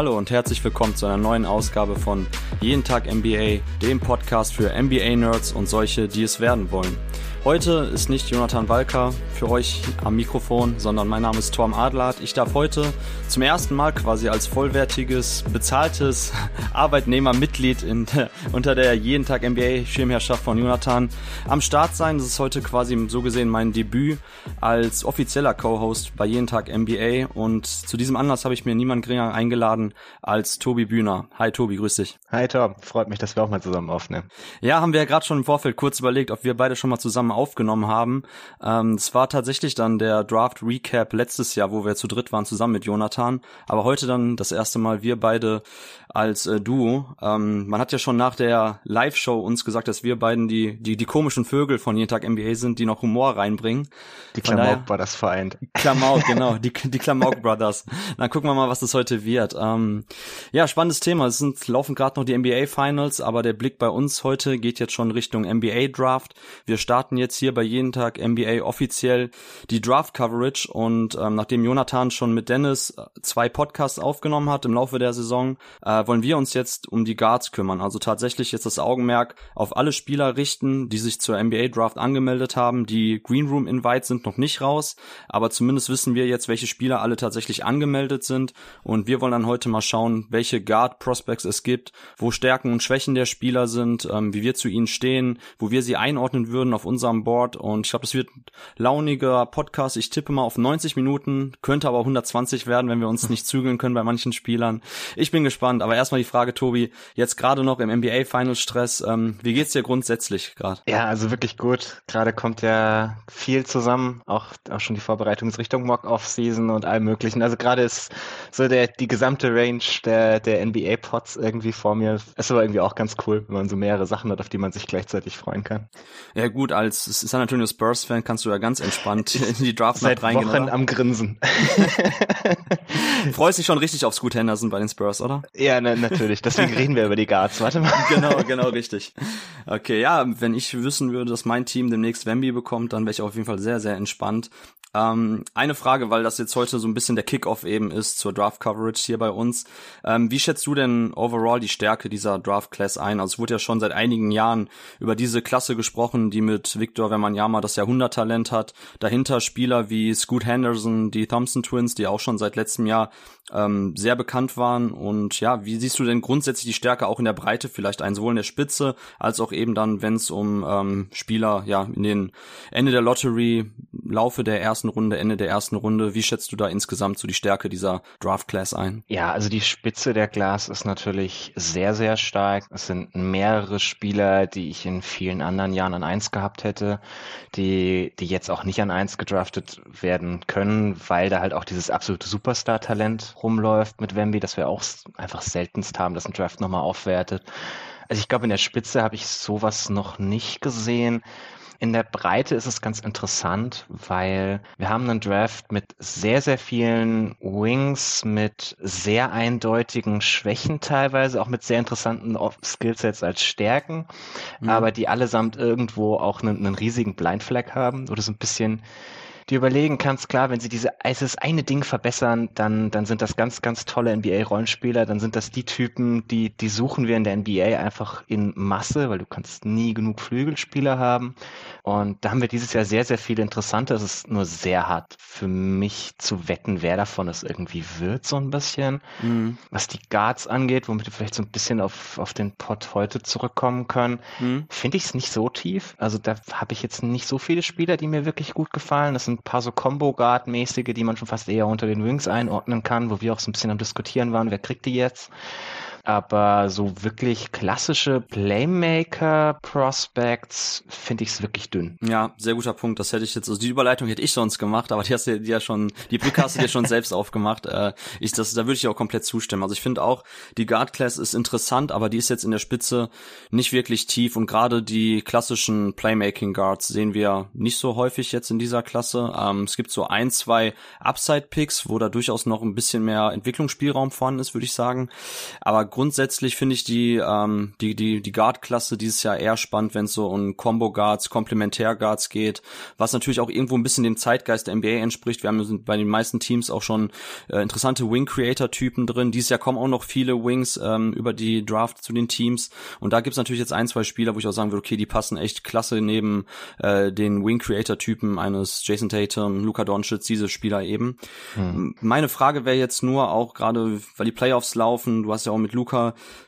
Hallo und herzlich willkommen zu einer neuen Ausgabe von Jeden Tag NBA, dem Podcast für NBA-Nerds und solche, die es werden wollen. Heute ist nicht Jonathan Walker für euch am Mikrofon, sondern mein Name ist Tom Adlert. Ich darf heute zum ersten Mal quasi als vollwertiges, bezahltes Arbeitnehmermitglied in, unter der jeden Tag NBA-Schirmherrschaft von Jonathan am Start sein. Das ist heute quasi so gesehen mein Debüt als offizieller Co-Host bei jeden Tag NBA und zu diesem Anlass habe ich mir niemand geringer eingeladen als Tobi Bühner. Hi Tobi, grüß dich. Hi Tom, freut mich, dass wir auch mal zusammen aufnehmen. Ja, haben wir ja gerade schon im Vorfeld kurz überlegt, ob wir beide schon mal zusammen zusammen aufgenommen haben. Ähm, es war tatsächlich dann der Draft Recap letztes Jahr, wo wir zu dritt waren, zusammen mit Jonathan. Aber heute dann das erste Mal wir beide als äh, Duo. Ähm, man hat ja schon nach der Live-Show uns gesagt, dass wir beiden die, die, die komischen Vögel von jeden Tag NBA sind, die noch Humor reinbringen. Die Klamauk Brothers vereint. Klamauk, genau, die, die Klamauk Brothers. Dann gucken wir mal, was das heute wird. Ähm, ja, spannendes Thema. Es sind, laufen gerade noch die NBA Finals, aber der Blick bei uns heute geht jetzt schon Richtung NBA Draft. Wir starten jetzt hier bei jeden Tag NBA offiziell die Draft Coverage und ähm, nachdem Jonathan schon mit Dennis äh, zwei Podcasts aufgenommen hat im Laufe der Saison, äh, wollen wir uns jetzt um die Guards kümmern. Also tatsächlich jetzt das Augenmerk auf alle Spieler richten, die sich zur NBA Draft angemeldet haben. Die Green Room Invites sind noch nicht raus, aber zumindest wissen wir jetzt, welche Spieler alle tatsächlich angemeldet sind. Und wir wollen dann heute mal schauen, welche Guard Prospects es gibt, wo Stärken und Schwächen der Spieler sind, ähm, wie wir zu ihnen stehen, wo wir sie einordnen würden auf unserem Board. Und ich glaube, das wird launiger Podcast. Ich tippe mal auf 90 Minuten, könnte aber 120 werden, wenn wir uns nicht zügeln können bei manchen Spielern. Ich bin gespannt, aber erstmal die Frage, Tobi, jetzt gerade noch im NBA Final Stress, ähm, wie geht's dir grundsätzlich gerade? Ja, also wirklich gut. Gerade kommt ja viel zusammen, auch, auch schon die Vorbereitungsrichtung Mock-Off-Season und allem möglichen. Also gerade ist so der, die gesamte Range der, der NBA-Pots irgendwie vor mir. Ist aber irgendwie auch ganz cool, wenn man so mehrere Sachen hat, auf die man sich gleichzeitig freuen kann. Ja gut, als San Antonio Spurs-Fan kannst du ja ganz entspannt in die Draft Seit reingehen. Wochen oder? am Grinsen. Freust dich schon richtig auf Scoot Henderson bei den Spurs, oder? Ja, na, natürlich. Deswegen reden wir über die Guards. Warte mal. Genau, genau, richtig. Okay, ja, wenn ich wissen würde, dass mein Team demnächst Wemby bekommt, dann wäre ich auf jeden Fall sehr, sehr entspannt. Ähm, eine Frage, weil das jetzt heute so ein bisschen der Kickoff eben ist zur Draft Coverage hier bei uns. Ähm, wie schätzt du denn overall die Stärke dieser Draft Class ein? Also es wurde ja schon seit einigen Jahren über diese Klasse gesprochen, die mit Victor Wembanyama das Jahrhunderttalent hat. Dahinter Spieler wie Scoot Henderson, die Thompson Twins, die auch schon seit letztem Jahr ähm, sehr bekannt waren. Und ja, wie siehst du denn grundsätzlich die Stärke auch in der Breite vielleicht ein, sowohl in der Spitze als auch eben dann, wenn es um ähm, Spieler ja in den Ende der Lottery, Laufe der ersten ersten Runde, Ende der ersten Runde. Wie schätzt du da insgesamt so die Stärke dieser Draft Class ein? Ja, also die Spitze der Class ist natürlich sehr, sehr stark. Es sind mehrere Spieler, die ich in vielen anderen Jahren an eins gehabt hätte, die, die jetzt auch nicht an eins gedraftet werden können, weil da halt auch dieses absolute Superstar-Talent rumläuft mit Wemby, das wir auch einfach seltenst haben, dass ein Draft nochmal aufwertet. Also ich glaube, in der Spitze habe ich sowas noch nicht gesehen. In der Breite ist es ganz interessant, weil wir haben einen Draft mit sehr, sehr vielen Wings, mit sehr eindeutigen Schwächen teilweise, auch mit sehr interessanten Skillsets als Stärken, mhm. aber die allesamt irgendwo auch einen, einen riesigen Blindflag haben oder so ein bisschen dir überlegen kannst, klar, wenn sie diese, dieses eine Ding verbessern, dann, dann sind das ganz, ganz tolle NBA-Rollenspieler, dann sind das die Typen, die, die suchen wir in der NBA einfach in Masse, weil du kannst nie genug Flügelspieler haben. Und da haben wir dieses Jahr sehr, sehr viele interessante. Es ist nur sehr hart für mich zu wetten, wer davon es irgendwie wird, so ein bisschen. Mhm. Was die Guards angeht, womit wir vielleicht so ein bisschen auf, auf den Pot heute zurückkommen können, mhm. finde ich es nicht so tief. Also da habe ich jetzt nicht so viele Spieler, die mir wirklich gut gefallen. Das sind paar so Combo-Guard-mäßige, die man schon fast eher unter den Wings einordnen kann, wo wir auch so ein bisschen am Diskutieren waren, wer kriegt die jetzt aber so wirklich klassische Playmaker-Prospects finde ich es wirklich dünn. Ja, sehr guter Punkt. Das hätte ich jetzt, also die Überleitung hätte ich sonst gemacht, aber die hast du ja schon, die Brücke hast du dir schon selbst aufgemacht. Äh, ich, das, da würde ich auch komplett zustimmen. Also ich finde auch, die Guard-Class ist interessant, aber die ist jetzt in der Spitze nicht wirklich tief und gerade die klassischen Playmaking-Guards sehen wir nicht so häufig jetzt in dieser Klasse. Ähm, es gibt so ein, zwei Upside-Picks, wo da durchaus noch ein bisschen mehr Entwicklungsspielraum vorhanden ist, würde ich sagen. Aber grundsätzlich finde ich die, ähm, die, die, die Guard-Klasse dieses Jahr eher spannend, wenn es so um Combo-Guards, Komplementär-Guards geht, was natürlich auch irgendwo ein bisschen dem Zeitgeist der NBA entspricht. Wir haben bei den meisten Teams auch schon äh, interessante Wing-Creator-Typen drin. Dieses Jahr kommen auch noch viele Wings ähm, über die Draft zu den Teams. Und da gibt's natürlich jetzt ein, zwei Spieler, wo ich auch sagen würde, okay, die passen echt klasse neben äh, den Wing-Creator-Typen eines Jason Tatum, Luka Doncic, diese Spieler eben. Hm. Meine Frage wäre jetzt nur auch gerade, weil die Playoffs laufen, du hast ja auch mit Luca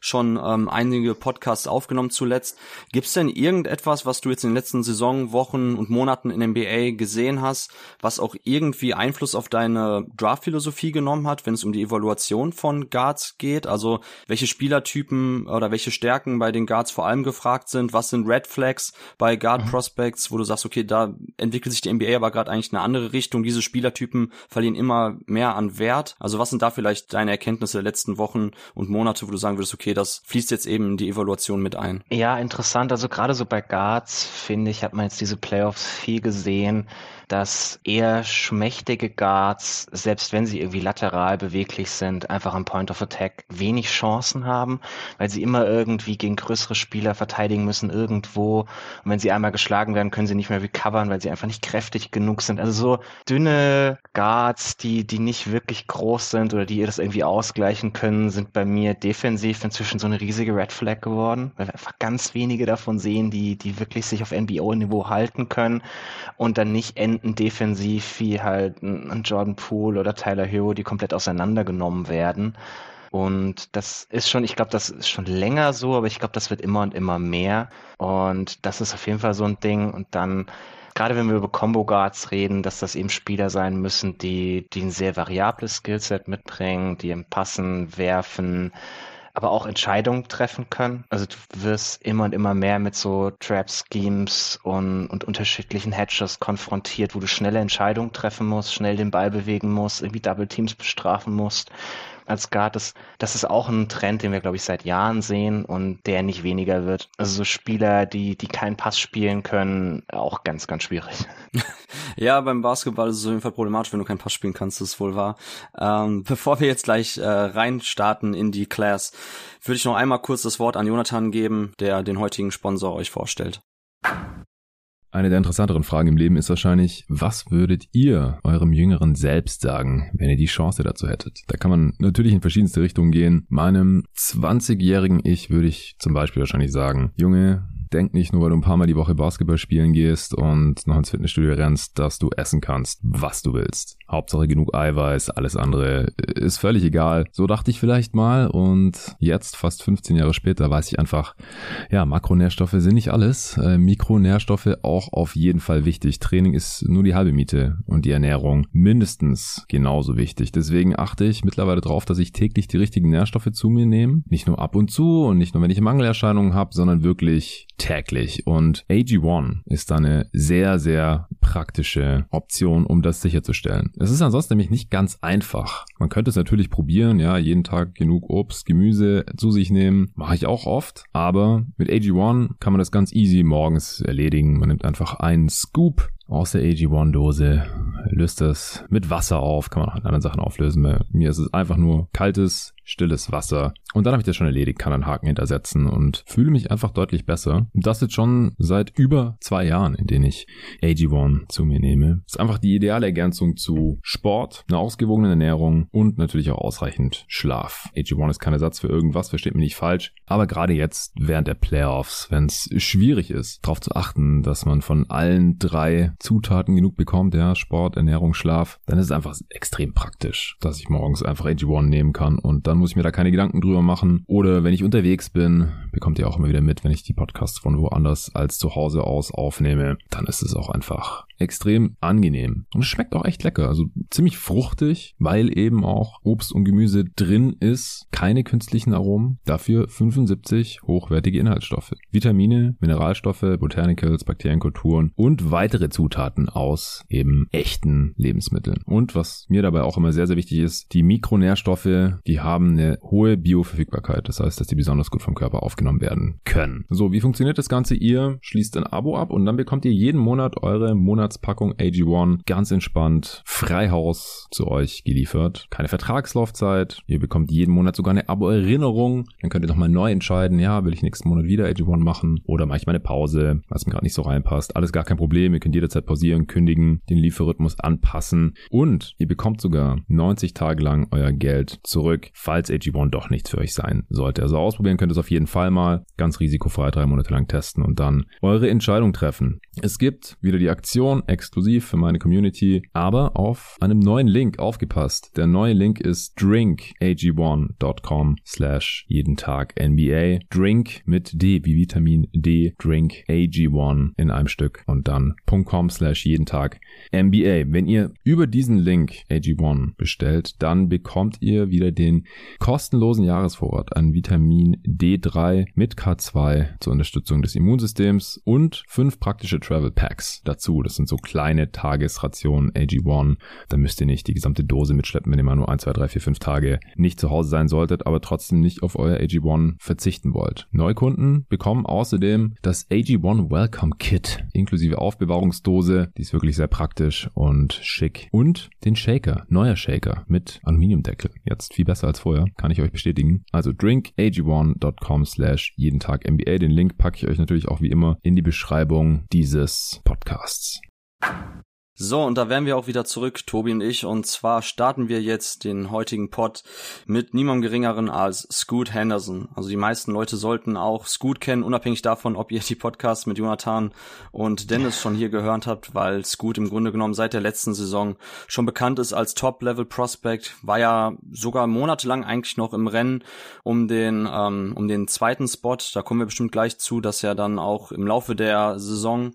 schon ähm, einige Podcasts aufgenommen zuletzt. Gibt's denn irgendetwas, was du jetzt in den letzten Saison, Wochen und Monaten in NBA gesehen hast, was auch irgendwie Einfluss auf deine Draft-Philosophie genommen hat, wenn es um die Evaluation von Guards geht? Also welche Spielertypen oder welche Stärken bei den Guards vor allem gefragt sind? Was sind Red Flags bei Guard mhm. Prospects, wo du sagst, okay, da entwickelt sich die NBA aber gerade eigentlich eine andere Richtung. Diese Spielertypen verlieren immer mehr an Wert. Also was sind da vielleicht deine Erkenntnisse der letzten Wochen und Monate, wo du sagen würdest, okay, das fließt jetzt eben in die Evaluation mit ein? Ja, interessant. Also gerade so bei Guards, finde ich, hat man jetzt diese Playoffs viel gesehen dass eher schmächtige Guards, selbst wenn sie irgendwie lateral beweglich sind, einfach am Point of Attack wenig Chancen haben, weil sie immer irgendwie gegen größere Spieler verteidigen müssen irgendwo. Und wenn sie einmal geschlagen werden, können sie nicht mehr recovern, weil sie einfach nicht kräftig genug sind. Also so dünne Guards, die, die nicht wirklich groß sind oder die das irgendwie ausgleichen können, sind bei mir defensiv inzwischen so eine riesige Red Flag geworden, weil wir einfach ganz wenige davon sehen, die, die wirklich sich auf NBO-Niveau halten können und dann nicht enden Elementen defensiv wie halt ein Jordan Poole oder Tyler Hero, die komplett auseinandergenommen werden. Und das ist schon, ich glaube, das ist schon länger so, aber ich glaube, das wird immer und immer mehr. Und das ist auf jeden Fall so ein Ding. Und dann, gerade wenn wir über Combo Guards reden, dass das eben Spieler sein müssen, die, die ein sehr variables Skillset mitbringen, die im Passen, Werfen, aber auch Entscheidungen treffen können. Also du wirst immer und immer mehr mit so Trap-Schemes und, und unterschiedlichen Hedges konfrontiert, wo du schnelle Entscheidungen treffen musst, schnell den Ball bewegen musst, irgendwie Double Teams bestrafen musst als Guard. Das, das ist auch ein Trend, den wir, glaube ich, seit Jahren sehen und der nicht weniger wird. Also so Spieler, die, die keinen Pass spielen können, auch ganz, ganz schwierig. ja, beim Basketball ist es auf jeden Fall problematisch, wenn du keinen Pass spielen kannst, das ist wohl wahr. Ähm, bevor wir jetzt gleich äh, reinstarten in die Class, würde ich noch einmal kurz das Wort an Jonathan geben, der den heutigen Sponsor euch vorstellt. Eine der interessanteren Fragen im Leben ist wahrscheinlich, was würdet ihr eurem jüngeren Selbst sagen, wenn ihr die Chance dazu hättet? Da kann man natürlich in verschiedenste Richtungen gehen. Meinem 20-jährigen Ich würde ich zum Beispiel wahrscheinlich sagen, Junge, denk nicht nur, weil du ein paar Mal die Woche Basketball spielen gehst und noch ins Fitnessstudio rennst, dass du essen kannst, was du willst. Hauptsache genug Eiweiß, alles andere ist völlig egal. So dachte ich vielleicht mal und jetzt, fast 15 Jahre später, weiß ich einfach, ja, Makronährstoffe sind nicht alles. Äh, Mikronährstoffe auch auf jeden Fall wichtig. Training ist nur die halbe Miete und die Ernährung mindestens genauso wichtig. Deswegen achte ich mittlerweile darauf, dass ich täglich die richtigen Nährstoffe zu mir nehme. Nicht nur ab und zu und nicht nur, wenn ich Mangelerscheinungen habe, sondern wirklich täglich. Und AG1 ist da eine sehr, sehr praktische Option, um das sicherzustellen. Es ist ansonsten nämlich nicht ganz einfach. Man könnte es natürlich probieren, ja, jeden Tag genug Obst, Gemüse zu sich nehmen. Mache ich auch oft. Aber mit AG1 kann man das ganz easy morgens erledigen. Man nimmt einfach einen Scoop aus der AG1-Dose, löst das mit Wasser auf, kann man auch in anderen Sachen auflösen. Bei mir ist es einfach nur kaltes, stilles Wasser. Und dann habe ich das schon erledigt, kann einen Haken hintersetzen und fühle mich einfach deutlich besser. Und das jetzt schon seit über zwei Jahren, in denen ich AG1 zu mir nehme. ist einfach die ideale Ergänzung zu Sport, einer ausgewogenen Ernährung und natürlich auch ausreichend Schlaf. AG1 ist kein Ersatz für irgendwas, versteht mich nicht falsch. Aber gerade jetzt während der Playoffs, wenn es schwierig ist, darauf zu achten, dass man von allen drei Zutaten genug bekommt, ja, Sport, Ernährung, Schlaf, dann ist es einfach extrem praktisch, dass ich morgens einfach AG1 nehmen kann und dann muss ich mir da keine Gedanken drüber machen. Oder wenn ich unterwegs bin, bekommt ihr auch immer wieder mit, wenn ich die Podcasts von woanders als zu Hause aus aufnehme, dann ist es auch einfach extrem angenehm. Und es schmeckt auch echt lecker. Also ziemlich fruchtig, weil eben auch Obst und Gemüse drin ist. Keine künstlichen Aromen. Dafür 75 hochwertige Inhaltsstoffe. Vitamine, Mineralstoffe, Botanicals, Bakterienkulturen und weitere Zutaten aus eben echten Lebensmitteln. Und was mir dabei auch immer sehr, sehr wichtig ist, die Mikronährstoffe, die haben eine hohe Bioverfügbarkeit. Das heißt, dass die besonders gut vom Körper aufgenommen werden können. So, wie funktioniert das Ganze? Ihr schließt ein Abo ab und dann bekommt ihr jeden Monat eure Monats Monatspackung AG1 ganz entspannt Freihaus zu euch geliefert. Keine Vertragslaufzeit. Ihr bekommt jeden Monat sogar eine Abo-Erinnerung. Dann könnt ihr nochmal neu entscheiden, ja, will ich nächsten Monat wieder AG1 machen oder mache ich meine Pause, was mir gerade nicht so reinpasst. Alles gar kein Problem. Ihr könnt jederzeit pausieren, kündigen, den Lieferrhythmus anpassen und ihr bekommt sogar 90 Tage lang euer Geld zurück, falls AG1 doch nichts für euch sein sollte. Also ausprobieren könnt ihr es auf jeden Fall mal. Ganz risikofrei drei Monate lang testen und dann eure Entscheidung treffen. Es gibt wieder die Aktion exklusiv für meine Community, aber auf einem neuen Link aufgepasst. Der neue Link ist drinkag1.com slash jeden Tag NBA. Drink mit D wie Vitamin D. Drink AG1 in einem Stück und dann .com slash jeden Tag NBA. Wenn ihr über diesen Link AG1 bestellt, dann bekommt ihr wieder den kostenlosen Jahresvorrat an Vitamin D3 mit K2 zur Unterstützung des Immunsystems und fünf praktische Travel Packs dazu. Das sind so kleine Tagesrationen AG1. Da müsst ihr nicht die gesamte Dose mitschleppen, wenn ihr mal nur 1, 2, 3, 4, 5 Tage nicht zu Hause sein solltet, aber trotzdem nicht auf euer AG1 verzichten wollt. Neukunden bekommen außerdem das AG1 Welcome Kit inklusive Aufbewahrungsdose. Die ist wirklich sehr praktisch und schick. Und den Shaker, neuer Shaker mit Aluminiumdeckel. Jetzt viel besser als vorher, kann ich euch bestätigen. Also drinkag1.com slash jeden Tag MBA. Den Link packe ich euch natürlich auch wie immer in die Beschreibung dieses Podcasts. So, und da wären wir auch wieder zurück, Tobi und ich. Und zwar starten wir jetzt den heutigen Pod mit niemandem geringeren als Scoot Henderson. Also die meisten Leute sollten auch Scoot kennen, unabhängig davon, ob ihr die Podcasts mit Jonathan und Dennis schon hier gehört habt, weil Scoot im Grunde genommen seit der letzten Saison schon bekannt ist als Top-Level-Prospect, war ja sogar monatelang eigentlich noch im Rennen um den, ähm, um den zweiten Spot. Da kommen wir bestimmt gleich zu, dass er dann auch im Laufe der Saison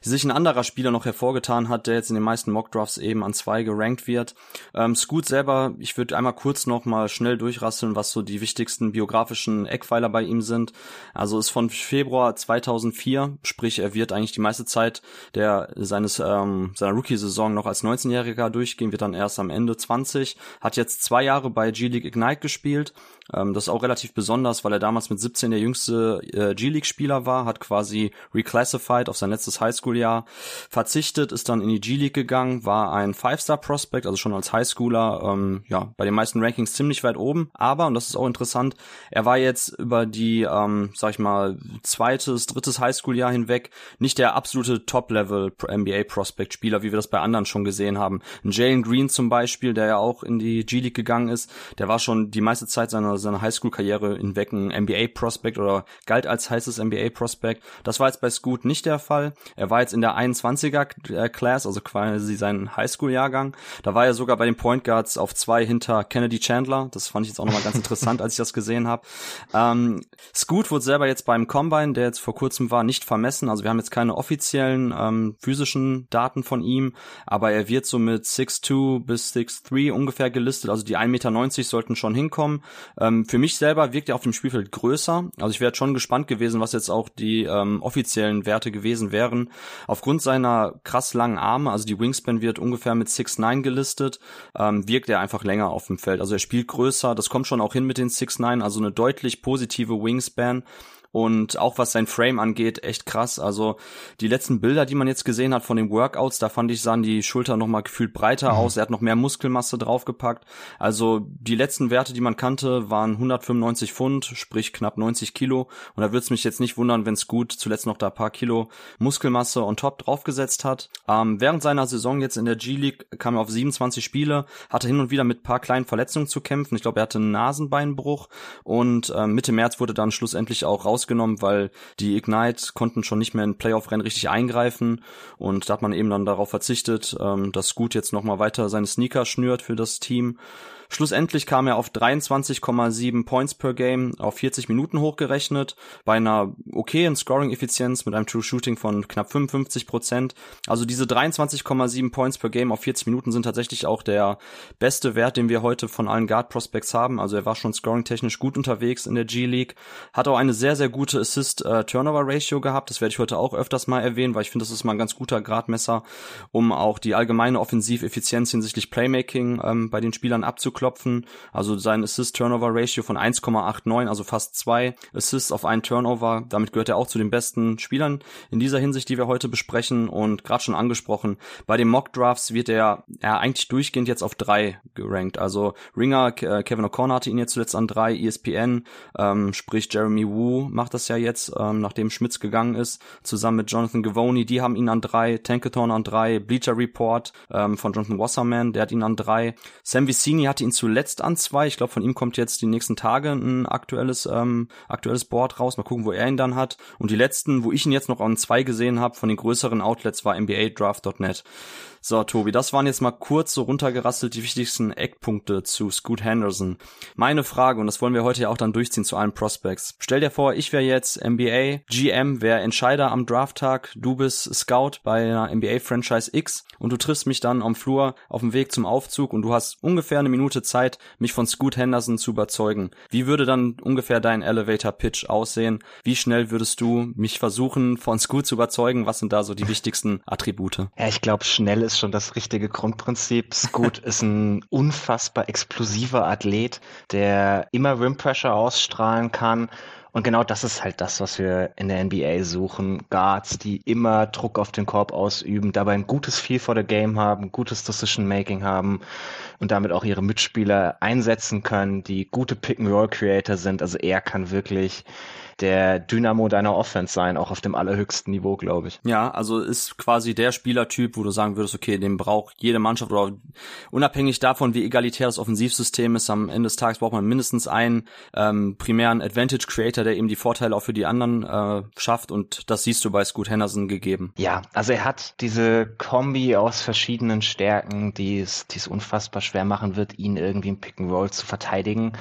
sich ein anderer Spieler noch hervorgetan hat, der jetzt in den meisten Mockdrafts eben an zwei gerankt wird. Ähm, Scoot selber, ich würde einmal kurz noch mal schnell durchrasseln, was so die wichtigsten biografischen Eckpfeiler bei ihm sind. Also ist von Februar 2004, sprich er wird eigentlich die meiste Zeit der seines ähm, seiner Rookie-Saison noch als 19-Jähriger durchgehen, wird dann erst am Ende 20, hat jetzt zwei Jahre bei G-League Ignite gespielt. Ähm, das ist auch relativ besonders, weil er damals mit 17 der jüngste äh, G-League-Spieler war, hat quasi reclassified auf sein letztes Highschool-Jahr verzichtet, ist dann in die G-League gegangen, war ein Five-Star-Prospect, also schon als Highschooler, ähm, ja, bei den meisten Rankings ziemlich weit oben. Aber, und das ist auch interessant, er war jetzt über die, ähm, sag ich mal, zweites, drittes Highschool-Jahr hinweg nicht der absolute Top-Level NBA-Prospect-Spieler, wie wir das bei anderen schon gesehen haben. Jalen Green zum Beispiel, der ja auch in die G-League gegangen ist, der war schon die meiste Zeit seiner, seiner Highschool-Karriere hinweg ein NBA-Prospect oder galt als heißes NBA-Prospect. Das war jetzt bei Scoot nicht der Fall. Er war jetzt in der 21er-Class, also quasi sein Highschool-Jahrgang. Da war er sogar bei den Point Guards auf zwei hinter Kennedy Chandler. Das fand ich jetzt auch nochmal ganz interessant, als ich das gesehen habe. Ähm, Scoot wurde selber jetzt beim Combine, der jetzt vor kurzem war, nicht vermessen. Also wir haben jetzt keine offiziellen ähm, physischen Daten von ihm, aber er wird so mit 6'2 bis 6'3 ungefähr gelistet. Also die 1,90 Meter sollten schon hinkommen. Ähm, für mich selber wirkt er auf dem Spielfeld größer. Also ich wäre schon gespannt gewesen, was jetzt auch die ähm, offiziellen Werte gewesen wären. Aufgrund seiner krass langen Arme, also die Wingspan wird ungefähr mit 6'9 gelistet, ähm, wirkt er einfach länger auf dem Feld. Also er spielt größer, das kommt schon auch hin mit den 6'9, also eine deutlich positive Wingspan und auch was sein Frame angeht, echt krass. Also die letzten Bilder, die man jetzt gesehen hat von den Workouts, da fand ich, sahen die Schulter nochmal gefühlt breiter mhm. aus. Er hat noch mehr Muskelmasse draufgepackt. Also die letzten Werte, die man kannte, waren 195 Pfund, sprich knapp 90 Kilo. Und da würde es mich jetzt nicht wundern, wenn es gut zuletzt noch da paar Kilo Muskelmasse on top draufgesetzt hat. Ähm, während seiner Saison jetzt in der G-League kam er auf 27 Spiele, hatte hin und wieder mit paar kleinen Verletzungen zu kämpfen. Ich glaube, er hatte einen Nasenbeinbruch und äh, Mitte März wurde dann schlussendlich auch raus rausgenommen, weil die Ignite konnten schon nicht mehr in Playoff-Rennen richtig eingreifen. Und da hat man eben dann darauf verzichtet, ähm, dass Scoot jetzt nochmal weiter seine Sneaker schnürt für das Team Schlussendlich kam er auf 23,7 Points per Game auf 40 Minuten hochgerechnet, bei einer okayen Scoring-Effizienz mit einem True Shooting von knapp 55 Prozent. Also diese 23,7 Points per Game auf 40 Minuten sind tatsächlich auch der beste Wert, den wir heute von allen Guard Prospects haben. Also er war schon scoring-technisch gut unterwegs in der G-League, hat auch eine sehr, sehr gute Assist-Turnover-Ratio gehabt. Das werde ich heute auch öfters mal erwähnen, weil ich finde, das ist mal ein ganz guter Gradmesser, um auch die allgemeine Offensiveffizienz hinsichtlich Playmaking ähm, bei den Spielern abzuklopfen. Also sein Assist-Turnover-Ratio von 1,89, also fast zwei Assists auf einen Turnover. Damit gehört er auch zu den besten Spielern in dieser Hinsicht, die wir heute besprechen. Und gerade schon angesprochen, bei den Mock-Drafts wird er ja, eigentlich durchgehend jetzt auf drei gerankt. Also Ringer, äh, Kevin O'Connor hatte ihn jetzt zuletzt an drei, ESPN, ähm, sprich Jeremy Wu macht das ja jetzt, ähm, nachdem Schmitz gegangen ist, zusammen mit Jonathan Gavoni, die haben ihn an drei, Tankathon an drei, Bleacher Report ähm, von Jonathan Wasserman, der hat ihn an drei, Sam Vicini hatte ihn zuletzt an zwei, ich glaube von ihm kommt jetzt die nächsten Tage ein aktuelles, ähm, aktuelles Board raus, mal gucken, wo er ihn dann hat. Und die letzten, wo ich ihn jetzt noch an zwei gesehen habe, von den größeren Outlets war NBADraft.net. So, Tobi, das waren jetzt mal kurz so runtergerasselt die wichtigsten Eckpunkte zu Scoot Henderson. Meine Frage, und das wollen wir heute ja auch dann durchziehen zu allen Prospects. Stell dir vor, ich wäre jetzt NBA, GM, wäre Entscheider am Drafttag, du bist Scout bei einer NBA-Franchise X und du triffst mich dann am Flur auf dem Weg zum Aufzug und du hast ungefähr eine Minute Zeit, mich von Scoot Henderson zu überzeugen. Wie würde dann ungefähr dein Elevator-Pitch aussehen? Wie schnell würdest du mich versuchen, von Scoot zu überzeugen? Was sind da so die wichtigsten Attribute? Ja, ich glaube, schnell ist schon das richtige Grundprinzip. Scoot ist ein unfassbar explosiver Athlet, der immer Rim Pressure ausstrahlen kann. Und genau das ist halt das, was wir in der NBA suchen. Guards, die immer Druck auf den Korb ausüben, dabei ein gutes Feel for the Game haben, gutes Decision Making haben und damit auch ihre Mitspieler einsetzen können, die gute Pick-and-Roll-Creator sind. Also er kann wirklich der Dynamo deiner Offense sein, auch auf dem allerhöchsten Niveau, glaube ich. Ja, also ist quasi der Spielertyp, wo du sagen würdest, okay, den braucht jede Mannschaft oder unabhängig davon, wie egalitär das Offensivsystem ist, am Ende des Tages braucht man mindestens einen ähm, primären Advantage Creator, der eben die Vorteile auch für die anderen äh, schafft und das siehst du bei Scoot Henderson gegeben. Ja, also er hat diese Kombi aus verschiedenen Stärken, die es, die es unfassbar schwer machen wird, ihn irgendwie im Pick and Roll zu verteidigen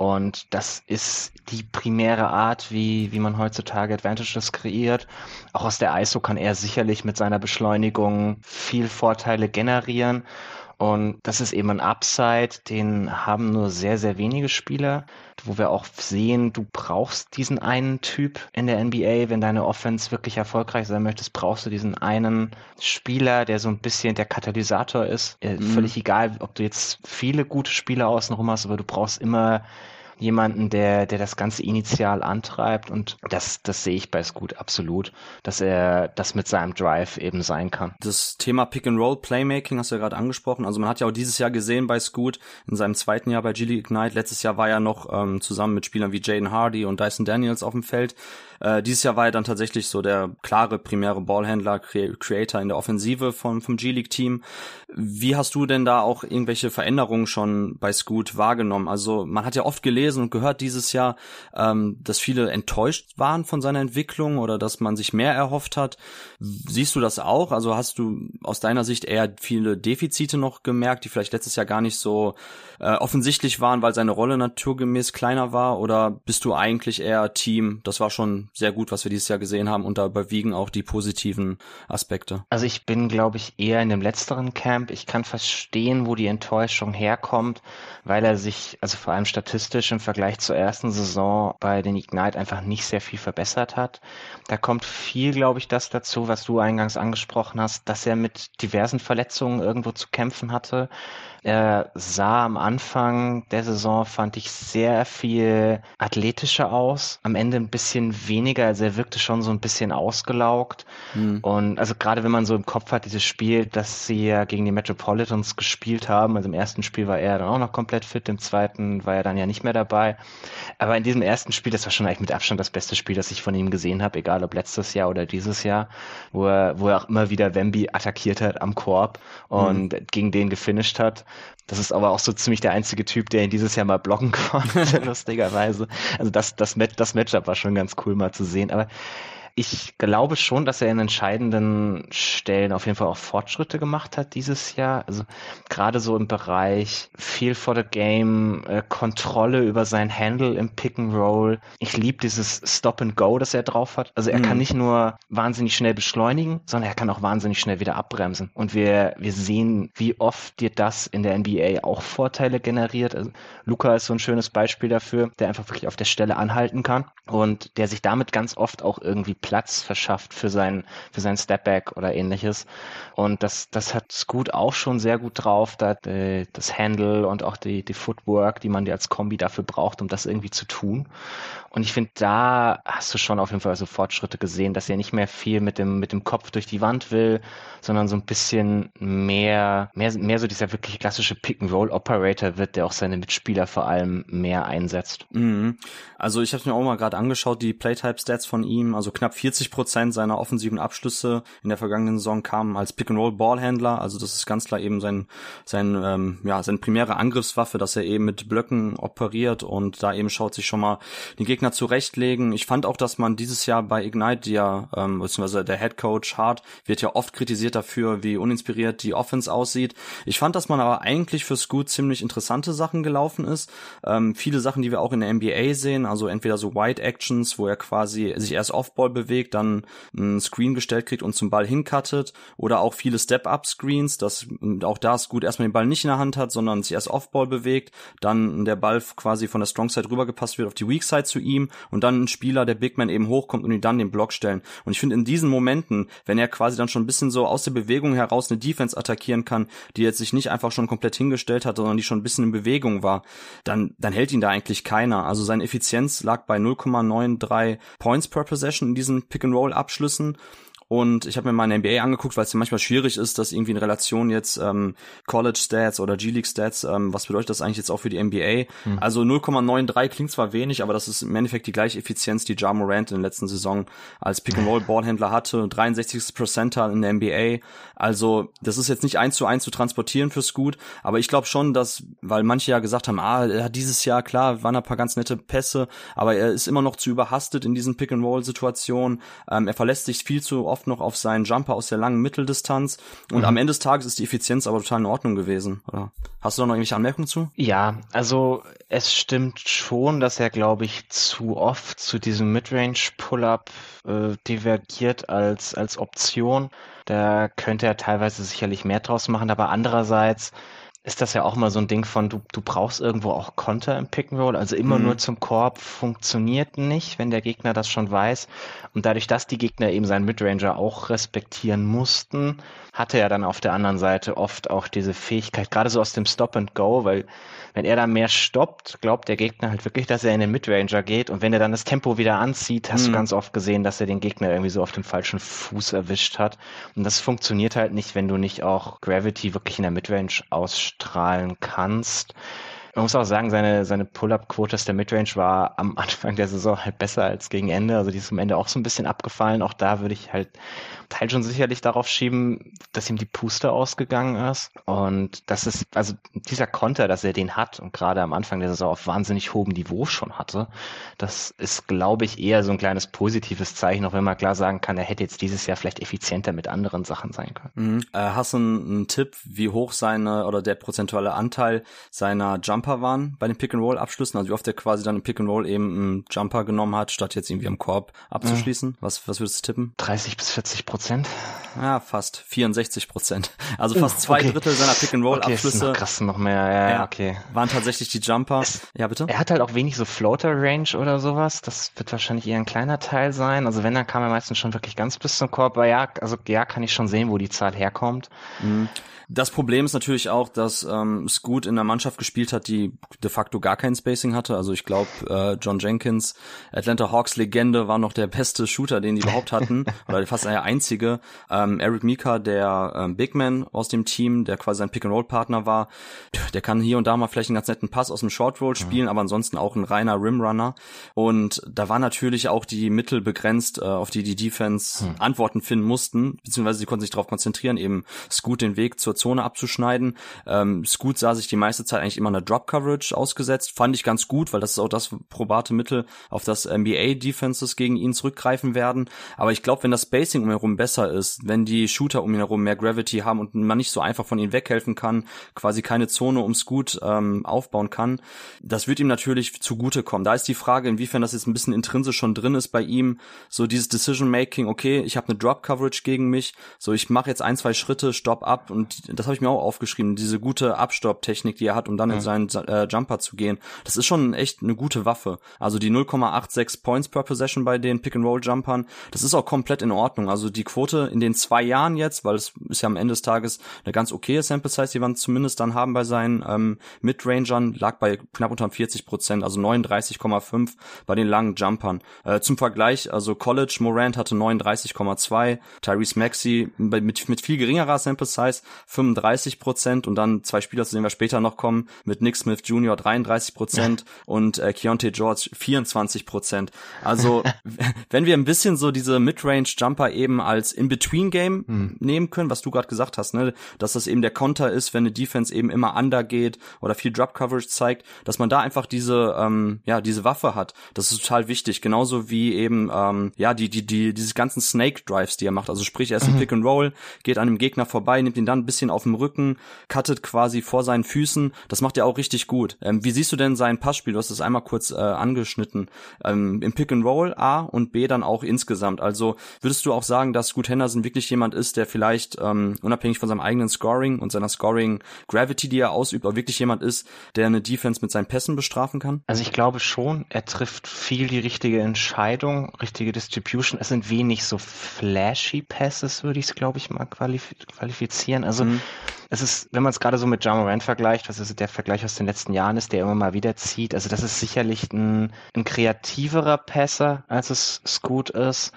und das ist die primäre Art, wie, wie man heutzutage Advantages kreiert. Auch aus der ISO kann er sicherlich mit seiner Beschleunigung viel Vorteile generieren. Und das ist eben ein Upside, den haben nur sehr, sehr wenige Spieler, wo wir auch sehen, du brauchst diesen einen Typ in der NBA, wenn deine Offense wirklich erfolgreich sein möchtest, brauchst du diesen einen Spieler, der so ein bisschen der Katalysator ist. Äh, mhm. Völlig egal, ob du jetzt viele gute Spieler außenrum hast, aber du brauchst immer jemanden, der, der das Ganze initial antreibt und das, das sehe ich bei Scoot absolut, dass er das mit seinem Drive eben sein kann. Das Thema Pick and Roll Playmaking hast du ja gerade angesprochen. Also man hat ja auch dieses Jahr gesehen bei Scoot in seinem zweiten Jahr bei G League Ignite. Letztes Jahr war er noch ähm, zusammen mit Spielern wie Jaden Hardy und Dyson Daniels auf dem Feld. Äh, dieses Jahr war er dann tatsächlich so der klare primäre Ballhändler, Creator in der Offensive vom, vom G-League-Team. Wie hast du denn da auch irgendwelche Veränderungen schon bei Scoot wahrgenommen? Also man hat ja oft gelesen und gehört dieses Jahr, ähm, dass viele enttäuscht waren von seiner Entwicklung oder dass man sich mehr erhofft hat. Siehst du das auch? Also hast du aus deiner Sicht eher viele Defizite noch gemerkt, die vielleicht letztes Jahr gar nicht so äh, offensichtlich waren, weil seine Rolle naturgemäß kleiner war? Oder bist du eigentlich eher Team, das war schon sehr gut, was wir dieses Jahr gesehen haben und da überwiegen auch die positiven Aspekte? Also ich bin, glaube ich, eher in dem letzteren Camp. Ich kann verstehen, wo die Enttäuschung herkommt, weil er sich, also vor allem statistisch im Vergleich zur ersten Saison bei den Ignite einfach nicht sehr viel verbessert hat. Da kommt viel, glaube ich, das dazu, was du eingangs angesprochen hast, dass er mit diversen Verletzungen irgendwo zu kämpfen hatte er sah am Anfang der Saison, fand ich, sehr viel athletischer aus. Am Ende ein bisschen weniger. Also er wirkte schon so ein bisschen ausgelaugt. Mhm. Und also gerade wenn man so im Kopf hat, dieses Spiel, dass sie ja gegen die Metropolitans gespielt haben. Also im ersten Spiel war er dann auch noch komplett fit, im zweiten war er dann ja nicht mehr dabei. Aber in diesem ersten Spiel, das war schon eigentlich mit Abstand das beste Spiel, das ich von ihm gesehen habe, egal ob letztes Jahr oder dieses Jahr, wo er, wo er auch immer wieder Wemby attackiert hat am Korb und mhm. gegen den gefinisht hat. Das ist aber auch so ziemlich der einzige Typ, der ihn dieses Jahr mal blocken konnte, lustigerweise. Also das, das, das Matchup war schon ganz cool mal zu sehen. Aber Ich glaube schon, dass er in entscheidenden Stellen auf jeden Fall auch Fortschritte gemacht hat dieses Jahr. Also gerade so im Bereich Feel for the Game, äh, Kontrolle über sein Handle im Pick and Roll. Ich liebe dieses Stop and Go, das er drauf hat. Also er mhm. kann nicht nur wahnsinnig schnell beschleunigen, sondern er kann auch wahnsinnig schnell wieder abbremsen. Und wir, wir sehen, wie oft dir das in der NBA auch Vorteile generiert. Also Luca ist so ein schönes Beispiel dafür, der einfach wirklich auf der Stelle anhalten kann und der sich damit ganz oft auch irgendwie Platz verschafft für sein, für sein Stepback oder ähnliches. Und das, das hat Scoot auch schon sehr gut drauf, da, äh, das Handle und auch die, die Footwork, die man als Kombi dafür braucht, um das irgendwie zu tun. Und ich finde, da hast du schon auf jeden Fall so Fortschritte gesehen, dass er nicht mehr viel mit dem, mit dem Kopf durch die Wand will, sondern so ein bisschen mehr, mehr, mehr so dieser wirklich klassische Pick-and-Roll-Operator wird, der auch seine Mitspieler vor allem mehr einsetzt. Mhm. Also ich habe mir auch mal gerade angeschaut, die Playtype-Stats von ihm, also knapp 40 Prozent seiner offensiven Abschlüsse in der vergangenen Saison kamen als Pick-and-Roll-Ballhändler, also das ist ganz klar eben sein, sein, ähm, ja, seine primäre Angriffswaffe, dass er eben mit Blöcken operiert und da eben schaut sich schon mal den Gegner zurechtlegen. Ich fand auch, dass man dieses Jahr bei Ignite, ja, ähm, beziehungsweise der Head Coach Hart wird ja oft kritisiert dafür, wie uninspiriert die Offense aussieht. Ich fand, dass man aber eigentlich für Scoot ziemlich interessante Sachen gelaufen ist. Ähm, viele Sachen, die wir auch in der NBA sehen, also entweder so Wide Actions, wo er quasi sich erst Offball bewegt, dann einen Screen gestellt kriegt und zum Ball hincuttet, oder auch viele Step-Up-Screens, dass auch da Scoot erstmal den Ball nicht in der Hand hat, sondern sich erst Offball bewegt, dann der Ball quasi von der Strong Side rübergepasst wird auf die Weak Side zu ihm und dann ein Spieler, der Big Man eben hochkommt und ihn dann den Block stellen. Und ich finde in diesen Momenten, wenn er quasi dann schon ein bisschen so aus der Bewegung heraus eine Defense attackieren kann, die jetzt sich nicht einfach schon komplett hingestellt hat, sondern die schon ein bisschen in Bewegung war, dann, dann hält ihn da eigentlich keiner. Also seine Effizienz lag bei 0,93 Points per Possession in diesen Pick-and-Roll-Abschlüssen. Und ich habe mir mal eine NBA angeguckt, weil es ja manchmal schwierig ist, dass irgendwie in Relation jetzt ähm, College Stats oder G League Stats, ähm, was bedeutet das eigentlich jetzt auch für die NBA? Mhm. Also 0,93 klingt zwar wenig, aber das ist im Endeffekt die gleiche Effizienz, die Ja Morant in der letzten Saison als Pick and Roll Ballhändler hatte, 63. Percentile in der NBA. Also das ist jetzt nicht eins zu eins zu transportieren fürs Gut, aber ich glaube schon, dass, weil manche ja gesagt haben, ah, er hat dieses Jahr klar waren ein paar ganz nette Pässe, aber er ist immer noch zu überhastet in diesen Pick and Roll Situationen. Ähm, er verlässt sich viel zu oft oft noch auf seinen Jumper aus der langen Mitteldistanz. Und mhm. am Ende des Tages ist die Effizienz aber total in Ordnung gewesen. Oder hast du da noch irgendwelche Anmerkungen zu? Ja, also es stimmt schon, dass er, glaube ich, zu oft zu diesem Midrange-Pull-Up äh, divergiert als, als Option. Da könnte er teilweise sicherlich mehr draus machen, aber andererseits ist das ja auch mal so ein Ding von, du, du brauchst irgendwo auch Konter im Pick'n'Roll, also immer mhm. nur zum Korb funktioniert nicht, wenn der Gegner das schon weiß. Und dadurch, dass die Gegner eben seinen Midranger auch respektieren mussten, hatte er dann auf der anderen Seite oft auch diese Fähigkeit, gerade so aus dem Stop and Go, weil wenn er da mehr stoppt, glaubt der Gegner halt wirklich, dass er in den Midranger geht. Und wenn er dann das Tempo wieder anzieht, hast mhm. du ganz oft gesehen, dass er den Gegner irgendwie so auf dem falschen Fuß erwischt hat. Und das funktioniert halt nicht, wenn du nicht auch Gravity wirklich in der Midrange ausstrahlen kannst. Man muss auch sagen, seine, seine Pull-Up-Quote aus der Midrange war am Anfang der Saison halt besser als gegen Ende. Also die ist am Ende auch so ein bisschen abgefallen. Auch da würde ich halt Teil schon sicherlich darauf schieben, dass ihm die Puste ausgegangen ist. Und das ist, also dieser Konter, dass er den hat und gerade am Anfang der Saison auf wahnsinnig hohem Niveau schon hatte, das ist, glaube ich, eher so ein kleines positives Zeichen, auch wenn man klar sagen kann, er hätte jetzt dieses Jahr vielleicht effizienter mit anderen Sachen sein können. Mhm. Äh, hast du einen, Tipp, wie hoch seine oder der prozentuale Anteil seiner Jumper waren bei den Pick-and-Roll-Abschlüssen? Also wie oft er quasi dann im Pick-and-Roll eben einen Jumper genommen hat, statt jetzt irgendwie am Korb abzuschließen? Mhm. Was, was würdest du tippen? 30 bis 40 Prozent. Prozent? Ja, fast 64 Prozent. Also fast uh, zwei okay. Drittel seiner Pick-and-Roll-Abschlüsse. Okay, krass noch mehr, ja, ja, okay. Waren tatsächlich die Jumper. Es, ja, bitte? Er hat halt auch wenig so Floater-Range oder sowas. Das wird wahrscheinlich eher ein kleiner Teil sein. Also wenn, dann kam er meistens schon wirklich ganz bis zum Korb. Aber ja, also ja, kann ich schon sehen, wo die Zahl herkommt. Mhm. Das Problem ist natürlich auch, dass ähm, Scoot in einer Mannschaft gespielt hat, die de facto gar kein Spacing hatte. Also ich glaube, äh, John Jenkins, Atlanta Hawks Legende, war noch der beste Shooter, den die überhaupt hatten, oder fast der einzige. Ähm, Eric Mika, der ähm, Big Man aus dem Team, der quasi ein Pick-and-Roll-Partner war, der kann hier und da mal vielleicht einen ganz netten Pass aus dem Short-Roll spielen, ja. aber ansonsten auch ein reiner Rim-Runner. Und da war natürlich auch die Mittel begrenzt, äh, auf die die Defense hm. Antworten finden mussten, beziehungsweise sie konnten sich darauf konzentrieren, eben Scoot den Weg zur Zone abzuschneiden. Ähm, Scoot sah sich die meiste Zeit eigentlich immer eine Drop-Coverage ausgesetzt. Fand ich ganz gut, weil das ist auch das probate Mittel, auf das NBA-Defenses gegen ihn zurückgreifen werden. Aber ich glaube, wenn das Spacing um ihn herum besser ist, wenn die Shooter um ihn herum mehr Gravity haben und man nicht so einfach von ihnen weghelfen kann, quasi keine Zone ums Gut ähm, aufbauen kann, das wird ihm natürlich zugutekommen. Da ist die Frage, inwiefern das jetzt ein bisschen intrinsisch schon drin ist bei ihm, so dieses Decision-Making, okay, ich habe eine Drop-Coverage gegen mich, so ich mache jetzt ein, zwei Schritte, stopp ab und das habe ich mir auch aufgeschrieben, diese gute Abstopp-Technik, die er hat, um dann mhm. in seinen äh, Jumper zu gehen, das ist schon echt eine gute Waffe. Also die 0,86 Points per Possession bei den Pick-and-Roll-Jumpern, das ist auch komplett in Ordnung. Also die Quote in den zwei Jahren jetzt, weil es ist ja am Ende des Tages eine ganz okaye Sample-Size, die man zumindest dann haben bei seinen ähm, Mid-Rangern, lag bei knapp unter 40 Prozent, also 39,5 bei den langen Jumpern. Äh, zum Vergleich, also College Morant hatte 39,2, Tyrese Maxey mit, mit viel geringerer Sample Size 35 Prozent und dann zwei Spieler, zu denen wir später noch kommen, mit Nick Smith Jr. 33 Prozent und äh, Keontae George 24 Prozent. Also wenn wir ein bisschen so diese Midrange Jumper eben als In-Between-Game hm. nehmen können, was du gerade gesagt hast, ne, dass das eben der Konter ist, wenn eine Defense eben immer under geht oder viel Drop-Coverage zeigt, dass man da einfach diese, ähm, ja, diese Waffe hat. Das ist total wichtig. Genauso wie eben, ähm, ja, die, die, die, diese ganzen Snake-Drives, die er macht. Also sprich, er ist ein mhm. Pick and Roll, geht an dem Gegner vorbei, nimmt ihn dann ein bisschen auf dem Rücken, cuttet quasi vor seinen Füßen. Das macht er auch richtig gut. Ähm, wie siehst du denn sein Passspiel? Du hast es einmal kurz äh, angeschnitten. Ähm, Im Pick and Roll A und B dann auch insgesamt. Also würdest du auch sagen, dass Scoot Henderson wirklich jemand ist, der vielleicht ähm, unabhängig von seinem eigenen Scoring und seiner Scoring Gravity, die er ausübt, auch wirklich jemand ist, der eine Defense mit seinen Pässen bestrafen kann? Also ich glaube schon, er trifft viel die richtige Entscheidung, richtige Distribution. Es sind wenig so flashy Passes, würde ich es, glaube ich, mal qualif qualifizieren. Also mhm. es ist, wenn man es gerade so mit Jamoran vergleicht, was ist der Vergleich aus den letzten Jahren ist, der immer mal wieder zieht, also das ist sicherlich ein, ein kreativerer Passer, als es Scoot ist.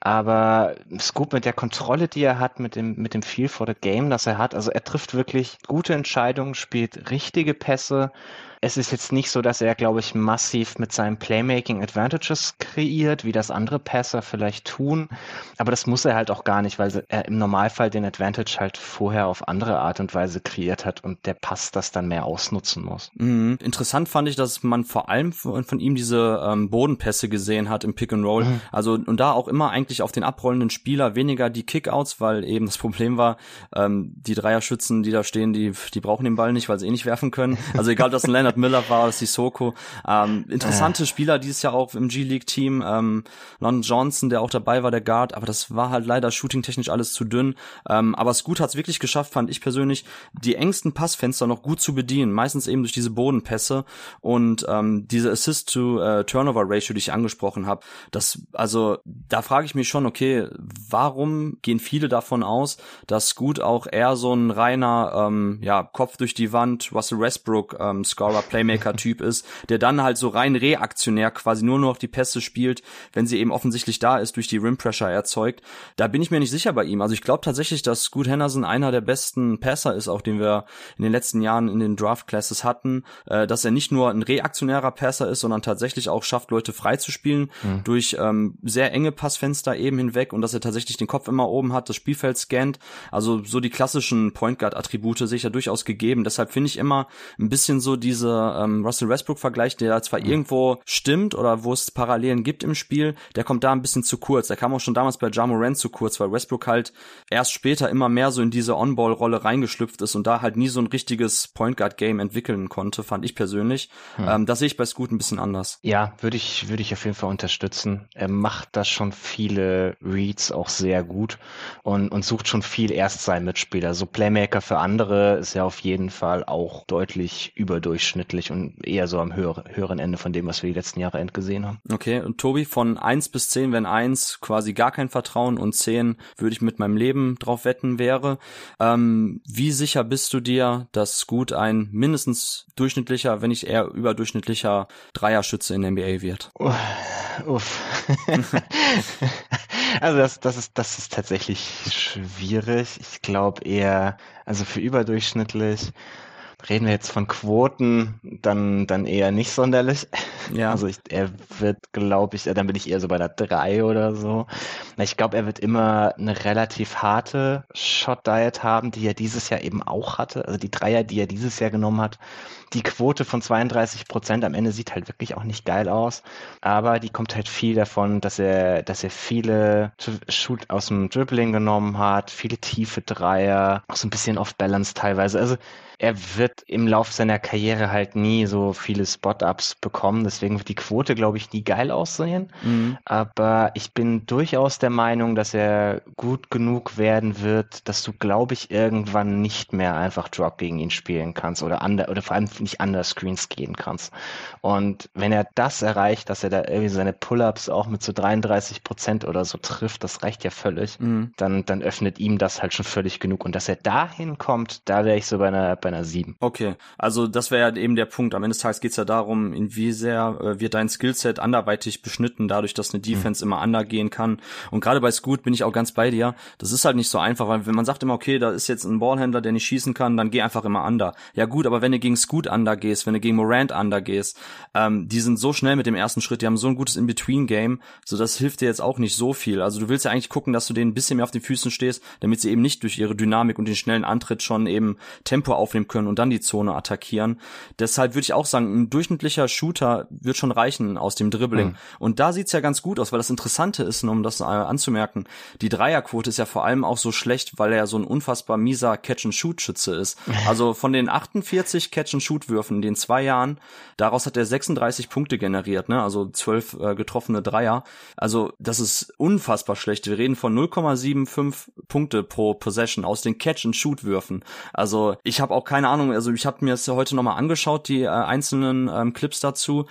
Aber Scoop mit der Kontrolle, die er hat, mit dem, mit dem Feel for the Game, das er hat, also er trifft wirklich gute Entscheidungen, spielt richtige Pässe es ist jetzt nicht so, dass er, glaube ich, massiv mit seinem Playmaking Advantages kreiert, wie das andere Passer vielleicht tun. Aber das muss er halt auch gar nicht, weil er im Normalfall den Advantage halt vorher auf andere Art und Weise kreiert hat und der Pass das dann mehr ausnutzen muss. Mhm. Interessant fand ich, dass man vor allem von, von ihm diese ähm, Bodenpässe gesehen hat im Pick and Roll. Mhm. Also und da auch immer eigentlich auf den abrollenden Spieler weniger die Kickouts, weil eben das Problem war, ähm, die Dreierschützen, die da stehen, die die brauchen den Ball nicht, weil sie eh nicht werfen können. Also egal, dass ein Leonard Leonard Miller war, Sissoko. Ähm, interessante äh. Spieler dieses Jahr auch im G-League-Team. Ähm, London Johnson, der auch dabei war, der Guard, aber das war halt leider shootingtechnisch alles zu dünn. Ähm, aber Scoot hat es wirklich geschafft, fand ich persönlich, die engsten Passfenster noch gut zu bedienen. Meistens eben durch diese Bodenpässe und ähm, diese Assist-to-Turnover-Ratio, die ich angesprochen habe. Das, also da frage ich mich schon, okay, warum gehen viele davon aus, dass Scoot auch eher so ein reiner, ähm, ja, Kopf durch die Wand, Russell Westbrook ähm, Scorer Playmaker-Typ ist, der dann halt so rein reaktionär quasi nur noch die Pässe spielt, wenn sie eben offensichtlich da ist, durch die Rim Pressure erzeugt. Da bin ich mir nicht sicher bei ihm. Also ich glaube tatsächlich, dass Scoot Henderson einer der besten Passer ist, auch den wir in den letzten Jahren in den Draft Classes hatten, äh, dass er nicht nur ein reaktionärer Passer ist, sondern tatsächlich auch schafft, Leute frei zu spielen mhm. durch ähm, sehr enge Passfenster eben hinweg und dass er tatsächlich den Kopf immer oben hat, das Spielfeld scannt. Also so die klassischen Point Guard Attribute sich ja durchaus gegeben. Deshalb finde ich immer ein bisschen so diese ähm, Russell Westbrook-Vergleich, der zwar mhm. irgendwo stimmt oder wo es Parallelen gibt im Spiel, der kommt da ein bisschen zu kurz. Der kam auch schon damals bei Ja Morant zu kurz, weil Westbrook halt erst später immer mehr so in diese On-Ball-Rolle reingeschlüpft ist und da halt nie so ein richtiges Point Guard-Game entwickeln konnte, fand ich persönlich. Mhm. Ähm, das sehe ich bei Scoot ein bisschen anders. Ja, würde ich, würde ich auf jeden Fall unterstützen. Er macht da schon viele Reads auch sehr gut und, und sucht schon viel erst seinen Mitspieler. So Playmaker für andere ist ja auf jeden Fall auch deutlich überdurchschnittlich durchschnittlich und eher so am höher, höheren Ende von dem, was wir die letzten Jahre endgesehen haben. Okay, und Tobi, von eins bis zehn, wenn eins quasi gar kein Vertrauen und zehn würde ich mit meinem Leben drauf wetten wäre. Ähm, wie sicher bist du dir, dass gut ein mindestens durchschnittlicher, wenn nicht eher überdurchschnittlicher Dreierschütze in der NBA wird? Uff. Uff. Also das, das ist, das ist tatsächlich schwierig. Ich glaube eher, also für überdurchschnittlich reden wir jetzt von Quoten, dann, dann eher nicht sonderlich. Ja. Also ich, er wird, glaube ich, dann bin ich eher so bei der 3 oder so. Ich glaube, er wird immer eine relativ harte Shot-Diet haben, die er dieses Jahr eben auch hatte. Also die Dreier, die er dieses Jahr genommen hat. Die Quote von 32 Prozent am Ende sieht halt wirklich auch nicht geil aus. Aber die kommt halt viel davon, dass er, dass er viele Shoot aus dem Dribbling genommen hat, viele tiefe Dreier, auch so ein bisschen off-balance teilweise. Also er wird im Lauf seiner Karriere halt nie so viele Spot-Ups bekommen. Deswegen wird die Quote, glaube ich, nie geil aussehen. Mhm. Aber ich bin durchaus der Meinung, dass er gut genug werden wird, dass du, glaube ich, irgendwann nicht mehr einfach Drop gegen ihn spielen kannst oder under, oder vor allem nicht under Screens gehen kannst. Und wenn er das erreicht, dass er da irgendwie seine Pull-Ups auch mit so 33 Prozent oder so trifft, das reicht ja völlig, mhm. dann, dann öffnet ihm das halt schon völlig genug. Und dass er dahin kommt, da wäre ich so bei einer bei einer 7. Okay, also das wäre ja eben der Punkt. Am Ende des Tages geht es ja darum, in wie sehr äh, wird dein Skillset anderweitig beschnitten, dadurch, dass eine Defense mhm. immer under gehen kann. Und gerade bei Scoot bin ich auch ganz bei dir. Das ist halt nicht so einfach, weil wenn man sagt immer, okay, da ist jetzt ein Ballhändler, der nicht schießen kann, dann geh einfach immer under. Ja gut, aber wenn du gegen Scoot under gehst, wenn du gegen Morant under gehst, ähm, die sind so schnell mit dem ersten Schritt, die haben so ein gutes In-Between-Game, so das hilft dir jetzt auch nicht so viel. Also du willst ja eigentlich gucken, dass du denen ein bisschen mehr auf den Füßen stehst, damit sie eben nicht durch ihre Dynamik und den schnellen Antritt schon eben Tempo auf aufnehmen können und dann die Zone attackieren. Deshalb würde ich auch sagen, ein durchschnittlicher Shooter wird schon reichen aus dem Dribbling. Mhm. Und da sieht's ja ganz gut aus, weil das Interessante ist, um das äh, anzumerken, die Dreierquote ist ja vor allem auch so schlecht, weil er ja so ein unfassbar mieser Catch-and-Shoot-Schütze ist. Also von den 48 Catch-and-Shoot-Würfen in den zwei Jahren, daraus hat er 36 Punkte generiert, ne? also 12 äh, getroffene Dreier. Also das ist unfassbar schlecht. Wir reden von 0,75 Punkte pro Possession aus den Catch-and-Shoot-Würfen. Also ich habe auch keine Ahnung, also ich habe mir das ja heute nochmal angeschaut, die äh, einzelnen ähm, Clips dazu.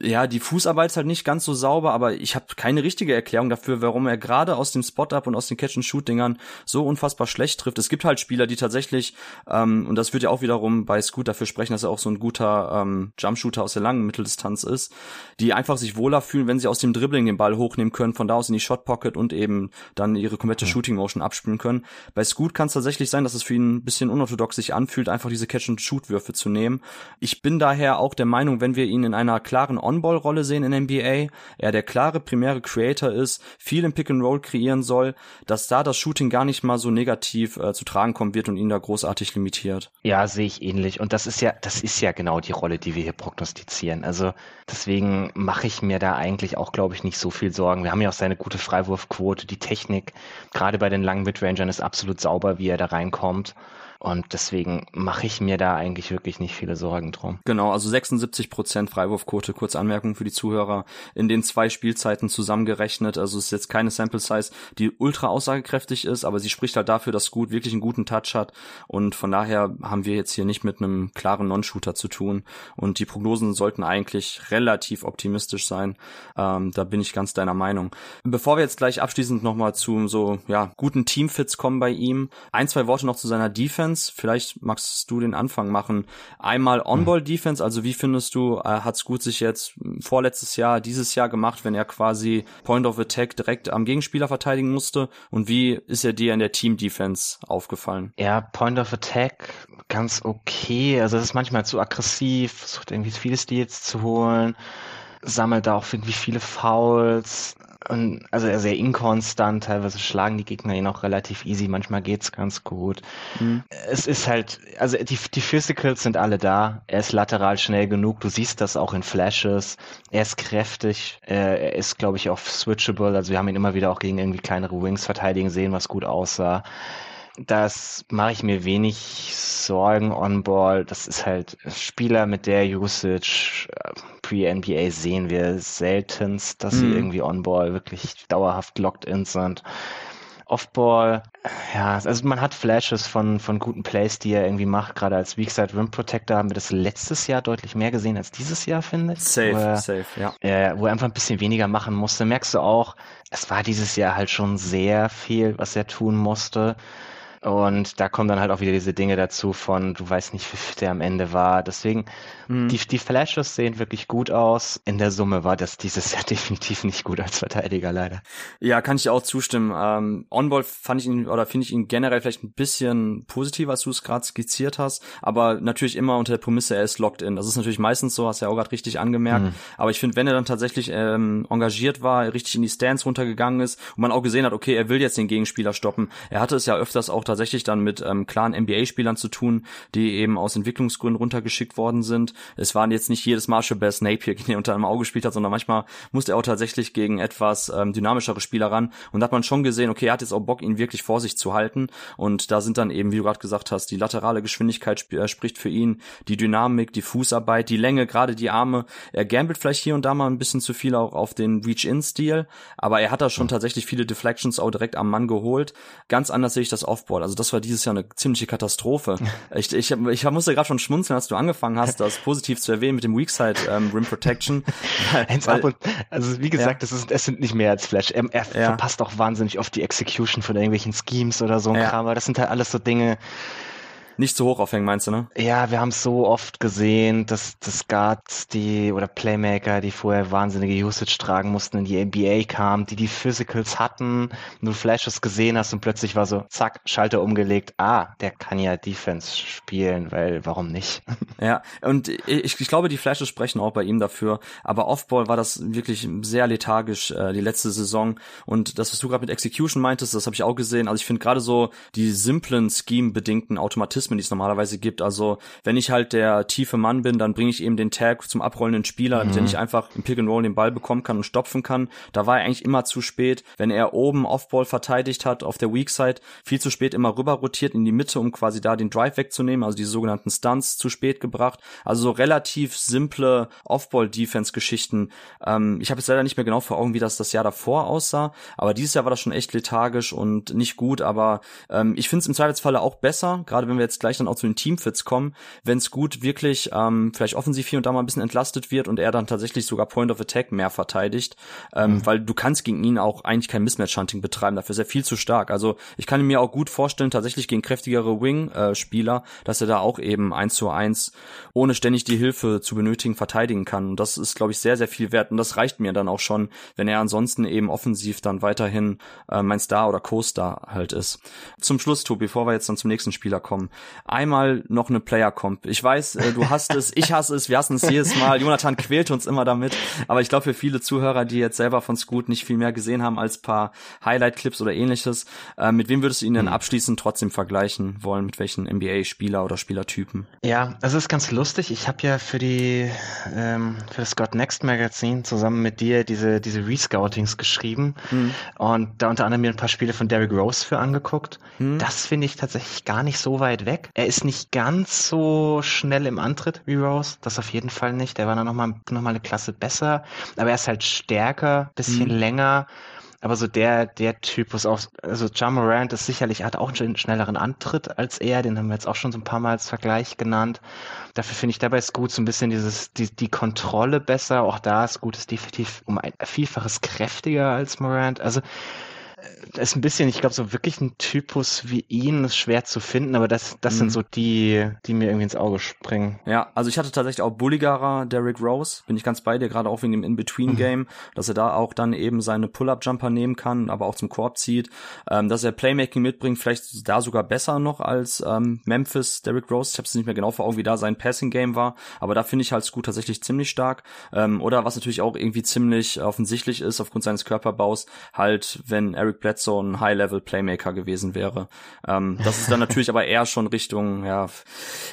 Ja, die Fußarbeit ist halt nicht ganz so sauber, aber ich habe keine richtige Erklärung dafür, warum er gerade aus dem Spot-Up und aus den Catch-and-Shoot-Dingern so unfassbar schlecht trifft. Es gibt halt Spieler, die tatsächlich, ähm, und das wird ja auch wiederum bei Scoot dafür sprechen, dass er auch so ein guter ähm, Jumpshooter aus der langen Mitteldistanz ist, die einfach sich wohler fühlen, wenn sie aus dem Dribbling den Ball hochnehmen können, von da aus in die Shot-Pocket und eben dann ihre komplette Shooting-Motion abspielen können. Bei Scoot kann es tatsächlich sein, dass es für ihn ein bisschen unorthodox sich anfühlt, anfühlt, einfach diese Catch-and-Shoot-Würfe zu nehmen. Ich bin daher auch der Meinung, wenn wir ihn in einer klaren On-Ball-Rolle sehen in NBA, er der klare primäre Creator ist, viel im Pick-and-Roll kreieren soll, dass da das Shooting gar nicht mal so negativ äh, zu tragen kommen wird und ihn da großartig limitiert. Ja, sehe ich ähnlich. Und das ist ja, das ist ja genau die Rolle, die wir hier prognostizieren. Also deswegen mache ich mir da eigentlich auch, glaube ich, nicht so viel Sorgen. Wir haben ja auch seine gute Freiwurfquote, die Technik, gerade bei den langen Midrangern ist absolut sauber, wie er da reinkommt. Und deswegen mache ich mir da eigentlich wirklich nicht viele Sorgen drum. Genau, also 76 Prozent Freiwurfquote, kurz Anmerkung für die Zuhörer, in den zwei Spielzeiten zusammengerechnet. Also es ist jetzt keine Sample Size, die ultra aussagekräftig ist, aber sie spricht halt dafür, dass Gut wirklich einen guten Touch hat. Und von daher haben wir jetzt hier nicht mit einem klaren Non-Shooter zu tun. Und die Prognosen sollten eigentlich relativ optimistisch sein. Ähm, da bin ich ganz deiner Meinung. Bevor wir jetzt gleich abschließend nochmal zu so ja guten Teamfits kommen bei ihm, ein, zwei Worte noch zu seiner Defense. Defense. Vielleicht magst du den Anfang machen. Einmal On-Ball Defense, also wie findest du, äh, hat's gut sich jetzt vorletztes Jahr, dieses Jahr gemacht, wenn er quasi Point of Attack direkt am Gegenspieler verteidigen musste? Und wie ist er dir in der Team Defense aufgefallen? Ja, Point of Attack ganz okay. Also es ist manchmal zu aggressiv, versucht irgendwie viele Steals zu holen sammelt da auch irgendwie viele Fouls. Und also er sehr inkonstant, teilweise schlagen die Gegner ihn auch relativ easy, manchmal geht's ganz gut. Mhm. Es ist halt, also die, die Physicals sind alle da. Er ist lateral schnell genug, du siehst das auch in Flashes. Er ist kräftig, er ist, glaube ich, auch switchable. Also wir haben ihn immer wieder auch gegen irgendwie kleinere Wings verteidigen sehen, was gut aussah das mache ich mir wenig Sorgen on Ball. Das ist halt Spieler mit der Usage äh, pre-NBA sehen wir seltenst, dass mhm. sie irgendwie on Ball wirklich dauerhaft locked in sind. Off-Ball, ja, also man hat Flashes von, von guten Plays, die er irgendwie macht. Gerade als Weakside Rim Protector haben wir das letztes Jahr deutlich mehr gesehen als dieses Jahr, finde ich. Safe, er, safe, ja. Äh, wo er einfach ein bisschen weniger machen musste. Merkst du auch, es war dieses Jahr halt schon sehr viel, was er tun musste. Und da kommen dann halt auch wieder diese Dinge dazu von, du weißt nicht, wie der am Ende war. Deswegen, mhm. die, die Flashes sehen wirklich gut aus. In der Summe war das dieses Jahr definitiv nicht gut als Verteidiger, leider. Ja, kann ich auch zustimmen. Ähm, On-Ball fand ich ihn, oder finde ich ihn generell vielleicht ein bisschen positiver, als du es gerade skizziert hast. Aber natürlich immer unter der Prämisse, er ist locked in. Das ist natürlich meistens so, hast du ja auch gerade richtig angemerkt. Mhm. Aber ich finde, wenn er dann tatsächlich ähm, engagiert war, richtig in die Stands runtergegangen ist und man auch gesehen hat, okay, er will jetzt den Gegenspieler stoppen. Er hatte es ja öfters auch tatsächlich dann mit ähm, klaren NBA-Spielern zu tun, die eben aus Entwicklungsgründen runtergeschickt worden sind. Es waren jetzt nicht jedes Mal Shabazz Napier, den er unter einem Auge gespielt hat, sondern manchmal musste er auch tatsächlich gegen etwas ähm, dynamischere Spieler ran. Und da hat man schon gesehen, okay, er hat jetzt auch Bock, ihn wirklich vor sich zu halten. Und da sind dann eben, wie du gerade gesagt hast, die laterale Geschwindigkeit sp äh, spricht für ihn, die Dynamik, die Fußarbeit, die Länge, gerade die Arme. Er gambelt vielleicht hier und da mal ein bisschen zu viel auch auf den Reach-In-Stil, aber er hat da schon tatsächlich viele Deflections auch direkt am Mann geholt. Ganz anders sehe ich das Offboard. Also das war dieses Jahr eine ziemliche Katastrophe. ich, ich, ich musste gerade schon schmunzeln, als du angefangen hast, das positiv zu erwähnen mit dem Weakside ähm, Rim Protection. weil, und, also wie gesagt, ja. es, ist, es sind nicht mehr als Flash. Er, er ja. verpasst auch wahnsinnig oft die Execution von irgendwelchen Schemes oder so ein ja. Kram, aber das sind halt alles so Dinge, nicht zu hoch aufhängen, meinst du, ne? Ja, wir haben es so oft gesehen, dass, dass Guards, die oder Playmaker, die vorher wahnsinnige Usage tragen mussten, in die NBA kamen, die die Physicals hatten, du Flashes gesehen hast und plötzlich war so, zack, Schalter umgelegt, ah, der kann ja Defense spielen, weil warum nicht? Ja, und ich, ich glaube, die Flashes sprechen auch bei ihm dafür, aber Offball war das wirklich sehr lethargisch äh, die letzte Saison und das, was du gerade mit Execution meintest, das habe ich auch gesehen, also ich finde gerade so die simplen Scheme-bedingten Automatismen Mechanismen, die es normalerweise gibt. Also wenn ich halt der tiefe Mann bin, dann bringe ich eben den Tag zum abrollenden Spieler, damit mhm. er nicht einfach im Pick and Roll den Ball bekommen kann und stopfen kann. Da war er eigentlich immer zu spät. Wenn er oben Offball verteidigt hat auf der Weak Side, viel zu spät immer rüber rotiert in die Mitte, um quasi da den Drive wegzunehmen, also die sogenannten Stunts zu spät gebracht. Also so relativ simple Offball-Defense-Geschichten. Ähm, ich habe jetzt leider nicht mehr genau vor Augen, wie das das Jahr davor aussah, aber dieses Jahr war das schon echt lethargisch und nicht gut, aber ähm, ich finde es im Zweifelsfalle auch besser, gerade wenn wir jetzt jetzt gleich dann auch zu den Teamfits kommen, wenn es gut wirklich ähm, vielleicht offensiv hier und da mal ein bisschen entlastet wird und er dann tatsächlich sogar Point of Attack mehr verteidigt, ähm, mhm. weil du kannst gegen ihn auch eigentlich kein Mismatch-Hunting betreiben, dafür ist er viel zu stark. Also ich kann mir auch gut vorstellen, tatsächlich gegen kräftigere Wing-Spieler, dass er da auch eben eins zu eins, ohne ständig die Hilfe zu benötigen, verteidigen kann. Und das ist, glaube ich, sehr, sehr viel wert. Und das reicht mir dann auch schon, wenn er ansonsten eben offensiv dann weiterhin äh, mein Star oder Co-Star halt ist. Zum Schluss, Tobi, bevor wir jetzt dann zum nächsten Spieler kommen einmal noch eine Player-Comp. Ich weiß, äh, du hast es, ich hasse es, wir hassen es jedes Mal. Jonathan quält uns immer damit. Aber ich glaube, für viele Zuhörer, die jetzt selber von Scoot nicht viel mehr gesehen haben als paar Highlight-Clips oder ähnliches, äh, mit wem würdest du ihn denn hm. abschließend trotzdem vergleichen wollen? Mit welchen NBA-Spieler oder Spielertypen? Ja, das ist ganz lustig. Ich habe ja für die ähm, für das Scott Next Magazin zusammen mit dir diese diese Rescoutings geschrieben mhm. und da unter anderem mir ein paar Spiele von Derrick Rose für angeguckt. Mhm. Das finde ich tatsächlich gar nicht so weit weg weg. Er ist nicht ganz so schnell im Antritt wie Rose, das auf jeden Fall nicht. Er war dann nochmal noch mal eine Klasse besser, aber er ist halt stärker, bisschen mhm. länger. Aber so der, der Typus auch, also John Morant ist sicherlich, hat auch einen schnelleren Antritt als er, den haben wir jetzt auch schon so ein paar Mal als Vergleich genannt. Dafür finde ich dabei ist gut so ein bisschen dieses, die, die Kontrolle besser. Auch da ist gut, ist definitiv um ein Vielfaches kräftiger als Morant. Also, ist ein bisschen, ich glaube, so wirklich ein Typus wie ihn ist schwer zu finden, aber das, das mhm. sind so die, die mir irgendwie ins Auge springen. Ja, also ich hatte tatsächlich auch Bulligarer, Derrick Rose, bin ich ganz bei dir, gerade auch wegen dem In-Between-Game, mhm. dass er da auch dann eben seine Pull-Up-Jumper nehmen kann, aber auch zum Korb zieht, ähm, dass er Playmaking mitbringt, vielleicht da sogar besser noch als ähm, Memphis, Derrick Rose. Ich habe es nicht mehr genau vor Augen, wie da sein Passing-Game war, aber da finde ich halt Scoot tatsächlich ziemlich stark. Ähm, oder was natürlich auch irgendwie ziemlich offensichtlich ist, aufgrund seines Körperbaus, halt, wenn Eric Bledsoe so ein High-Level-Playmaker gewesen wäre. Ähm, das ist dann natürlich aber eher schon Richtung, ja,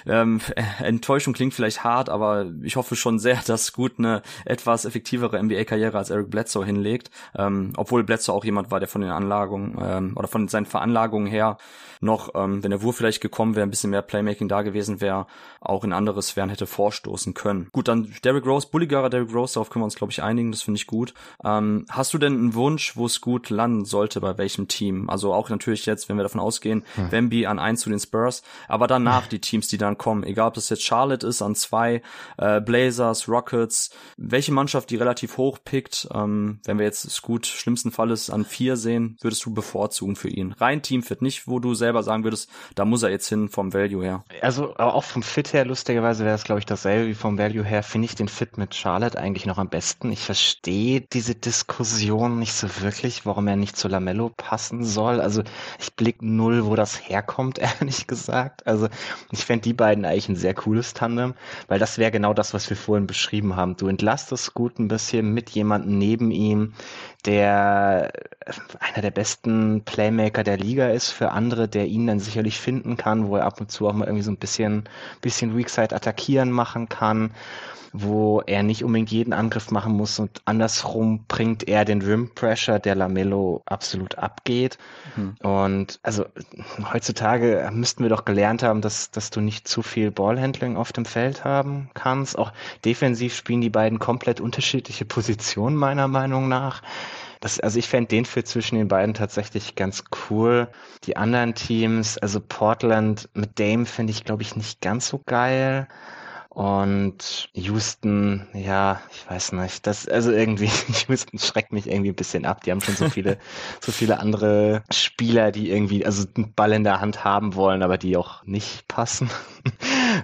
ähm, Enttäuschung klingt vielleicht hart, aber ich hoffe schon sehr, dass Gut eine etwas effektivere NBA-Karriere als Eric Bledsoe hinlegt. Ähm, obwohl Bledsoe auch jemand war, der von den Anlagungen ähm, oder von seinen Veranlagungen her noch, ähm, wenn der Wurf vielleicht gekommen wäre, ein bisschen mehr Playmaking da gewesen wäre, auch in andere Sphären hätte vorstoßen können. Gut, dann Derrick Rose, bulligerer Derrick Rose, darauf können wir uns, glaube ich, einigen, das finde ich gut. Ähm, hast du denn einen Wunsch, wo es gut landen sollte? Sollte, bei welchem Team. Also auch natürlich jetzt, wenn wir davon ausgehen, hm. Wemby an eins zu den Spurs, aber danach die Teams, die dann kommen, egal ob das jetzt Charlotte ist an zwei, äh, Blazers, Rockets, welche Mannschaft die relativ hoch pickt, ähm, wenn wir jetzt Scoot schlimmsten Falles an vier sehen, würdest du bevorzugen für ihn? Rein Teamfit, nicht wo du selber sagen würdest, da muss er jetzt hin vom Value her. Also aber auch vom Fit her, lustigerweise wäre es glaube ich dasselbe wie vom Value her, finde ich den Fit mit Charlotte eigentlich noch am besten. Ich verstehe diese Diskussion nicht so wirklich, warum er nicht zu Lamello passen soll. Also ich blick null, wo das herkommt, ehrlich gesagt. Also ich fände die beiden eigentlich ein sehr cooles Tandem, weil das wäre genau das, was wir vorhin beschrieben haben. Du entlastest gut ein bisschen mit jemandem neben ihm, der einer der besten Playmaker der Liga ist für andere, der ihn dann sicherlich finden kann, wo er ab und zu auch mal irgendwie so ein bisschen, bisschen Weakside attackieren machen kann wo er nicht unbedingt jeden Angriff machen muss und andersrum bringt er den Rim Pressure, der Lamello absolut abgeht. Mhm. Und also heutzutage müssten wir doch gelernt haben, dass, dass du nicht zu viel Ballhandling auf dem Feld haben kannst. Auch defensiv spielen die beiden komplett unterschiedliche Positionen meiner Meinung nach. Das, also ich fände den Fit zwischen den beiden tatsächlich ganz cool. Die anderen Teams, also Portland mit Dame finde ich, glaube ich, nicht ganz so geil. Und Houston, ja, ich weiß nicht. Das, also irgendwie, Houston schreckt mich irgendwie ein bisschen ab. Die haben schon so viele, so viele andere Spieler, die irgendwie, also einen Ball in der Hand haben wollen, aber die auch nicht passen.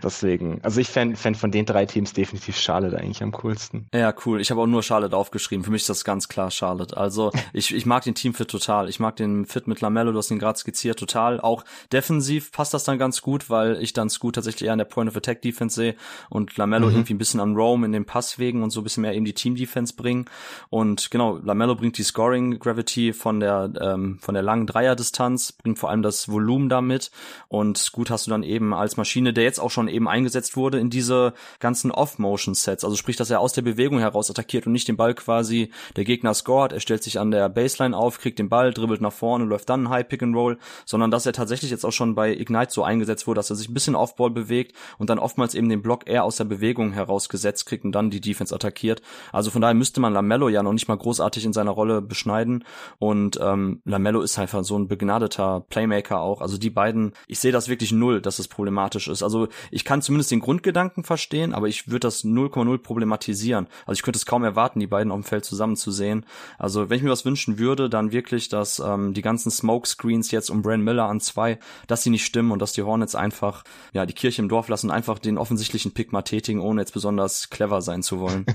Deswegen, also ich fände fänd von den drei Teams definitiv Charlotte eigentlich am coolsten. Ja, cool. Ich habe auch nur Charlotte aufgeschrieben. Für mich ist das ganz klar Charlotte. Also ich, ich mag den Teamfit total. Ich mag den Fit mit Lamello, du hast ihn gerade skizziert, total. Auch defensiv passt das dann ganz gut, weil ich dann Scoot tatsächlich eher in der Point of Attack Defense sehe und Lamello mhm. irgendwie ein bisschen an Rome in den Passwegen und so ein bisschen mehr eben die Team Defense bringen. Und genau, Lamello bringt die Scoring Gravity von der ähm, von der langen Dreierdistanz, bringt vor allem das Volumen damit und Scoot hast du dann eben als Maschine, der jetzt auch schon eben eingesetzt wurde in diese ganzen Off-Motion-Sets. Also sprich, dass er aus der Bewegung heraus attackiert und nicht den Ball quasi der Gegner scored. Er stellt sich an der Baseline auf, kriegt den Ball, dribbelt nach vorne, läuft dann High Pick and Roll, sondern dass er tatsächlich jetzt auch schon bei Ignite so eingesetzt wurde, dass er sich ein bisschen Off-Ball bewegt und dann oftmals eben den Block eher aus der Bewegung herausgesetzt kriegt und dann die Defense attackiert. Also von daher müsste man Lamello ja noch nicht mal großartig in seiner Rolle beschneiden und ähm, Lamello ist einfach so ein begnadeter Playmaker auch. Also die beiden, ich sehe das wirklich null, dass es problematisch ist. Also ich kann zumindest den Grundgedanken verstehen, aber ich würde das 0,0 problematisieren. Also ich könnte es kaum erwarten, die beiden auf dem Feld zusammen zu sehen. Also wenn ich mir was wünschen würde, dann wirklich, dass ähm, die ganzen Smoke Screens jetzt um Brand Miller an zwei, dass sie nicht stimmen und dass die Hornets einfach ja die Kirche im Dorf lassen, einfach den offensichtlichen Pick mal tätigen, ohne jetzt besonders clever sein zu wollen.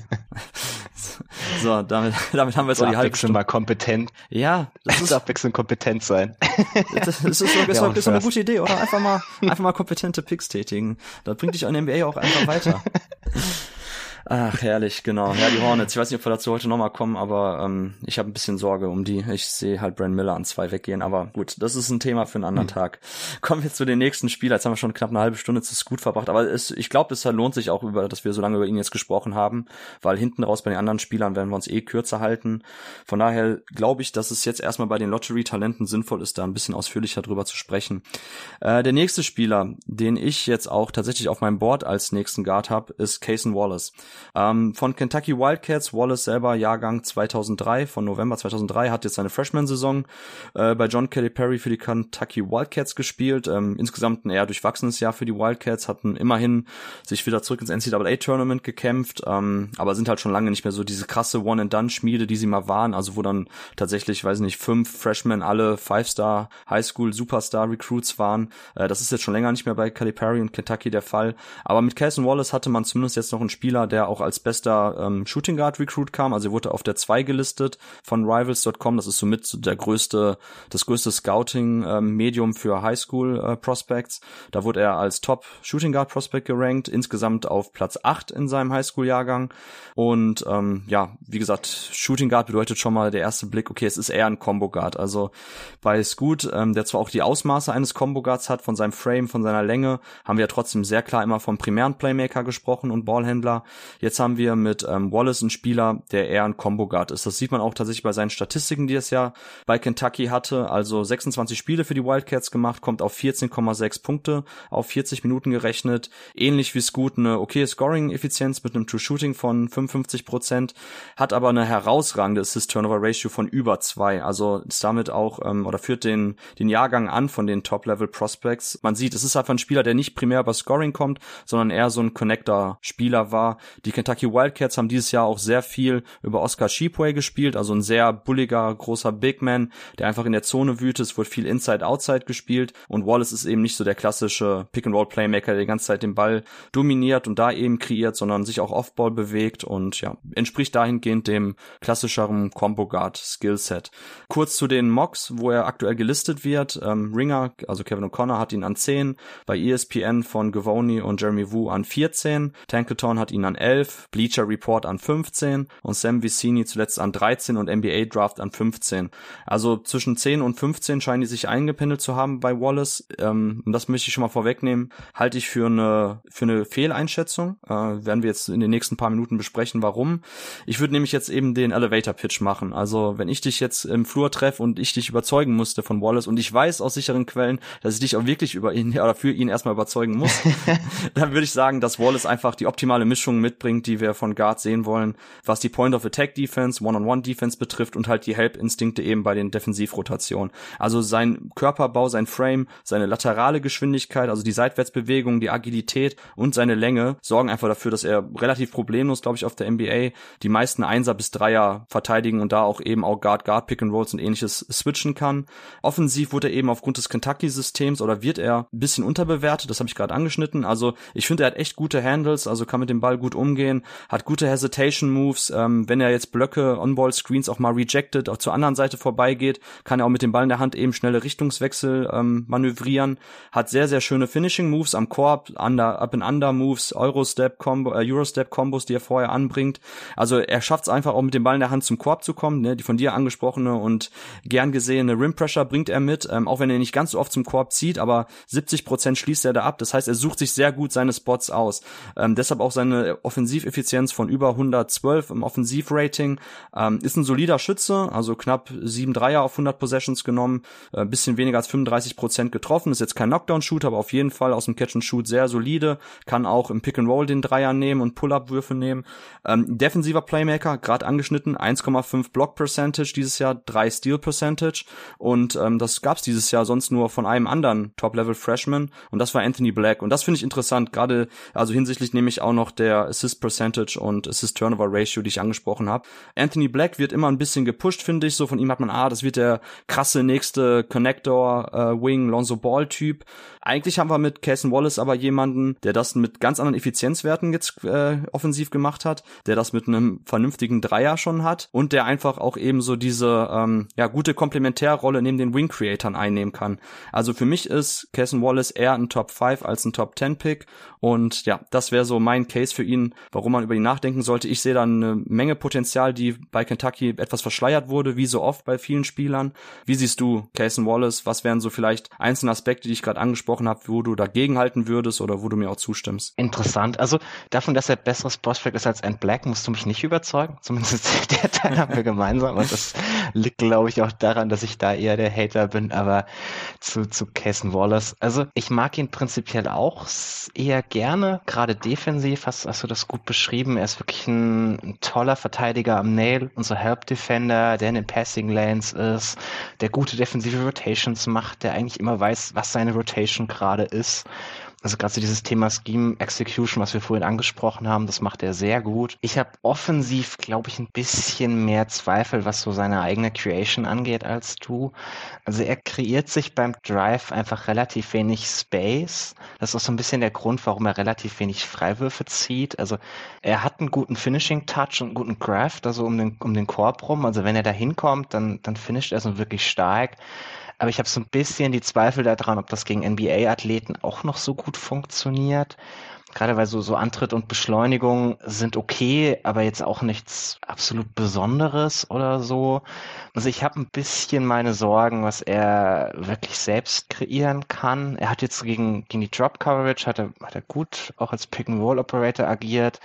so, damit, damit haben wir jetzt so die halbe Stunde. mal kompetent. Ja, das ist abwechselnd kompetent sein. das, das ist, so, ist, ja, ist so eine gute Idee, oder? Einfach mal, einfach mal kompetente Picks tätigen. Da bringt dich an NBA auch einfach weiter. Ach, herrlich, genau. Ja, die Hornets. Ich weiß nicht, ob wir dazu heute nochmal kommen, aber ähm, ich habe ein bisschen Sorge um die. Ich sehe halt Brand Miller an zwei weggehen, aber gut, das ist ein Thema für einen anderen hm. Tag. Kommen wir zu den nächsten Spieler. Jetzt haben wir schon knapp eine halbe Stunde zu Scoot verbracht, aber es, ich glaube, es lohnt sich auch, über, dass wir so lange über ihn jetzt gesprochen haben, weil hinten raus bei den anderen Spielern werden wir uns eh kürzer halten. Von daher glaube ich, dass es jetzt erstmal bei den Lottery-Talenten sinnvoll ist, da ein bisschen ausführlicher drüber zu sprechen. Äh, der nächste Spieler, den ich jetzt auch tatsächlich auf meinem Board als nächsten Guard habe, ist Cason Wallace. Ähm, von Kentucky Wildcats, Wallace selber Jahrgang 2003, von November 2003, hat jetzt seine Freshman-Saison äh, bei John Kelly Perry für die Kentucky Wildcats gespielt. Ähm, insgesamt ein eher durchwachsenes Jahr für die Wildcats, hatten immerhin sich wieder zurück ins NCAA-Tournament gekämpft, ähm, aber sind halt schon lange nicht mehr so diese krasse One-and-Done-Schmiede, die sie mal waren, also wo dann tatsächlich, weiß nicht, fünf Freshmen alle Five-Star Highschool Superstar Recruits waren. Äh, das ist jetzt schon länger nicht mehr bei Kelly Perry und Kentucky der Fall. Aber mit Cason Wallace hatte man zumindest jetzt noch einen Spieler, der auch als bester ähm, Shooting Guard Recruit kam. Also er wurde auf der 2 gelistet von Rivals.com. Das ist somit der größte, das größte Scouting ähm, für Highschool äh, Prospects. Da wurde er als Top Shooting Guard Prospect gerankt, insgesamt auf Platz 8 in seinem Highschool Jahrgang. Und ähm, ja, wie gesagt, Shooting Guard bedeutet schon mal der erste Blick, okay, es ist eher ein Combo Guard. Also bei Scoot, ähm, der zwar auch die Ausmaße eines Combo Guards hat, von seinem Frame, von seiner Länge, haben wir ja trotzdem sehr klar immer vom primären Playmaker gesprochen und Ballhändler. Jetzt haben wir mit ähm, Wallace einen Spieler, der eher ein Combo Guard ist. Das sieht man auch tatsächlich bei seinen Statistiken, die es ja bei Kentucky hatte. Also 26 Spiele für die Wildcats gemacht, kommt auf 14,6 Punkte auf 40 Minuten gerechnet. Ähnlich wie Scoot eine okay Scoring-Effizienz mit einem True Shooting von 55 Prozent, hat aber eine herausragende Assist-Turnover-Ratio von über zwei. Also ist damit auch ähm, oder führt den den Jahrgang an von den Top-Level-Prospects. Man sieht, es ist einfach ein Spieler, der nicht primär über Scoring kommt, sondern eher so ein Connector-Spieler war. Die Kentucky Wildcats haben dieses Jahr auch sehr viel über Oscar Sheepway gespielt, also ein sehr bulliger, großer Big Man, der einfach in der Zone wütet. Es wird viel Inside-Outside gespielt und Wallace ist eben nicht so der klassische Pick-and-Roll-Playmaker, der die ganze Zeit den Ball dominiert und da eben kreiert, sondern sich auch Off-Ball bewegt und ja, entspricht dahingehend dem klassischeren Combo-Guard-Skillset. Kurz zu den Mocks, wo er aktuell gelistet wird. Ähm, Ringer, also Kevin O'Connor hat ihn an 10, bei ESPN von Gavoni und Jeremy Wu an 14, Tankathon hat ihn an 11, Bleacher Report an 15 und Sam Vicini zuletzt an 13 und NBA Draft an 15. Also zwischen 10 und 15 scheinen die sich eingependelt zu haben bei Wallace. Ähm, und das möchte ich schon mal vorwegnehmen, halte ich für eine, für eine Fehleinschätzung. Äh, werden wir jetzt in den nächsten paar Minuten besprechen, warum. Ich würde nämlich jetzt eben den Elevator Pitch machen. Also wenn ich dich jetzt im Flur treffe und ich dich überzeugen musste von Wallace und ich weiß aus sicheren Quellen, dass ich dich auch wirklich über ihn oder für ihn erstmal überzeugen muss, dann würde ich sagen, dass Wallace einfach die optimale Mischung mitbringt, die wir von Guard sehen wollen, was die Point of Attack Defense, One-on-One Defense betrifft und halt die Help Instinkte eben bei den Defensivrotationen. Also sein Körperbau, sein Frame, seine laterale Geschwindigkeit, also die Seitwärtsbewegung, die Agilität und seine Länge sorgen einfach dafür, dass er relativ problemlos, glaube ich, auf der NBA die meisten Einser bis Dreier verteidigen und da auch eben auch Guard, Guard, Pick and Rolls und ähnliches switchen kann. Offensiv wurde er eben aufgrund des Kentucky-Systems oder wird er ein bisschen unterbewertet, das habe ich gerade angeschnitten. Also ich finde, er hat echt gute Handles, also kann mit dem Ball gut umgehen, hat gute Hesitation-Moves. Ähm, wenn er jetzt Blöcke, On-Ball-Screens auch mal rejected, auch zur anderen Seite vorbeigeht, kann er auch mit dem Ball in der Hand eben schnelle Richtungswechsel ähm, manövrieren. Hat sehr, sehr schöne Finishing-Moves am Korb, under, Up-and-Under-Moves, Euro-Step-Combo, äh, Euro-Step-Combos, die er vorher anbringt. Also er schafft es einfach auch mit dem Ball in der Hand zum Korb zu kommen. Ne? Die von dir angesprochene und gern gesehene Rim-Pressure bringt er mit, ähm, auch wenn er nicht ganz so oft zum Korb zieht, aber 70 Prozent schließt er da ab. Das heißt, er sucht sich sehr gut seine Spots aus. Ähm, deshalb auch seine Offensiveffizienz von über 112 im Offensivrating. Ähm, ist ein solider Schütze, also knapp 7 Dreier auf 100 Possessions genommen, äh, bisschen weniger als 35 Prozent getroffen. Ist jetzt kein Knockdown-Shooter, aber auf jeden Fall aus dem Catch-and-Shoot sehr solide. Kann auch im Pick-and-Roll den Dreier nehmen und Pull-Up-Würfe nehmen. Ähm, defensiver Playmaker, gerade angeschnitten, 1,5 Block-Percentage dieses Jahr, 3 Steal-Percentage und ähm, das gab's dieses Jahr sonst nur von einem anderen Top-Level-Freshman und das war Anthony Black und das finde ich interessant, gerade also hinsichtlich nämlich auch noch der Assist Percentage und Assist Turnover Ratio, die ich angesprochen habe. Anthony Black wird immer ein bisschen gepusht, finde ich, so von ihm hat man, ah, das wird der krasse nächste Connector äh, Wing Lonzo Ball Typ. Eigentlich haben wir mit Cason Wallace aber jemanden, der das mit ganz anderen Effizienzwerten jetzt äh, offensiv gemacht hat, der das mit einem vernünftigen Dreier schon hat und der einfach auch eben so diese ähm, ja gute Komplementärrolle neben den Wing Creatoren einnehmen kann. Also für mich ist Cason Wallace eher ein Top 5 als ein Top 10 Pick und ja, das wäre so mein Case für ihn, warum man über ihn nachdenken sollte. Ich sehe da eine Menge Potenzial, die bei Kentucky etwas verschleiert wurde, wie so oft bei vielen Spielern. Wie siehst du Cason Wallace? Was wären so vielleicht einzelne Aspekte, die ich gerade angesprochen habe, wo du dagegen halten würdest oder wo du mir auch zustimmst? Interessant. Also davon, dass er besseres Prospect ist als Ant Black, musst du mich nicht überzeugen. Zumindest der Teil haben wir gemeinsam. Und das liegt, glaube ich, auch daran, dass ich da eher der Hater bin. Aber zu, zu Cason Wallace. Also ich mag ihn prinzipiell auch eher gerne, gerade defensiv hast, hast du das gut beschrieben. Er ist wirklich ein, ein toller Verteidiger am Nail, unser Help Defender, der in den Passing Lanes ist, der gute defensive Rotations macht, der eigentlich immer weiß, was seine Rotation gerade ist. Also gerade so dieses Thema Scheme Execution, was wir vorhin angesprochen haben, das macht er sehr gut. Ich habe offensiv, glaube ich, ein bisschen mehr Zweifel, was so seine eigene Creation angeht als du. Also er kreiert sich beim Drive einfach relativ wenig Space. Das ist auch so ein bisschen der Grund, warum er relativ wenig Freiwürfe zieht. Also er hat einen guten Finishing Touch und einen guten Graft, also um den, um den Korb rum. Also wenn er da hinkommt, dann, dann finisht er so wirklich stark. Aber ich habe so ein bisschen die Zweifel daran, ob das gegen NBA-Athleten auch noch so gut funktioniert. Gerade weil so, so Antritt und Beschleunigung sind okay, aber jetzt auch nichts absolut Besonderes oder so. Also ich habe ein bisschen meine Sorgen, was er wirklich selbst kreieren kann. Er hat jetzt gegen, gegen die Drop Coverage, hat er, hat er gut auch als Pick-and-Roll-Operator agiert,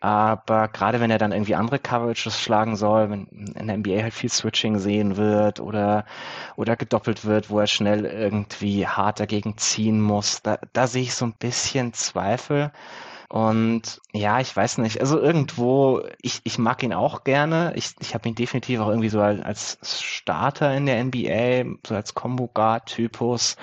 aber gerade wenn er dann irgendwie andere Coverages schlagen soll, wenn in der NBA halt viel Switching sehen wird oder, oder gedoppelt wird, wo er schnell irgendwie hart dagegen ziehen muss, da, da sehe ich so ein bisschen Zweifel. Und ja, ich weiß nicht. Also irgendwo, ich, ich mag ihn auch gerne. Ich, ich habe ihn definitiv auch irgendwie so als, Starter in der NBA, so als Combo-Guard-Typus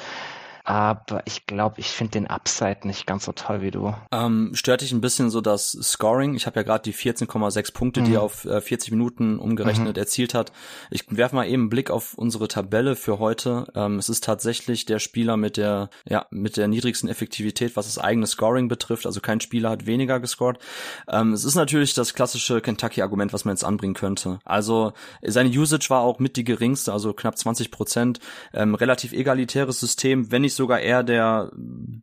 aber ich glaube, ich finde den Upside nicht ganz so toll wie du. Ähm, stört dich ein bisschen so das Scoring? Ich habe ja gerade die 14,6 Punkte, mhm. die er auf äh, 40 Minuten umgerechnet mhm. erzielt hat. Ich werfe mal eben einen Blick auf unsere Tabelle für heute. Ähm, es ist tatsächlich der Spieler mit der ja mit der niedrigsten Effektivität, was das eigene Scoring betrifft. Also kein Spieler hat weniger gescored. Ähm, es ist natürlich das klassische Kentucky-Argument, was man jetzt anbringen könnte. Also seine Usage war auch mit die geringste, also knapp 20 Prozent. Ähm, relativ egalitäres System, wenn nicht sogar eher der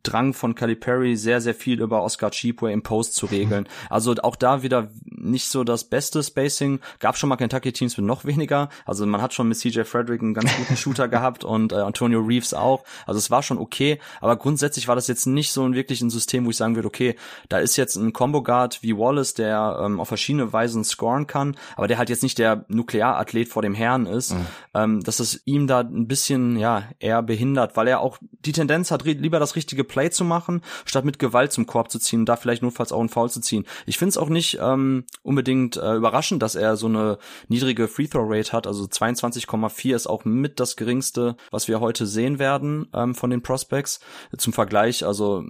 Drang von Calipari, sehr, sehr viel über Oscar Cheapway im Post zu regeln. Also auch da wieder nicht so das beste Spacing. Gab schon mal Kentucky-Teams mit noch weniger. Also man hat schon mit CJ Frederick einen ganz guten Shooter gehabt und äh, Antonio Reeves auch. Also es war schon okay, aber grundsätzlich war das jetzt nicht so ein wirklich ein System, wo ich sagen würde, okay, da ist jetzt ein Combo-Guard wie Wallace, der ähm, auf verschiedene Weisen scoren kann, aber der halt jetzt nicht der Nuklearathlet vor dem Herrn ist, mhm. ähm, dass es ihm da ein bisschen, ja, eher behindert, weil er auch die Tendenz hat, lieber das richtige Play zu machen, statt mit Gewalt zum Korb zu ziehen und da vielleicht notfalls auch einen Foul zu ziehen. Ich finde es auch nicht ähm, unbedingt äh, überraschend, dass er so eine niedrige Free Throw Rate hat. Also 22,4 ist auch mit das geringste, was wir heute sehen werden ähm, von den Prospects. Zum Vergleich, also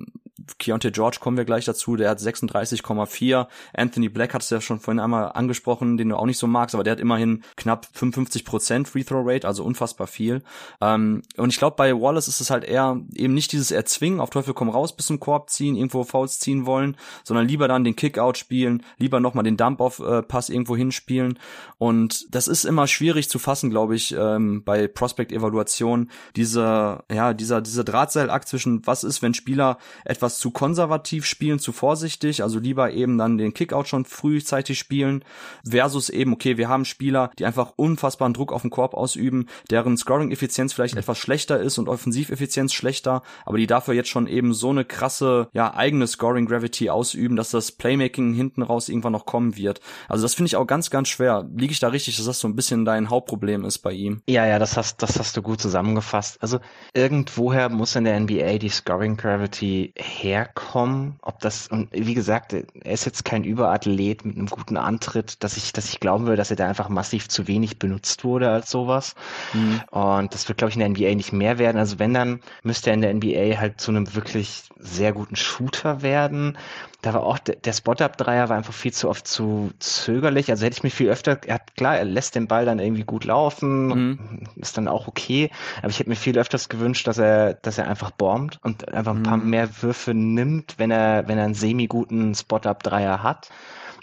Keontae George kommen wir gleich dazu, der hat 36,4. Anthony Black hat es ja schon vorhin einmal angesprochen, den du auch nicht so magst, aber der hat immerhin knapp 55% Free Throw Rate, also unfassbar viel. Ähm, und ich glaube, bei Wallace ist es halt eher eben nicht dieses Erzwingen, auf Teufel komm raus bis zum Korb ziehen, irgendwo Fouls ziehen wollen, sondern lieber dann den Kickout spielen, lieber nochmal den Dump-Off-Pass irgendwo hinspielen. Und das ist immer schwierig zu fassen, glaube ich, ähm, bei Prospect-Evaluation. Diese, ja, dieser, dieser Drahtseilakt zwischen was ist, wenn Spieler etwas zu konservativ spielen, zu vorsichtig, also lieber eben dann den Kickout schon frühzeitig spielen, versus eben, okay, wir haben Spieler, die einfach unfassbaren Druck auf den Korb ausüben, deren Scoring-Effizienz vielleicht mhm. etwas schlechter ist und Offensiveffizienz schlechter, aber die dafür jetzt schon eben so eine krasse, ja, eigene Scoring-Gravity ausüben, dass das Playmaking hinten raus irgendwann noch kommen wird. Also das finde ich auch ganz, ganz schwer. Liege ich da richtig, dass das so ein bisschen dein Hauptproblem ist bei ihm? Ja, ja, das hast, das hast du gut zusammengefasst. Also irgendwoher muss in der NBA die Scoring-Gravity herkommen. Ob das, und wie gesagt, er ist jetzt kein Überathlet mit einem guten Antritt, dass ich, dass ich glauben würde, dass er da einfach massiv zu wenig benutzt wurde als sowas. Mhm. Und das wird, glaube ich, in der NBA nicht mehr werden. Also wenn, dann müsste er in der NBA halt zu einem wirklich sehr guten Shooter werden da war auch der, Spot-Up-Dreier war einfach viel zu oft zu zögerlich. Also hätte ich mich viel öfter, er hat klar, er lässt den Ball dann irgendwie gut laufen, mhm. ist dann auch okay. Aber ich hätte mir viel öfters gewünscht, dass er, dass er einfach bombt und einfach ein paar mhm. mehr Würfe nimmt, wenn er, wenn er einen semi-guten Spot-Up-Dreier hat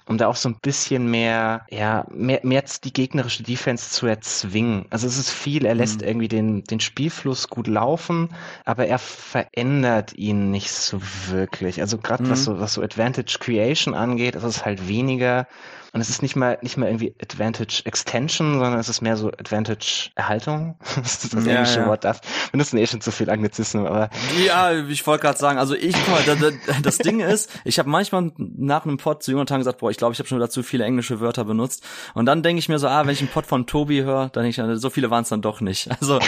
um da auch so ein bisschen mehr, ja, mehr, mehr die gegnerische Defense zu erzwingen. Also es ist viel, er lässt mhm. irgendwie den, den Spielfluss gut laufen, aber er verändert ihn nicht so wirklich. Also gerade mhm. was so, was so Advantage Creation angeht, ist es halt weniger und es ist nicht mal, nicht mal irgendwie Advantage Extension, sondern es ist mehr so Advantage Erhaltung. das ist das ja, englische ja. Wort. Wir benutzen eh schon zu viel Anglizismen, aber. Ja, ich wollte gerade sagen, also ich, guck mal, das Ding ist, ich habe manchmal nach einem Pod zu Jonathan gesagt, boah, ich glaube, ich habe schon dazu viele englische Wörter benutzt. Und dann denke ich mir so, ah, wenn ich einen Pod von Tobi höre, dann denke ich, so viele waren es dann doch nicht. Also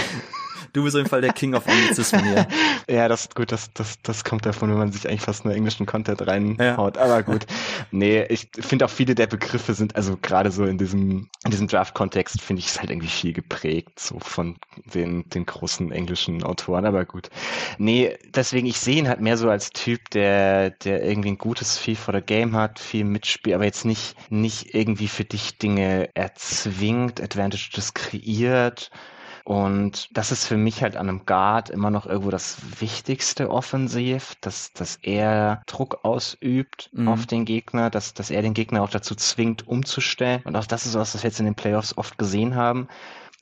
Du bist auf jeden Fall der King of Anglizismen hier. ja, das gut, das, das, das kommt davon, wenn man sich eigentlich fast nur englischen Content reinhaut. Ja. Aber gut. Nee, ich finde auch viele der Begriffe sind, also gerade so in diesem, in diesem Draft-Kontext finde ich es halt irgendwie viel geprägt, so von den, den großen englischen Autoren. Aber gut. Nee, deswegen, ich sehe ihn halt mehr so als Typ, der, der irgendwie ein gutes Feel for the Game hat, viel mitspielt, aber jetzt nicht, nicht irgendwie für dich Dinge erzwingt, Advantages kreiert und das ist für mich halt an einem Guard immer noch irgendwo das Wichtigste offensiv, dass, dass er Druck ausübt mhm. auf den Gegner, dass, dass er den Gegner auch dazu zwingt, umzustellen. Und auch das ist was, was wir jetzt in den Playoffs oft gesehen haben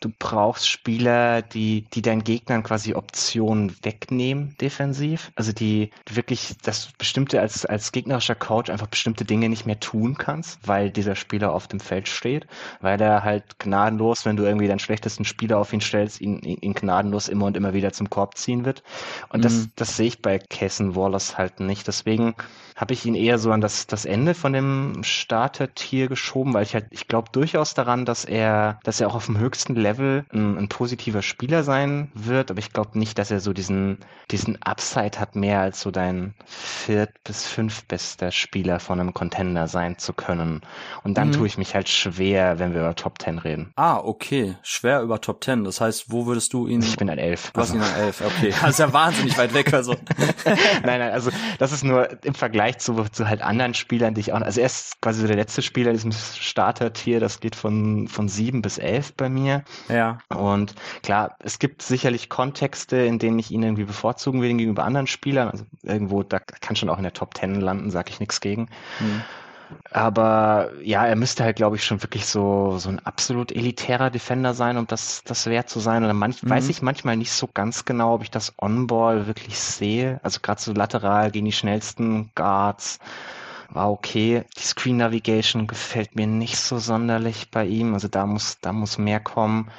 du brauchst Spieler, die, die deinen Gegnern quasi Optionen wegnehmen, defensiv. Also die wirklich, dass bestimmte als, als gegnerischer Coach einfach bestimmte Dinge nicht mehr tun kannst, weil dieser Spieler auf dem Feld steht, weil er halt gnadenlos, wenn du irgendwie deinen schlechtesten Spieler auf ihn stellst, ihn, ihn gnadenlos immer und immer wieder zum Korb ziehen wird. Und mhm. das, das sehe ich bei Cason Wallace halt nicht. Deswegen habe ich ihn eher so an das, das Ende von dem Starter-Tier geschoben, weil ich halt, ich glaube durchaus daran, dass er, dass er auch auf dem höchsten Level ein, ein positiver Spieler sein wird, aber ich glaube nicht, dass er so diesen, diesen Upside hat, mehr als so dein viert bis fünf bester Spieler von einem Contender sein zu können. Und dann mhm. tue ich mich halt schwer, wenn wir über Top Ten reden. Ah, okay. Schwer über Top Ten. Das heißt, wo würdest du ihn? Ich bin ein Elf. Du hast ihn ein Elf, okay. Das ist ja wahnsinnig weit weg, also. nein, nein, also das ist nur im Vergleich zu, zu halt anderen Spielern, die ich auch, also er ist quasi so der letzte Spieler in diesem Starter-Tier, das geht von, von sieben bis elf bei mir. Ja. Und klar, es gibt sicherlich Kontexte, in denen ich ihn irgendwie bevorzugen will gegenüber anderen Spielern. Also irgendwo, da kann schon auch in der Top Ten landen, sage ich nichts gegen. Mhm. Aber ja, er müsste halt, glaube ich, schon wirklich so, so ein absolut elitärer Defender sein, um das, das wert zu sein. Oder manch, mhm. weiß ich manchmal nicht so ganz genau, ob ich das On-Ball wirklich sehe. Also gerade so lateral gegen die schnellsten Guards war okay. Die Screen Navigation gefällt mir nicht so sonderlich bei ihm. Also da muss, da muss mehr kommen.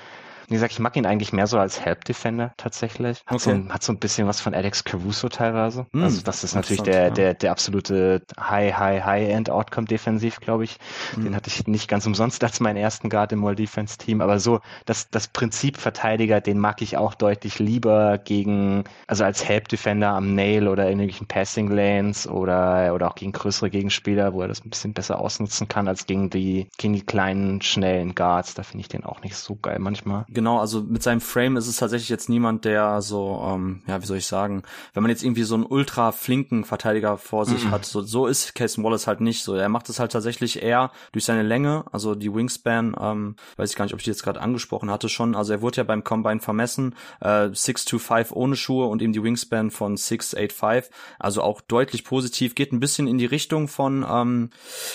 Wie gesagt, ich mag ihn eigentlich mehr so als Help Defender tatsächlich. Hat, okay. so, ein, hat so ein bisschen was von Alex Caruso teilweise. Mm, also das ist natürlich der, der, der absolute High, High, High-End Outcome defensiv, glaube ich. Mm. Den hatte ich nicht ganz umsonst als meinen ersten Guard im All Defense Team. Aber so, das, das Prinzip Verteidiger, den mag ich auch deutlich lieber gegen, also als Help Defender am Nail oder in irgendwelchen Passing Lanes oder, oder auch gegen größere Gegenspieler, wo er das ein bisschen besser ausnutzen kann als gegen die, gegen die kleinen, schnellen Guards. Da finde ich den auch nicht so geil manchmal. Genau, also mit seinem Frame ist es tatsächlich jetzt niemand, der so, ähm, ja, wie soll ich sagen, wenn man jetzt irgendwie so einen ultra flinken Verteidiger vor sich mhm. hat, so, so ist Casey Wallace halt nicht so. Er macht es halt tatsächlich eher durch seine Länge, also die Wingspan, ähm, weiß ich gar nicht, ob ich die jetzt gerade angesprochen hatte schon. Also er wurde ja beim Combine vermessen, äh, 6'5 ohne Schuhe und eben die Wingspan von 6'8'5, also auch deutlich positiv, geht ein bisschen in die Richtung von, ähm,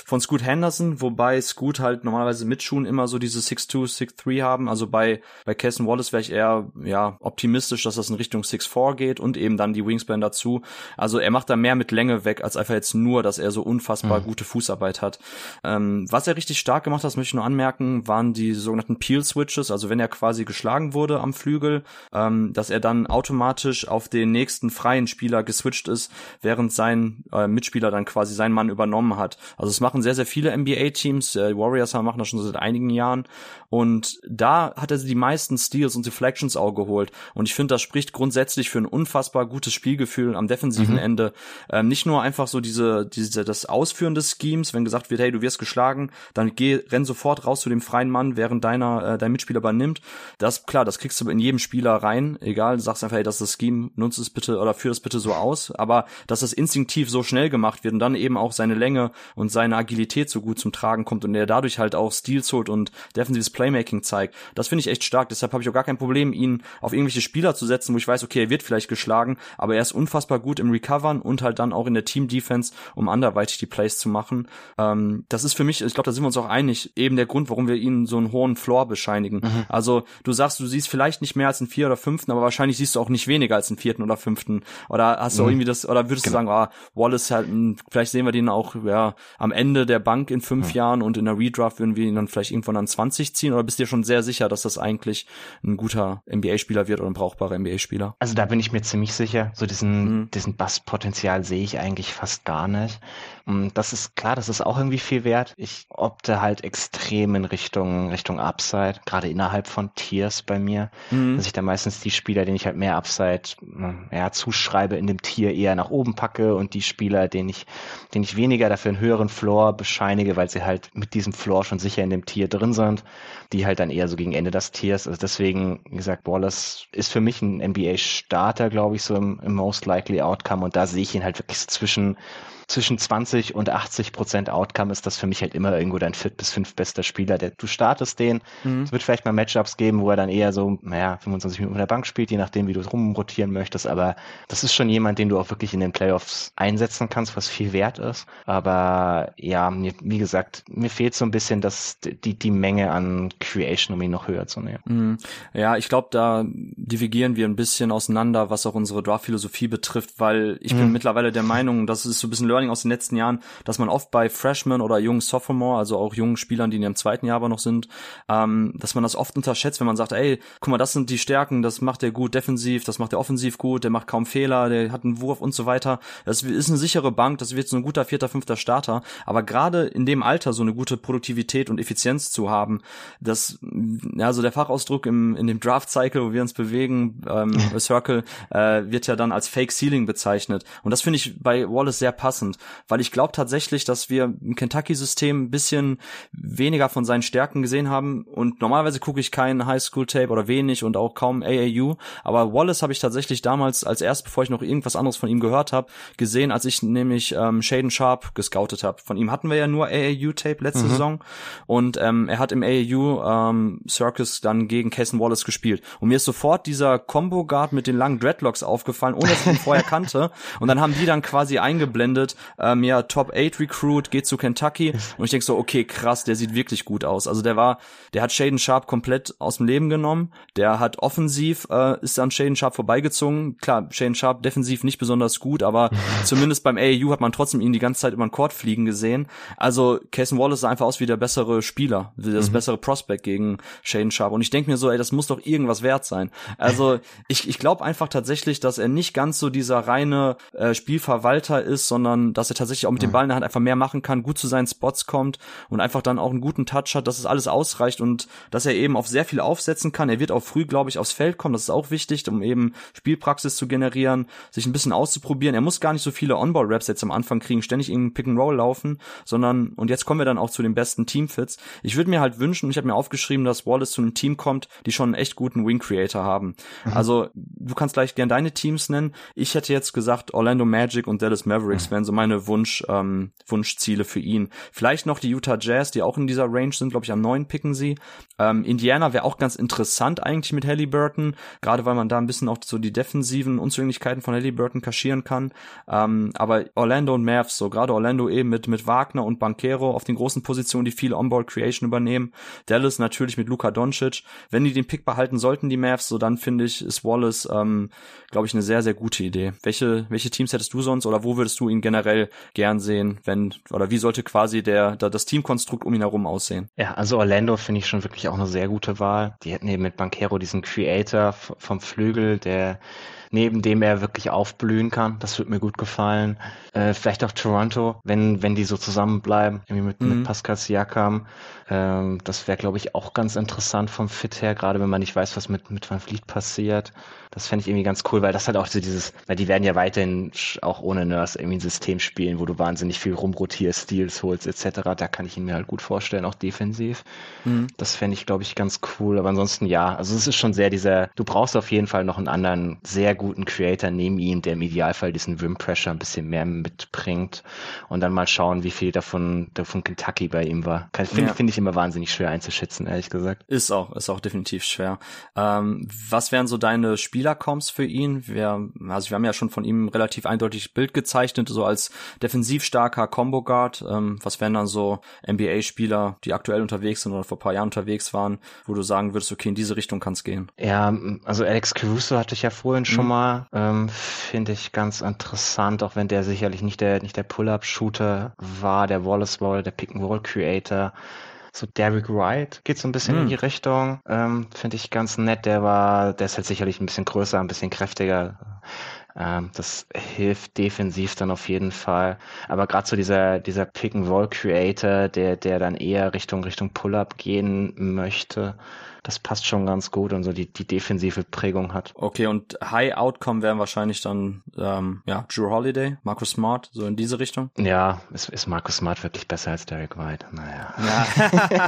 von Scoot Henderson, wobei Scoot halt normalerweise mit Schuhen immer so diese 6'2, 6'3 haben, also bei bei Cason Wallace wäre ich eher ja optimistisch, dass das in Richtung 6'4 geht und eben dann die Wingspan dazu. Also er macht da mehr mit Länge weg, als einfach jetzt nur, dass er so unfassbar mhm. gute Fußarbeit hat. Ähm, was er richtig stark gemacht hat, das möchte ich nur anmerken, waren die sogenannten Peel Switches, also wenn er quasi geschlagen wurde am Flügel, ähm, dass er dann automatisch auf den nächsten freien Spieler geswitcht ist, während sein äh, Mitspieler dann quasi seinen Mann übernommen hat. Also es machen sehr, sehr viele NBA-Teams, äh, Warriors machen das schon seit einigen Jahren und da hat er die meisten Steals und Deflections auch geholt. Und ich finde, das spricht grundsätzlich für ein unfassbar gutes Spielgefühl am defensiven mhm. Ende. Ähm, nicht nur einfach so diese, diese, das Ausführen des Schemes, wenn gesagt wird, hey, du wirst geschlagen, dann geh, renn sofort raus zu dem freien Mann, während deiner, äh, dein Mitspieler übernimmt. Das, klar, das kriegst du in jedem Spieler rein, egal, du sagst einfach, hey, das ist das Scheme, nutzt es bitte oder führ es bitte so aus. Aber, dass das instinktiv so schnell gemacht wird und dann eben auch seine Länge und seine Agilität so gut zum Tragen kommt und er dadurch halt auch Steals holt und defensives Playmaking zeigt. Das finde ich echt stark. Deshalb habe ich auch gar kein Problem, ihn auf irgendwelche Spieler zu setzen, wo ich weiß, okay, er wird vielleicht geschlagen, aber er ist unfassbar gut im Recovern und halt dann auch in der Team Defense, um anderweitig die Plays zu machen. Ähm, das ist für mich, ich glaube, da sind wir uns auch einig, eben der Grund, warum wir ihnen so einen hohen Floor bescheinigen. Mhm. Also du sagst, du siehst vielleicht nicht mehr als einen vier oder fünften, aber wahrscheinlich siehst du auch nicht weniger als einen vierten oder fünften. Oder hast du mhm. irgendwie das, oder würdest genau. du sagen, ah, Wallace halt, vielleicht sehen wir den auch ja, am Ende der Bank in fünf mhm. Jahren und in der Redraft würden wir ihn dann vielleicht irgendwann an 20 ziehen oder bist du dir schon sehr sicher, dass das eigentlich ein guter NBA-Spieler wird oder ein brauchbarer NBA-Spieler? Also da bin ich mir ziemlich sicher. So diesen, mhm. diesen Basspotenzial sehe ich eigentlich fast gar nicht. Mm, das ist klar, das ist auch irgendwie viel wert. Ich opte halt extrem in Richtung, Richtung Upside, gerade innerhalb von Tiers bei mir, mhm. dass ich da meistens die Spieler, denen ich halt mehr Upside, mm, ja, zuschreibe, in dem Tier eher nach oben packe und die Spieler, denen ich, denen ich weniger dafür einen höheren Floor bescheinige, weil sie halt mit diesem Floor schon sicher in dem Tier drin sind, die halt dann eher so gegen Ende des Tiers. Also deswegen, wie gesagt, Wallace ist für mich ein NBA-Starter, glaube ich, so im, im Most Likely Outcome und da sehe ich ihn halt wirklich zwischen zwischen 20 und 80 Prozent Outcome ist das für mich halt immer irgendwo dein viert bis fünf bester Spieler. Der, du startest den. Mhm. Es wird vielleicht mal Matchups geben, wo er dann eher so, naja, 25 Minuten auf der Bank spielt, je nachdem, wie du rumrotieren möchtest. Aber das ist schon jemand, den du auch wirklich in den Playoffs einsetzen kannst, was viel wert ist. Aber ja, mir, wie gesagt, mir fehlt so ein bisschen das, die, die Menge an Creation, um ihn noch höher zu nehmen. Mhm. Ja, ich glaube, da divergieren wir ein bisschen auseinander, was auch unsere Draft-Philosophie betrifft, weil ich mhm. bin mittlerweile der Meinung, das ist so ein bisschen Learning aus den letzten Jahren, dass man oft bei Freshmen oder jungen Sophomore, also auch jungen Spielern, die in ihrem zweiten Jahr aber noch sind, ähm, dass man das oft unterschätzt, wenn man sagt, ey, guck mal, das sind die Stärken, das macht er gut defensiv, das macht er offensiv gut, der macht kaum Fehler, der hat einen Wurf und so weiter. Das ist eine sichere Bank, das wird so ein guter vierter, fünfter Starter. Aber gerade in dem Alter so eine gute Produktivität und Effizienz zu haben, das, ja, so der Fachausdruck im, in dem Draft-Cycle, wo wir uns bewegen, ähm, Circle, äh, wird ja dann als Fake Ceiling bezeichnet. Und das finde ich bei Wallace sehr passend, weil ich glaube tatsächlich, dass wir im Kentucky-System ein bisschen weniger von seinen Stärken gesehen haben. Und normalerweise gucke ich kein Highschool-Tape oder wenig und auch kaum AAU. Aber Wallace habe ich tatsächlich damals als erst, bevor ich noch irgendwas anderes von ihm gehört habe, gesehen, als ich nämlich ähm, Shaden Sharp gescoutet habe. Von ihm hatten wir ja nur AAU-Tape letzte mhm. Saison. Und ähm, er hat im AAU ähm, Circus dann gegen Cason Wallace gespielt. Und mir ist sofort dieser Combo Guard mit den langen Dreadlocks aufgefallen, ohne dass ich ihn vorher kannte. Und dann haben die dann quasi eingeblendet, ähm, ja, Top 8 Recruit, geht zu Kentucky. Und ich denk so, okay, krass, der sieht wirklich gut aus. Also der war, der hat Shaden Sharp komplett aus dem Leben genommen. Der hat offensiv, äh, ist an Shaden Sharp vorbeigezogen. Klar, Shaden Sharp defensiv nicht besonders gut, aber zumindest beim AAU hat man trotzdem ihn die ganze Zeit über den Court fliegen gesehen. Also Cason Wallace sah einfach aus wie der bessere Spieler, wie das mhm. bessere Prospect gegen Shaden Sharp. Und ich denke mir so, ey, das muss doch irgendwas wert sein. Also ich, ich glaube einfach tatsächlich, dass er nicht ganz so dieser reine äh, Spielverwalter ist, sondern dass er tatsächlich auch mit dem Ball in der Hand einfach mehr machen kann, gut zu seinen Spots kommt und einfach dann auch einen guten Touch hat, dass es alles ausreicht und dass er eben auf sehr viel aufsetzen kann. Er wird auch früh, glaube ich, aufs Feld kommen. Das ist auch wichtig, um eben Spielpraxis zu generieren, sich ein bisschen auszuprobieren. Er muss gar nicht so viele On-Ball-Raps jetzt am Anfang kriegen, ständig in Pick and Roll laufen, sondern und jetzt kommen wir dann auch zu den besten Teamfits. Ich würde mir halt wünschen, ich habe mir aufgeschrieben, dass Wallace zu einem Team kommt, die schon einen echt guten Wing Creator haben. Mhm. Also du kannst gleich gern deine Teams nennen. Ich hätte jetzt gesagt, Orlando Magic und Dallas Mavericks mhm. wären so meine Wunsch ähm, Wunschziele für ihn. Vielleicht noch die Utah Jazz, die auch in dieser Range sind, glaube ich, am neuen picken sie. Ähm, Indiana wäre auch ganz interessant eigentlich mit Halliburton, gerade weil man da ein bisschen auch so die defensiven Unzulänglichkeiten von Halliburton kaschieren kann. Ähm, aber Orlando und Mavs, so gerade Orlando eben mit mit Wagner und Banquero auf den großen Positionen, die viel Onboard Creation übernehmen. Dallas natürlich mit Luka Doncic. Wenn die den Pick behalten sollten, die Mavs, so dann finde ich, ist Wallace, ähm, glaube ich, eine sehr, sehr gute Idee. Welche, welche Teams hättest du sonst oder wo würdest du ihn generell gern sehen, wenn, oder wie sollte quasi der, der das Teamkonstrukt um ihn herum aussehen? Ja, also Orlando finde ich schon wirklich auch eine sehr gute Wahl. Die hätten eben mit Banquero diesen Creator vom Flügel, der neben dem er wirklich aufblühen kann. Das wird mir gut gefallen. Äh, vielleicht auch Toronto, wenn, wenn die so zusammenbleiben, irgendwie mit, mhm. mit Pascal Siakam. Ähm, das wäre, glaube ich, auch ganz interessant vom Fit her, gerade wenn man nicht weiß, was mit, mit Van Vliet passiert. Das fände ich irgendwie ganz cool, weil das halt auch so dieses, weil die werden ja weiterhin auch ohne Nurse irgendwie ein System spielen, wo du wahnsinnig viel rumrotierst, Steals holst etc. Da kann ich ihn mir halt gut vorstellen, auch defensiv. Mhm. Das fände ich, glaube ich, ganz cool. Aber ansonsten ja, also es ist schon sehr dieser, du brauchst auf jeden Fall noch einen anderen sehr guten Creator neben ihm, der im Idealfall diesen Rim Pressure ein bisschen mehr mitbringt und dann mal schauen, wie viel davon, davon Kentucky bei ihm war. Finde ja. find ich immer wahnsinnig schwer einzuschätzen, ehrlich gesagt. Ist auch, ist auch definitiv schwer. Ähm, was wären so deine Spiele Spielercoms für ihn. Wir, also wir haben ja schon von ihm relativ eindeutig Bild gezeichnet, so als defensiv starker Combo Guard. Ähm, was wären dann so NBA-Spieler, die aktuell unterwegs sind oder vor paar Jahren unterwegs waren, wo du sagen würdest, okay, in diese Richtung kann es gehen? Ja, also Alex Caruso hatte ich ja vorhin schon mhm. Mal. Ähm, Finde ich ganz interessant, auch wenn der sicherlich nicht der, nicht der Pull-Up-Shooter war, der Wallace Wall, der Pick-and-Roll-Creator so Derek Wright geht so ein bisschen mm. in hm. die Richtung. Ähm, Finde ich ganz nett. Der war, der ist halt sicherlich ein bisschen größer, ein bisschen kräftiger. Ähm, das hilft defensiv dann auf jeden Fall. Aber gerade so dieser, dieser Pick-and-Roll-Creator, der, der dann eher Richtung, Richtung Pull-Up gehen möchte, das passt schon ganz gut und so die, die defensive Prägung hat. Okay, und High Outcome wären wahrscheinlich dann ähm, ja Drew Holiday, Marcus Smart, so in diese Richtung? Ja, ist, ist Marcus Smart wirklich besser als Derek White? Naja.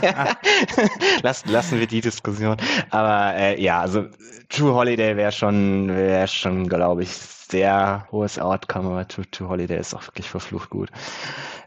Ja. lassen, lassen wir die Diskussion. Aber äh, ja, also Drew Holiday wäre schon, wäre schon, glaube ich, sehr hohes Outcome, aber to, to Holiday ist auch wirklich verflucht gut.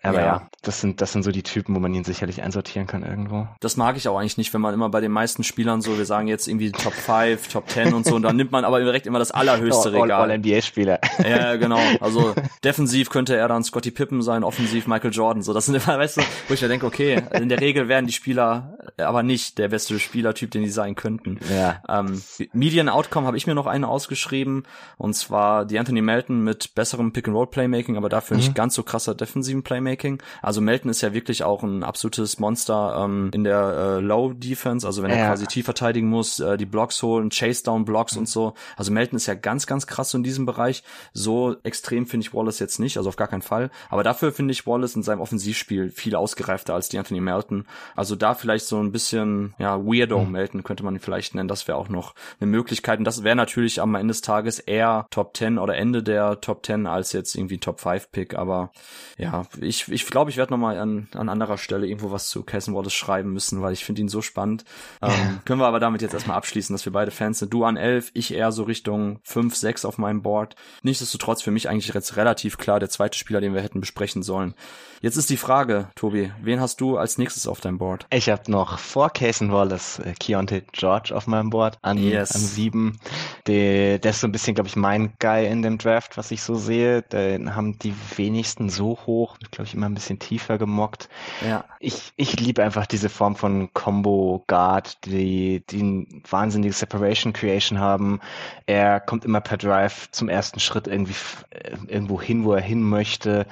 Aber ja. ja. das sind, das sind so die Typen, wo man ihn sicherlich einsortieren kann irgendwo. Das mag ich auch eigentlich nicht, wenn man immer bei den meisten Spielern so, wir sagen jetzt irgendwie Top 5, Top 10 und so, und dann nimmt man aber direkt immer das allerhöchste Regal. All, All NBA-Spieler. Ja, genau. Also defensiv könnte er dann Scotty Pippen sein, offensiv Michael Jordan. So, das sind immer, weißt du, wo ich mir denke, okay, in der Regel werden die Spieler aber nicht der beste Spielertyp, den die sein könnten. Ja. Ähm, Median Outcome habe ich mir noch eine ausgeschrieben, und zwar die Anthony Melton mit besserem Pick-and-Roll-Playmaking, aber dafür mhm. nicht ganz so krasser defensiven Playmaking. Also Melton ist ja wirklich auch ein absolutes Monster ähm, in der äh, Low Defense, also wenn er quasi tief verteidigen muss, äh, die Blocks holen, Chase Down Blocks mhm. und so. Also Melton ist ja ganz, ganz krass in diesem Bereich. So extrem finde ich Wallace jetzt nicht, also auf gar keinen Fall. Aber dafür finde ich Wallace in seinem Offensivspiel viel ausgereifter als die Anthony Melton. Also da vielleicht so ein bisschen, ja, Weirdo mhm. Melton könnte man ihn vielleicht nennen. Das wäre auch noch eine Möglichkeit. Und das wäre natürlich am Ende des Tages eher Top 10 oder Ende der Top 10 als jetzt irgendwie Top 5 Pick. Aber ja, ich, ich glaube, ich werde nochmal an, an anderer Stelle irgendwo was zu Cason Wallace schreiben müssen, weil ich finde ihn so spannend. Ähm, können wir aber damit jetzt erstmal abschließen, dass wir beide Fans sind. Du an 11, ich eher so Richtung 5, 6 auf meinem Board. Nichtsdestotrotz für mich eigentlich jetzt relativ klar der zweite Spieler, den wir hätten besprechen sollen. Jetzt ist die Frage, Tobi, wen hast du als nächstes auf deinem Board? Ich habe noch vor Cason Wallace äh, Keontae George auf meinem Board an, yes. an sieben. Der, der ist so ein bisschen, glaube ich, mein Guy in dem Draft, was ich so sehe. Den haben die wenigsten so hoch, glaube ich, immer ein bisschen tiefer gemockt. Ja. Ich, ich liebe einfach diese Form von Combo Guard, die, die ein wahnsinnige Separation Creation haben. Er kommt immer per Drive zum ersten Schritt irgendwie äh, irgendwo hin, wo er hin möchte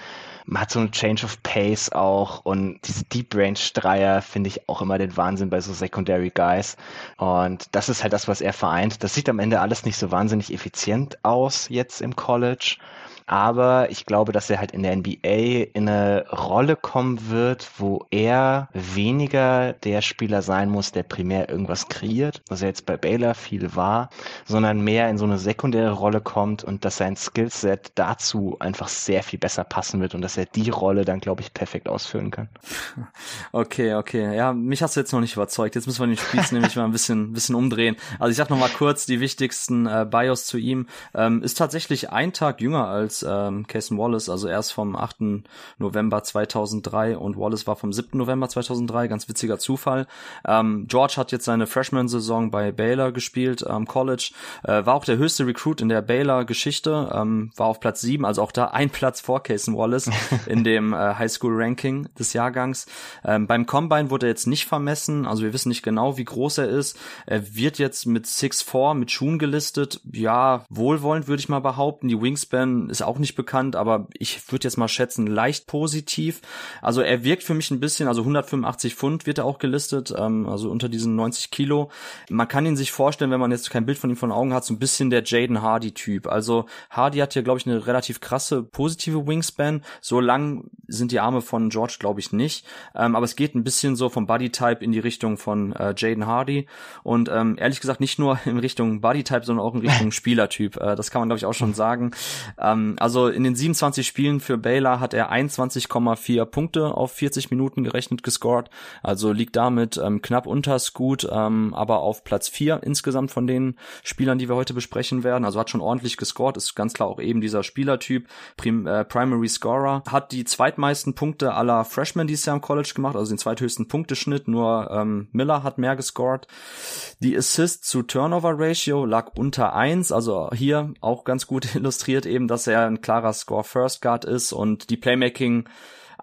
man hat so einen Change of Pace auch und diese Deep Range Dreier finde ich auch immer den Wahnsinn bei so Secondary Guys. Und das ist halt das, was er vereint. Das sieht am Ende alles nicht so wahnsinnig effizient aus jetzt im College. Aber ich glaube, dass er halt in der NBA in eine Rolle kommen wird, wo er weniger der Spieler sein muss, der primär irgendwas kreiert, was er jetzt bei Baylor viel war, sondern mehr in so eine sekundäre Rolle kommt und dass sein Skillset dazu einfach sehr viel besser passen wird und dass er die Rolle dann, glaube ich, perfekt ausfüllen kann. Okay, okay. Ja, mich hast du jetzt noch nicht überzeugt. Jetzt müssen wir den Spieß nämlich mal ein bisschen, bisschen umdrehen. Also ich sag noch mal kurz die wichtigsten äh, Bios zu ihm. Ähm, ist tatsächlich ein Tag jünger als als ähm, Cason Wallace, also erst vom 8. November 2003 und Wallace war vom 7. November 2003, ganz witziger Zufall. Ähm, George hat jetzt seine Freshman-Saison bei Baylor gespielt, am ähm, College, äh, war auch der höchste Recruit in der Baylor-Geschichte, ähm, war auf Platz 7, also auch da ein Platz vor Cason Wallace in dem äh, Highschool-Ranking des Jahrgangs. Ähm, beim Combine wurde er jetzt nicht vermessen, also wir wissen nicht genau, wie groß er ist. Er wird jetzt mit 6'4 mit Schuhen gelistet. Ja, wohlwollend würde ich mal behaupten. Die Wingspan ist auch nicht bekannt, aber ich würde jetzt mal schätzen, leicht positiv. Also er wirkt für mich ein bisschen, also 185 Pfund wird er auch gelistet, ähm, also unter diesen 90 Kilo. Man kann ihn sich vorstellen, wenn man jetzt kein Bild von ihm von Augen hat, so ein bisschen der Jaden Hardy-Typ. Also Hardy hat hier, glaube ich, eine relativ krasse positive Wingspan. So lang sind die Arme von George, glaube ich, nicht. Ähm, aber es geht ein bisschen so vom Bodytype in die Richtung von äh, Jaden Hardy. Und ähm, ehrlich gesagt nicht nur in Richtung Bodytype, sondern auch in Richtung Spielertyp. Äh, das kann man, glaube ich, auch schon sagen. Ähm, also in den 27 Spielen für Baylor hat er 21,4 Punkte auf 40 Minuten gerechnet gescored. Also liegt damit ähm, knapp unter Scoot, ähm, aber auf Platz 4 insgesamt von den Spielern, die wir heute besprechen werden. Also hat schon ordentlich gescored, ist ganz klar auch eben dieser Spielertyp, Prim äh, Primary Scorer. Hat die zweitmeisten Punkte aller Freshmen dieses Jahr im College gemacht, also den zweithöchsten Punkteschnitt. Nur ähm, Miller hat mehr gescored. Die Assist zu Turnover Ratio lag unter 1, also hier auch ganz gut illustriert eben, dass er ein klarer Score First Guard ist und die Playmaking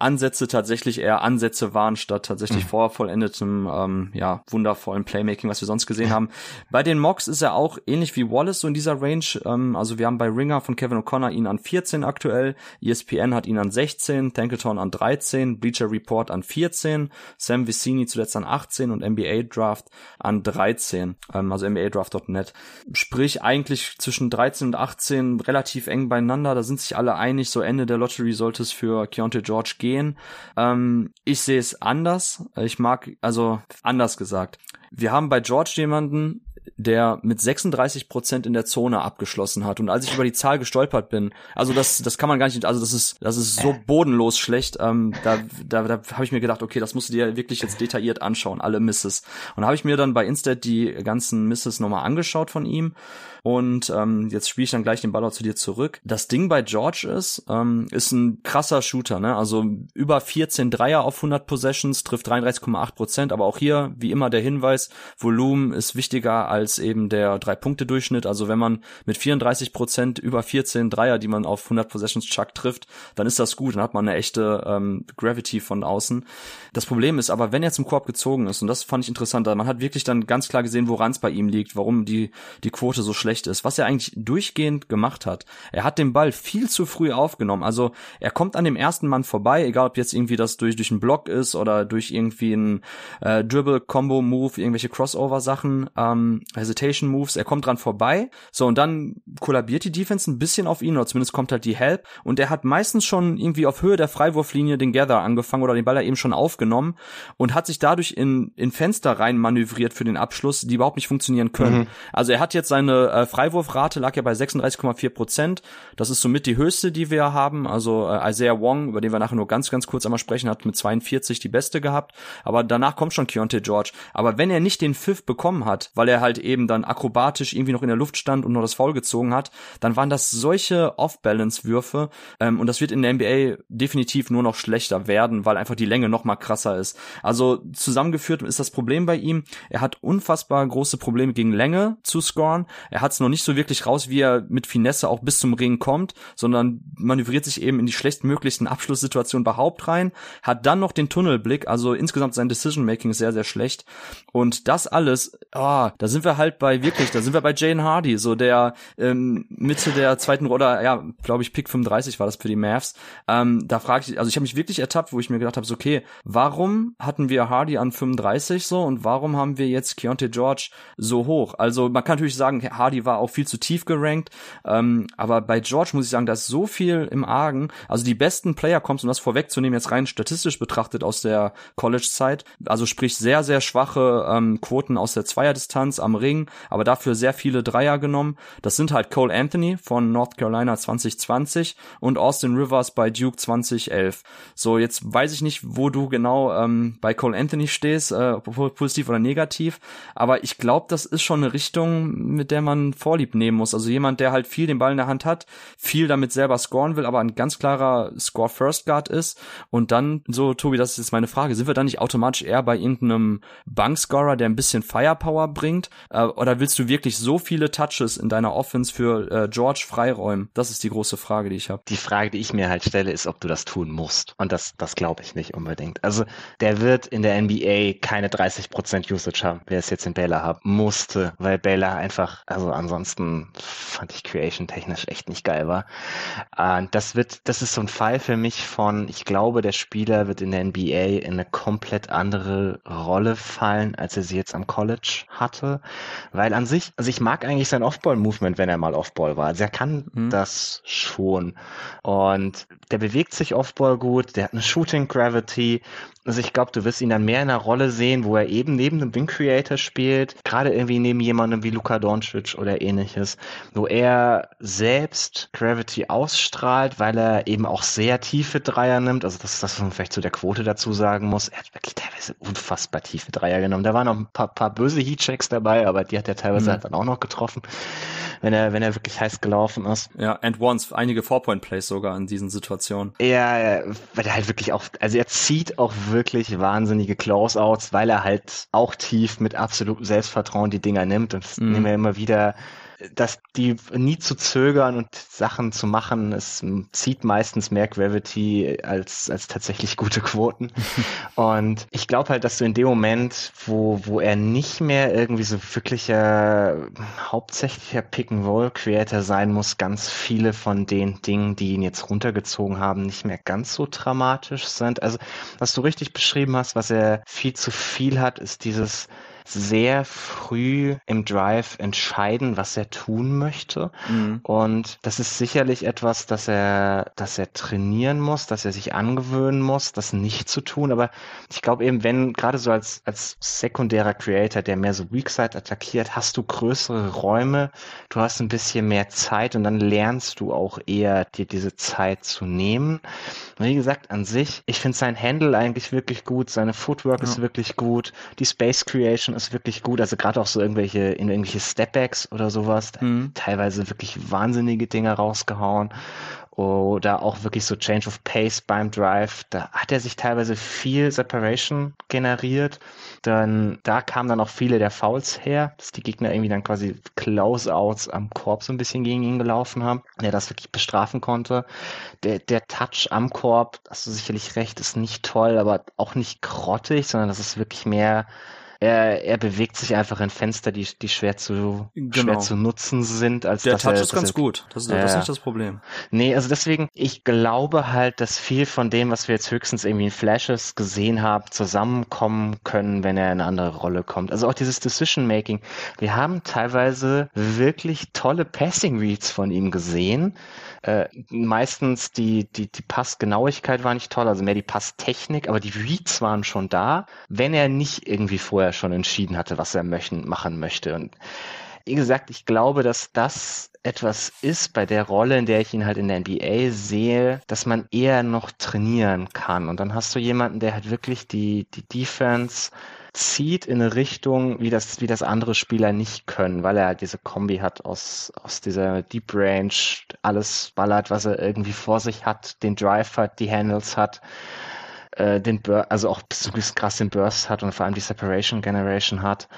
Ansätze tatsächlich eher Ansätze waren, statt tatsächlich mhm. vorvollendetem, ähm, ja, wundervollen Playmaking, was wir sonst gesehen haben. Bei den Mocks ist er auch ähnlich wie Wallace so in dieser Range. Ähm, also wir haben bei Ringer von Kevin O'Connor ihn an 14 aktuell, ESPN hat ihn an 16, Tankelton an 13, Bleacher Report an 14, Sam Vicini zuletzt an 18 und NBA Draft an 13, ähm, also NBA Draft.net. Sprich eigentlich zwischen 13 und 18 relativ eng beieinander, da sind sich alle einig, so Ende der Lottery sollte es für Keontae George gehen gehen. Ähm, ich sehe es anders. Ich mag, also anders gesagt. Wir haben bei George jemanden, der mit 36 Prozent in der Zone abgeschlossen hat. Und als ich über die Zahl gestolpert bin, also das, das kann man gar nicht, also das ist, das ist so bodenlos schlecht. Ähm, da da, da habe ich mir gedacht, okay, das musst du dir wirklich jetzt detailliert anschauen, alle Misses. Und habe ich mir dann bei Instead die ganzen Misses nochmal angeschaut von ihm und ähm, jetzt spiele ich dann gleich den Ball auch zu dir zurück. Das Ding bei George ist, ähm, ist ein krasser Shooter, ne? Also über 14 Dreier auf 100 Possessions, trifft 33,8 Prozent. Aber auch hier, wie immer, der Hinweis, Volumen ist wichtiger als eben der Drei-Punkte-Durchschnitt. Also wenn man mit 34 Prozent über 14 Dreier, die man auf 100 Possessions Chuck trifft, dann ist das gut. Dann hat man eine echte ähm, Gravity von außen. Das Problem ist aber, wenn er zum Korb gezogen ist, und das fand ich interessant, man hat wirklich dann ganz klar gesehen, woran es bei ihm liegt, warum die, die Quote so schlecht schlecht ist, was er eigentlich durchgehend gemacht hat. Er hat den Ball viel zu früh aufgenommen. Also er kommt an dem ersten Mann vorbei, egal ob jetzt irgendwie das durch, durch einen Block ist oder durch irgendwie einen äh, Dribble-Combo-Move, irgendwelche Crossover-Sachen, ähm, Hesitation-Moves. Er kommt dran vorbei. So, und dann kollabiert die Defense ein bisschen auf ihn, oder zumindest kommt halt die Help. Und er hat meistens schon irgendwie auf Höhe der Freiwurflinie den Gather angefangen oder den Ball er eben schon aufgenommen und hat sich dadurch in, in Fenster rein manövriert für den Abschluss, die überhaupt nicht funktionieren können. Mhm. Also er hat jetzt seine äh, Freiwurfrate lag ja bei 36,4 Prozent. Das ist somit die höchste, die wir haben. Also äh, Isaiah Wong, über den wir nachher nur ganz, ganz kurz einmal sprechen, hat mit 42 die beste gehabt. Aber danach kommt schon Keontae George. Aber wenn er nicht den Pfiff bekommen hat, weil er halt eben dann akrobatisch irgendwie noch in der Luft stand und noch das Foul gezogen hat, dann waren das solche Off-Balance-Würfe. Ähm, und das wird in der NBA definitiv nur noch schlechter werden, weil einfach die Länge noch mal krasser ist. Also zusammengeführt ist das Problem bei ihm. Er hat unfassbar große Probleme gegen Länge zu scoren. Er hat hat es noch nicht so wirklich raus, wie er mit Finesse auch bis zum Ring kommt, sondern manövriert sich eben in die schlechtmöglichsten Abschlusssituationen überhaupt rein, hat dann noch den Tunnelblick, also insgesamt sein Decision-Making sehr, sehr schlecht. Und das alles, ah, da sind wir halt bei wirklich, da sind wir bei Jane Hardy, so der ähm, Mitte der zweiten oder ja, glaube ich, Pick 35 war das für die Mavs. Ähm, da frage ich, also ich habe mich wirklich ertappt, wo ich mir gedacht habe, so, okay, warum hatten wir Hardy an 35 so und warum haben wir jetzt Keontae George so hoch? Also man kann natürlich sagen, Hardy war auch viel zu tief gerankt. Ähm, aber bei George muss ich sagen, da ist so viel im Argen. Also die besten Player kommst, um das vorwegzunehmen, jetzt rein statistisch betrachtet aus der College-Zeit. Also sprich sehr, sehr schwache ähm, Quoten aus der Zweierdistanz am Ring, aber dafür sehr viele Dreier genommen. Das sind halt Cole Anthony von North Carolina 2020 und Austin Rivers bei Duke 2011. So, jetzt weiß ich nicht, wo du genau ähm, bei Cole Anthony stehst, äh, positiv oder negativ, aber ich glaube, das ist schon eine Richtung, mit der man Vorlieb nehmen muss. Also jemand, der halt viel den Ball in der Hand hat, viel damit selber scoren will, aber ein ganz klarer Score-First-Guard ist. Und dann, so, Tobi, das ist jetzt meine Frage, sind wir dann nicht automatisch eher bei irgendeinem Bankscorer, der ein bisschen Firepower bringt? Äh, oder willst du wirklich so viele Touches in deiner Offense für äh, George freiräumen? Das ist die große Frage, die ich habe. Die Frage, die ich mir halt stelle, ist, ob du das tun musst. Und das, das glaube ich nicht unbedingt. Also der wird in der NBA keine 30% Usage haben, wer es jetzt in Baylor haben musste, weil Baylor einfach, also ansonsten fand ich Creation technisch echt nicht geil war. Äh, das wird, das ist so ein Fall für mich von, ich glaube, der Spieler wird in der NBA in eine komplett andere Rolle fallen, als er sie jetzt am College hatte. Weil an sich, also ich mag eigentlich sein Offball-Movement, wenn er mal Offball war. Also er kann mhm. das schon. Und der bewegt sich Offball gut, der hat eine Shooting Gravity. Also ich glaube, du wirst ihn dann mehr in einer Rolle sehen, wo er eben neben einem Wing Creator spielt, gerade irgendwie neben jemandem wie Luka Doncic oder ähnliches, wo er selbst Gravity ausstrahlt, weil er eben auch sehr tiefe Dreier nimmt. Also das ist das, was man vielleicht zu der Quote dazu sagen muss. Er hat wirklich teilweise unfassbar tiefe Dreier genommen. Da waren noch ein paar, paar böse Heatchecks dabei, aber die hat er teilweise mhm. halt dann auch noch getroffen, wenn er, wenn er wirklich heiß gelaufen ist. Ja, and once, einige Four-Point-Plays sogar in diesen Situationen. Ja, weil er halt wirklich auch, also er zieht auch wirklich wahnsinnige Close-Outs, weil er halt auch tief mit absolutem Selbstvertrauen die Dinger nimmt und mhm. nehmen wir immer wieder dass die nie zu zögern und Sachen zu machen, es zieht meistens mehr Gravity als, als tatsächlich gute Quoten. und ich glaube halt, dass du in dem Moment, wo, wo er nicht mehr irgendwie so wirklicher hauptsächlicher Pick-and-Roll-Creator sein muss, ganz viele von den Dingen, die ihn jetzt runtergezogen haben, nicht mehr ganz so dramatisch sind. Also, was du richtig beschrieben hast, was er viel zu viel hat, ist dieses sehr früh im Drive entscheiden, was er tun möchte. Mhm. Und das ist sicherlich etwas, das er, das er trainieren muss, dass er sich angewöhnen muss, das nicht zu tun. Aber ich glaube eben, wenn gerade so als, als sekundärer Creator, der mehr so Weakside attackiert, hast du größere Räume, du hast ein bisschen mehr Zeit und dann lernst du auch eher, dir diese Zeit zu nehmen. Wie gesagt, an sich, ich finde sein Handle eigentlich wirklich gut, seine Footwork ja. ist wirklich gut, die Space Creation ist wirklich gut, also gerade auch so irgendwelche, in irgendwelche Stepbacks oder sowas, mhm. teilweise wirklich wahnsinnige Dinge rausgehauen oder auch wirklich so Change of Pace beim Drive. Da hat er sich teilweise viel Separation generiert. Dann, da kamen dann auch viele der Fouls her, dass die Gegner irgendwie dann quasi Closeouts am Korb so ein bisschen gegen ihn gelaufen haben, der das wirklich bestrafen konnte. Der, der Touch am Korb, hast du sicherlich recht, ist nicht toll, aber auch nicht grottig, sondern das ist wirklich mehr er, er bewegt sich einfach in Fenster, die, die schwer zu, genau. schwer zu nutzen sind, als Der Touch er, ist ganz er, gut. Das ist, äh, das ist nicht das Problem. Nee, also deswegen, ich glaube halt, dass viel von dem, was wir jetzt höchstens irgendwie in Flashes gesehen haben, zusammenkommen können, wenn er in eine andere Rolle kommt. Also auch dieses Decision Making. Wir haben teilweise wirklich tolle Passing Reads von ihm gesehen. Äh, meistens die, die, die Passgenauigkeit war nicht toll, also mehr die Passtechnik, aber die Reads waren schon da, wenn er nicht irgendwie vorher schon entschieden hatte, was er möchten, machen möchte. Und wie gesagt, ich glaube, dass das etwas ist bei der Rolle, in der ich ihn halt in der NBA sehe, dass man eher noch trainieren kann. Und dann hast du jemanden, der halt wirklich die, die Defense zieht in eine Richtung, wie das, wie das andere Spieler nicht können, weil er halt diese Kombi hat aus, aus dieser Deep Range, alles ballert, was er irgendwie vor sich hat, den Drive hat, die Handles hat, äh, den Bur also auch so krass den Burst hat und vor allem die Separation Generation hat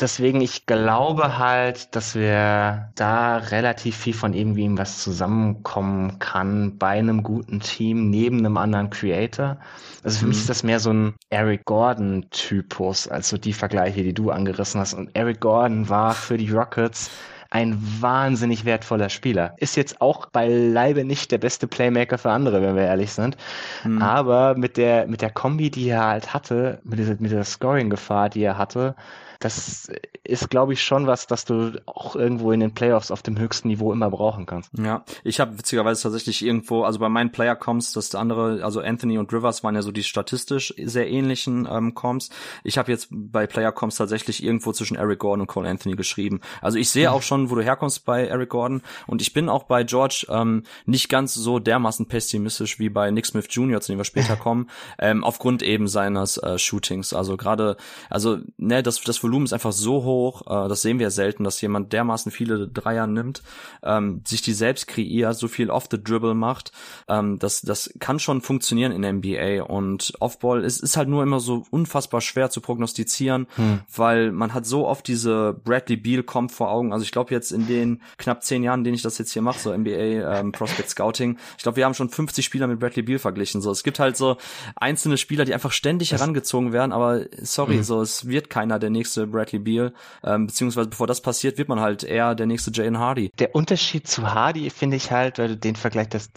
deswegen, ich glaube halt, dass wir da relativ viel von irgendwie was zusammenkommen kann bei einem guten Team neben einem anderen Creator. Also für mhm. mich ist das mehr so ein Eric Gordon-Typus, als so die Vergleiche, die du angerissen hast. Und Eric Gordon war für die Rockets ein wahnsinnig wertvoller Spieler. Ist jetzt auch beileibe nicht der beste Playmaker für andere, wenn wir ehrlich sind. Mhm. Aber mit der, mit der Kombi, die er halt hatte, mit dieser, mit der Scoring-Gefahr, die er hatte, das ist, glaube ich, schon was, das du auch irgendwo in den Playoffs auf dem höchsten Niveau immer brauchen kannst. Ja, ich habe witzigerweise tatsächlich irgendwo, also bei meinen Player Comps, das andere, also Anthony und Rivers waren ja so die statistisch sehr ähnlichen ähm, Comps. Ich habe jetzt bei Player Comps tatsächlich irgendwo zwischen Eric Gordon und Cole Anthony geschrieben. Also ich sehe auch schon, wo du herkommst bei Eric Gordon und ich bin auch bei George ähm, nicht ganz so dermaßen pessimistisch wie bei Nick Smith Jr., zu dem wir später kommen, ähm, aufgrund eben seines äh, Shootings. Also gerade, also ne, das das Volumen ist einfach so hoch, äh, das sehen wir selten, dass jemand dermaßen viele Dreier nimmt, ähm, sich die selbst kreiert, so viel off the dribble macht. Ähm, das, das kann schon funktionieren in der NBA und Offball ist, ist halt nur immer so unfassbar schwer zu prognostizieren, hm. weil man hat so oft diese Bradley Beal kommt vor Augen. Also ich glaube jetzt in den knapp zehn Jahren, denen ich das jetzt hier mache, so NBA ähm, Prospect Scouting, ich glaube, wir haben schon 50 Spieler mit Bradley Beal verglichen. So, es gibt halt so einzelne Spieler, die einfach ständig herangezogen werden, aber sorry, hm. so es wird keiner der nächste Bradley Beal, ähm, beziehungsweise bevor das passiert, wird man halt eher der nächste Jalen Hardy. Der Unterschied zu Hardy finde ich halt, weil du den Vergleich das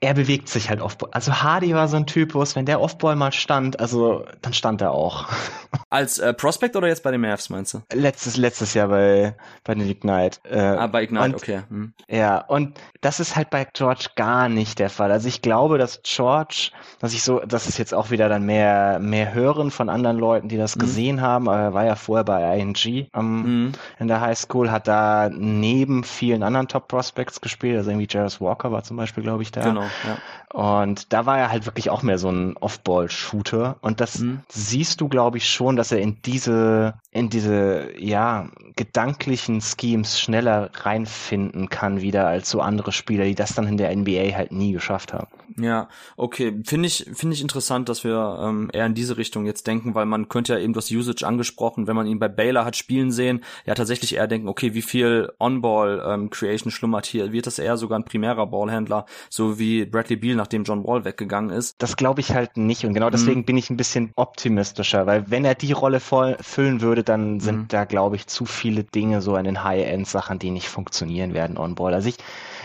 er bewegt sich halt Offball. Also Hardy war so ein Typus, wenn der Offball mal stand, also dann stand er auch. Als äh, Prospect oder jetzt bei den Mavs meinst du? Letztes letztes Jahr bei bei den Ignite. Äh, ah, bei Ignite, und, okay. Hm. Ja, und das ist halt bei George gar nicht der Fall. Also ich glaube, dass George, dass ich so, das ist jetzt auch wieder dann mehr mehr hören von anderen Leuten, die das mhm. gesehen haben, aber er war ja vorher bei ING ähm, mhm. in der High School, hat da neben vielen anderen Top Prospects gespielt, also irgendwie Jarvis Walker war zum Beispiel, glaube ich, da. Genau, ja. Und da war er halt wirklich auch mehr so ein Off-Ball-Shooter. Und das mhm. siehst du, glaube ich, schon, dass er in diese, in diese, ja, gedanklichen Schemes schneller reinfinden kann wieder als so andere Spieler, die das dann in der NBA halt nie geschafft haben. Ja, okay. Finde ich, finde ich interessant, dass wir ähm, eher in diese Richtung jetzt denken, weil man könnte ja eben das Usage angesprochen, wenn man ihn bei Baylor hat spielen sehen, ja tatsächlich eher denken, okay, wie viel On-Ball ähm, Creation schlummert hier? Wird das eher sogar ein primärer Ballhändler, so wie Bradley Beal, nachdem John Wall weggegangen ist? Das glaube ich halt nicht und genau deswegen mhm. bin ich ein bisschen optimistischer, weil wenn er die Rolle voll füllen würde, dann sind mhm. da glaube ich zu viele Dinge so an den High-End-Sachen, die nicht funktionieren werden On-Ball. Also ich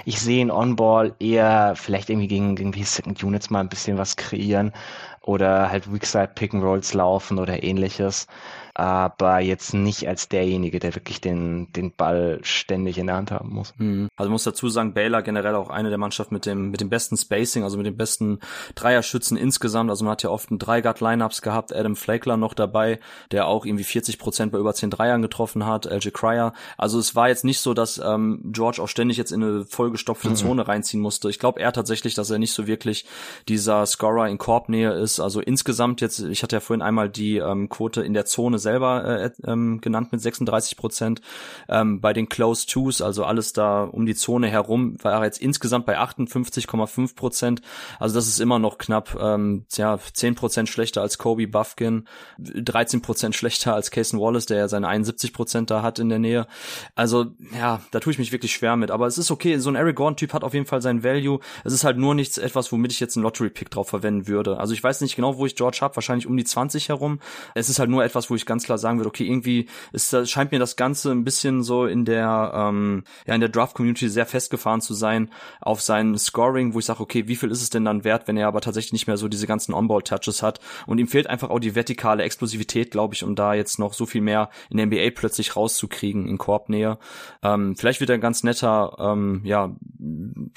ich sehe in On-Ball eher vielleicht irgendwie gegen irgendwie Second Units mal ein bisschen was kreieren oder halt Weakside Pick and Rolls laufen oder ähnliches. Aber jetzt nicht als derjenige, der wirklich den, den Ball ständig in der Hand haben muss. Mhm. Also muss dazu sagen, Baylor generell auch eine der Mannschaften mit dem, mit dem besten Spacing, also mit dem besten Dreierschützen insgesamt. Also man hat ja oft ein Drei-Guard-Lineups gehabt, Adam Flakler noch dabei, der auch irgendwie 40 Prozent bei über 10 Dreiern getroffen hat, LJ Cryer. Also es war jetzt nicht so, dass ähm, George auch ständig jetzt in eine vollgestopfte mhm. Zone reinziehen musste. Ich glaube eher tatsächlich, dass er nicht so wirklich dieser Scorer in Korbnähe ist. Also insgesamt jetzt, ich hatte ja vorhin einmal die ähm, Quote in der Zone selber äh, ähm, genannt mit 36 Prozent. Ähm, bei den Close Twos, also alles da um die Zone herum, war er jetzt insgesamt bei 58,5 Prozent. Also das ist immer noch knapp, ähm, ja, 10 Prozent schlechter als Kobe Buffkin, 13 Prozent schlechter als Cason Wallace, der ja seine 71 Prozent da hat in der Nähe. Also ja, da tue ich mich wirklich schwer mit. Aber es ist okay, so ein Eric Gordon-Typ hat auf jeden Fall sein Value. Es ist halt nur nichts etwas, womit ich jetzt einen Lottery-Pick drauf verwenden würde. Also ich weiß nicht genau, wo ich George habe, wahrscheinlich um die 20 herum. Es ist halt nur etwas, wo ich ganz klar sagen würde, okay, irgendwie ist, scheint mir das Ganze ein bisschen so in der, ähm, ja, in der Draft-Community sehr festgefahren zu sein auf sein Scoring, wo ich sage, okay, wie viel ist es denn dann wert, wenn er aber tatsächlich nicht mehr so diese ganzen On-Ball-Touches hat und ihm fehlt einfach auch die vertikale Explosivität, glaube ich, um da jetzt noch so viel mehr in der NBA plötzlich rauszukriegen in Korbnähe. Ähm, vielleicht wird er ein ganz netter, ähm, ja,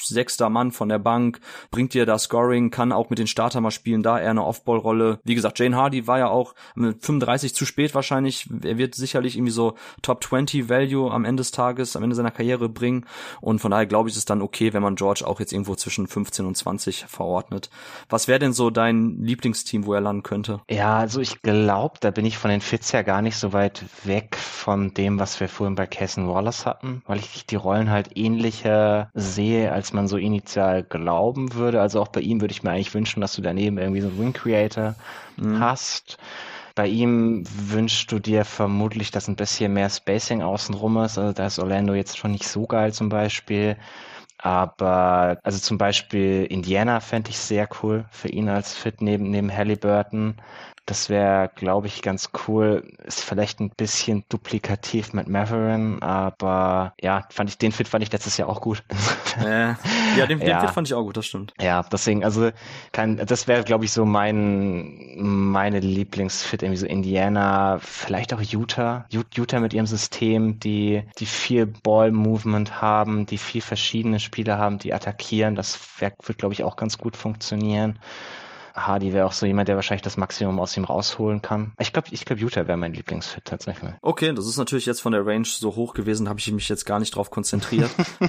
sechster Mann von der Bank, bringt dir da Scoring, kann auch mit den Starter mal spielen, da eher eine Off-Ball-Rolle. Wie gesagt, Jane Hardy war ja auch mit 35 zu spät wahrscheinlich. Er wird sicherlich irgendwie so Top 20 Value am Ende des Tages, am Ende seiner Karriere bringen. Und von daher glaube ich, ist es dann okay, wenn man George auch jetzt irgendwo zwischen 15 und 20 verordnet. Was wäre denn so dein Lieblingsteam, wo er landen könnte? Ja, also ich glaube, da bin ich von den Fits her gar nicht so weit weg von dem, was wir vorhin bei Cason Wallace hatten, weil ich die Rollen halt ähnlicher sehe, als man so initial glauben würde. Also auch bei ihm würde ich mir eigentlich wünschen, dass du daneben irgendwie so einen Wing Creator mhm. hast. Bei ihm wünschst du dir vermutlich, dass ein bisschen mehr Spacing außenrum ist. Also da ist Orlando jetzt schon nicht so geil zum Beispiel. Aber also zum Beispiel Indiana fände ich sehr cool für ihn als Fit neben, neben Halliburton. Das wäre, glaube ich, ganz cool. Ist vielleicht ein bisschen duplikativ mit Maverin, aber ja, fand ich den Fit fand ich letztes Jahr auch gut. Äh, ja, den, ja. Fit fand ich auch gut, das stimmt. Ja, deswegen, also kann, das wäre, glaube ich, so mein meine Lieblingsfit, irgendwie so Indiana, vielleicht auch Utah. Utah mit ihrem System, die die viel Ball Movement haben, die viel verschiedene Spieler haben, die attackieren. Das wird, glaube ich, auch ganz gut funktionieren. Hardy wäre auch so jemand, der wahrscheinlich das Maximum aus ihm rausholen kann. Ich glaube, ich glaube, Utah wäre mein Lieblingsfit tatsächlich. Okay, das ist natürlich jetzt von der Range so hoch gewesen, habe ich mich jetzt gar nicht drauf konzentriert.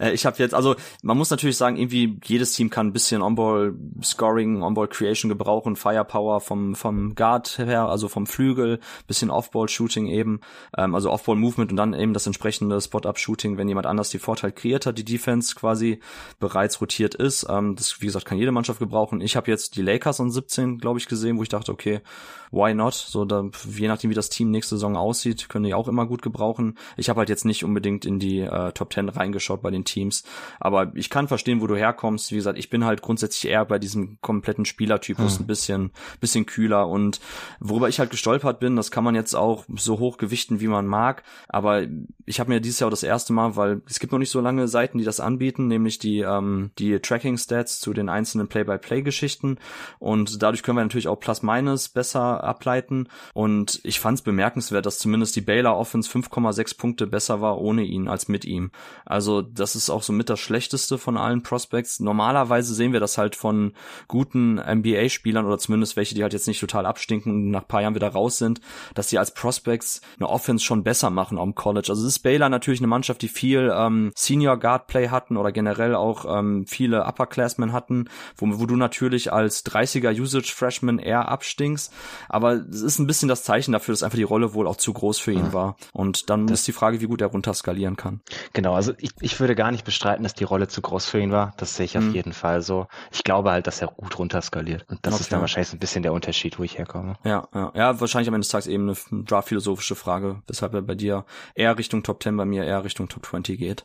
Äh, ich habe jetzt, also man muss natürlich sagen, irgendwie jedes Team kann ein bisschen On-Ball Scoring, On-Ball Creation gebrauchen, Firepower vom vom Guard her, also vom Flügel, bisschen Off-Ball Shooting eben, ähm, also Off-Ball Movement und dann eben das entsprechende Spot-Up Shooting, wenn jemand anders die Vorteil kreiert hat, die Defense quasi bereits rotiert ist. Ähm, das wie gesagt kann jede Mannschaft gebrauchen. Ich habe jetzt die Lakers an 17, glaube ich, gesehen, wo ich dachte, okay, why not? So, da, je nachdem, wie das Team nächste Saison aussieht, können die auch immer gut gebrauchen. Ich habe halt jetzt nicht unbedingt in die äh, Top 10 reingeschaut bei den Teams, aber ich kann verstehen, wo du herkommst. Wie gesagt, ich bin halt grundsätzlich eher bei diesem kompletten Spielertypus hm. ein bisschen, bisschen kühler und worüber ich halt gestolpert bin, das kann man jetzt auch so hoch gewichten, wie man mag, aber ich habe mir dieses Jahr das erste Mal, weil es gibt noch nicht so lange Seiten, die das anbieten, nämlich die, ähm, die Tracking-Stats zu den einzelnen Play-by-Play-Geschichten und dadurch können wir natürlich auch Plus-Minus besser ableiten. Und ich fand es bemerkenswert, dass zumindest die Baylor Offense 5,6 Punkte besser war ohne ihn als mit ihm. Also das ist auch so mit das Schlechteste von allen Prospects. Normalerweise sehen wir das halt von guten NBA-Spielern oder zumindest welche, die halt jetzt nicht total abstinken und nach paar Jahren wieder raus sind, dass sie als Prospects eine Offense schon besser machen am College. Also ist Baylor natürlich eine Mannschaft, die viel ähm, Senior Guard Play hatten oder generell auch ähm, viele Upperclassmen hatten, wo, wo du natürlich als 30er Usage Freshman eher abstinkst. Aber es ist ein bisschen das Zeichen dafür, dass einfach die Rolle wohl auch zu groß für ihn war. Und dann das ist die Frage, wie gut er runterskalieren kann. Genau, also ich, ich würde gar nicht bestreiten, dass die Rolle zu groß für ihn war. Das sehe ich auf mhm. jeden Fall so. Ich glaube halt, dass er gut runterskaliert. Und das okay. ist dann wahrscheinlich so ein bisschen der Unterschied, wo ich herkomme. Ja, ja, ja, wahrscheinlich am Ende des Tages eben eine draft-philosophische Frage, weshalb er bei dir eher Richtung Top 10, bei mir eher Richtung Top 20 geht.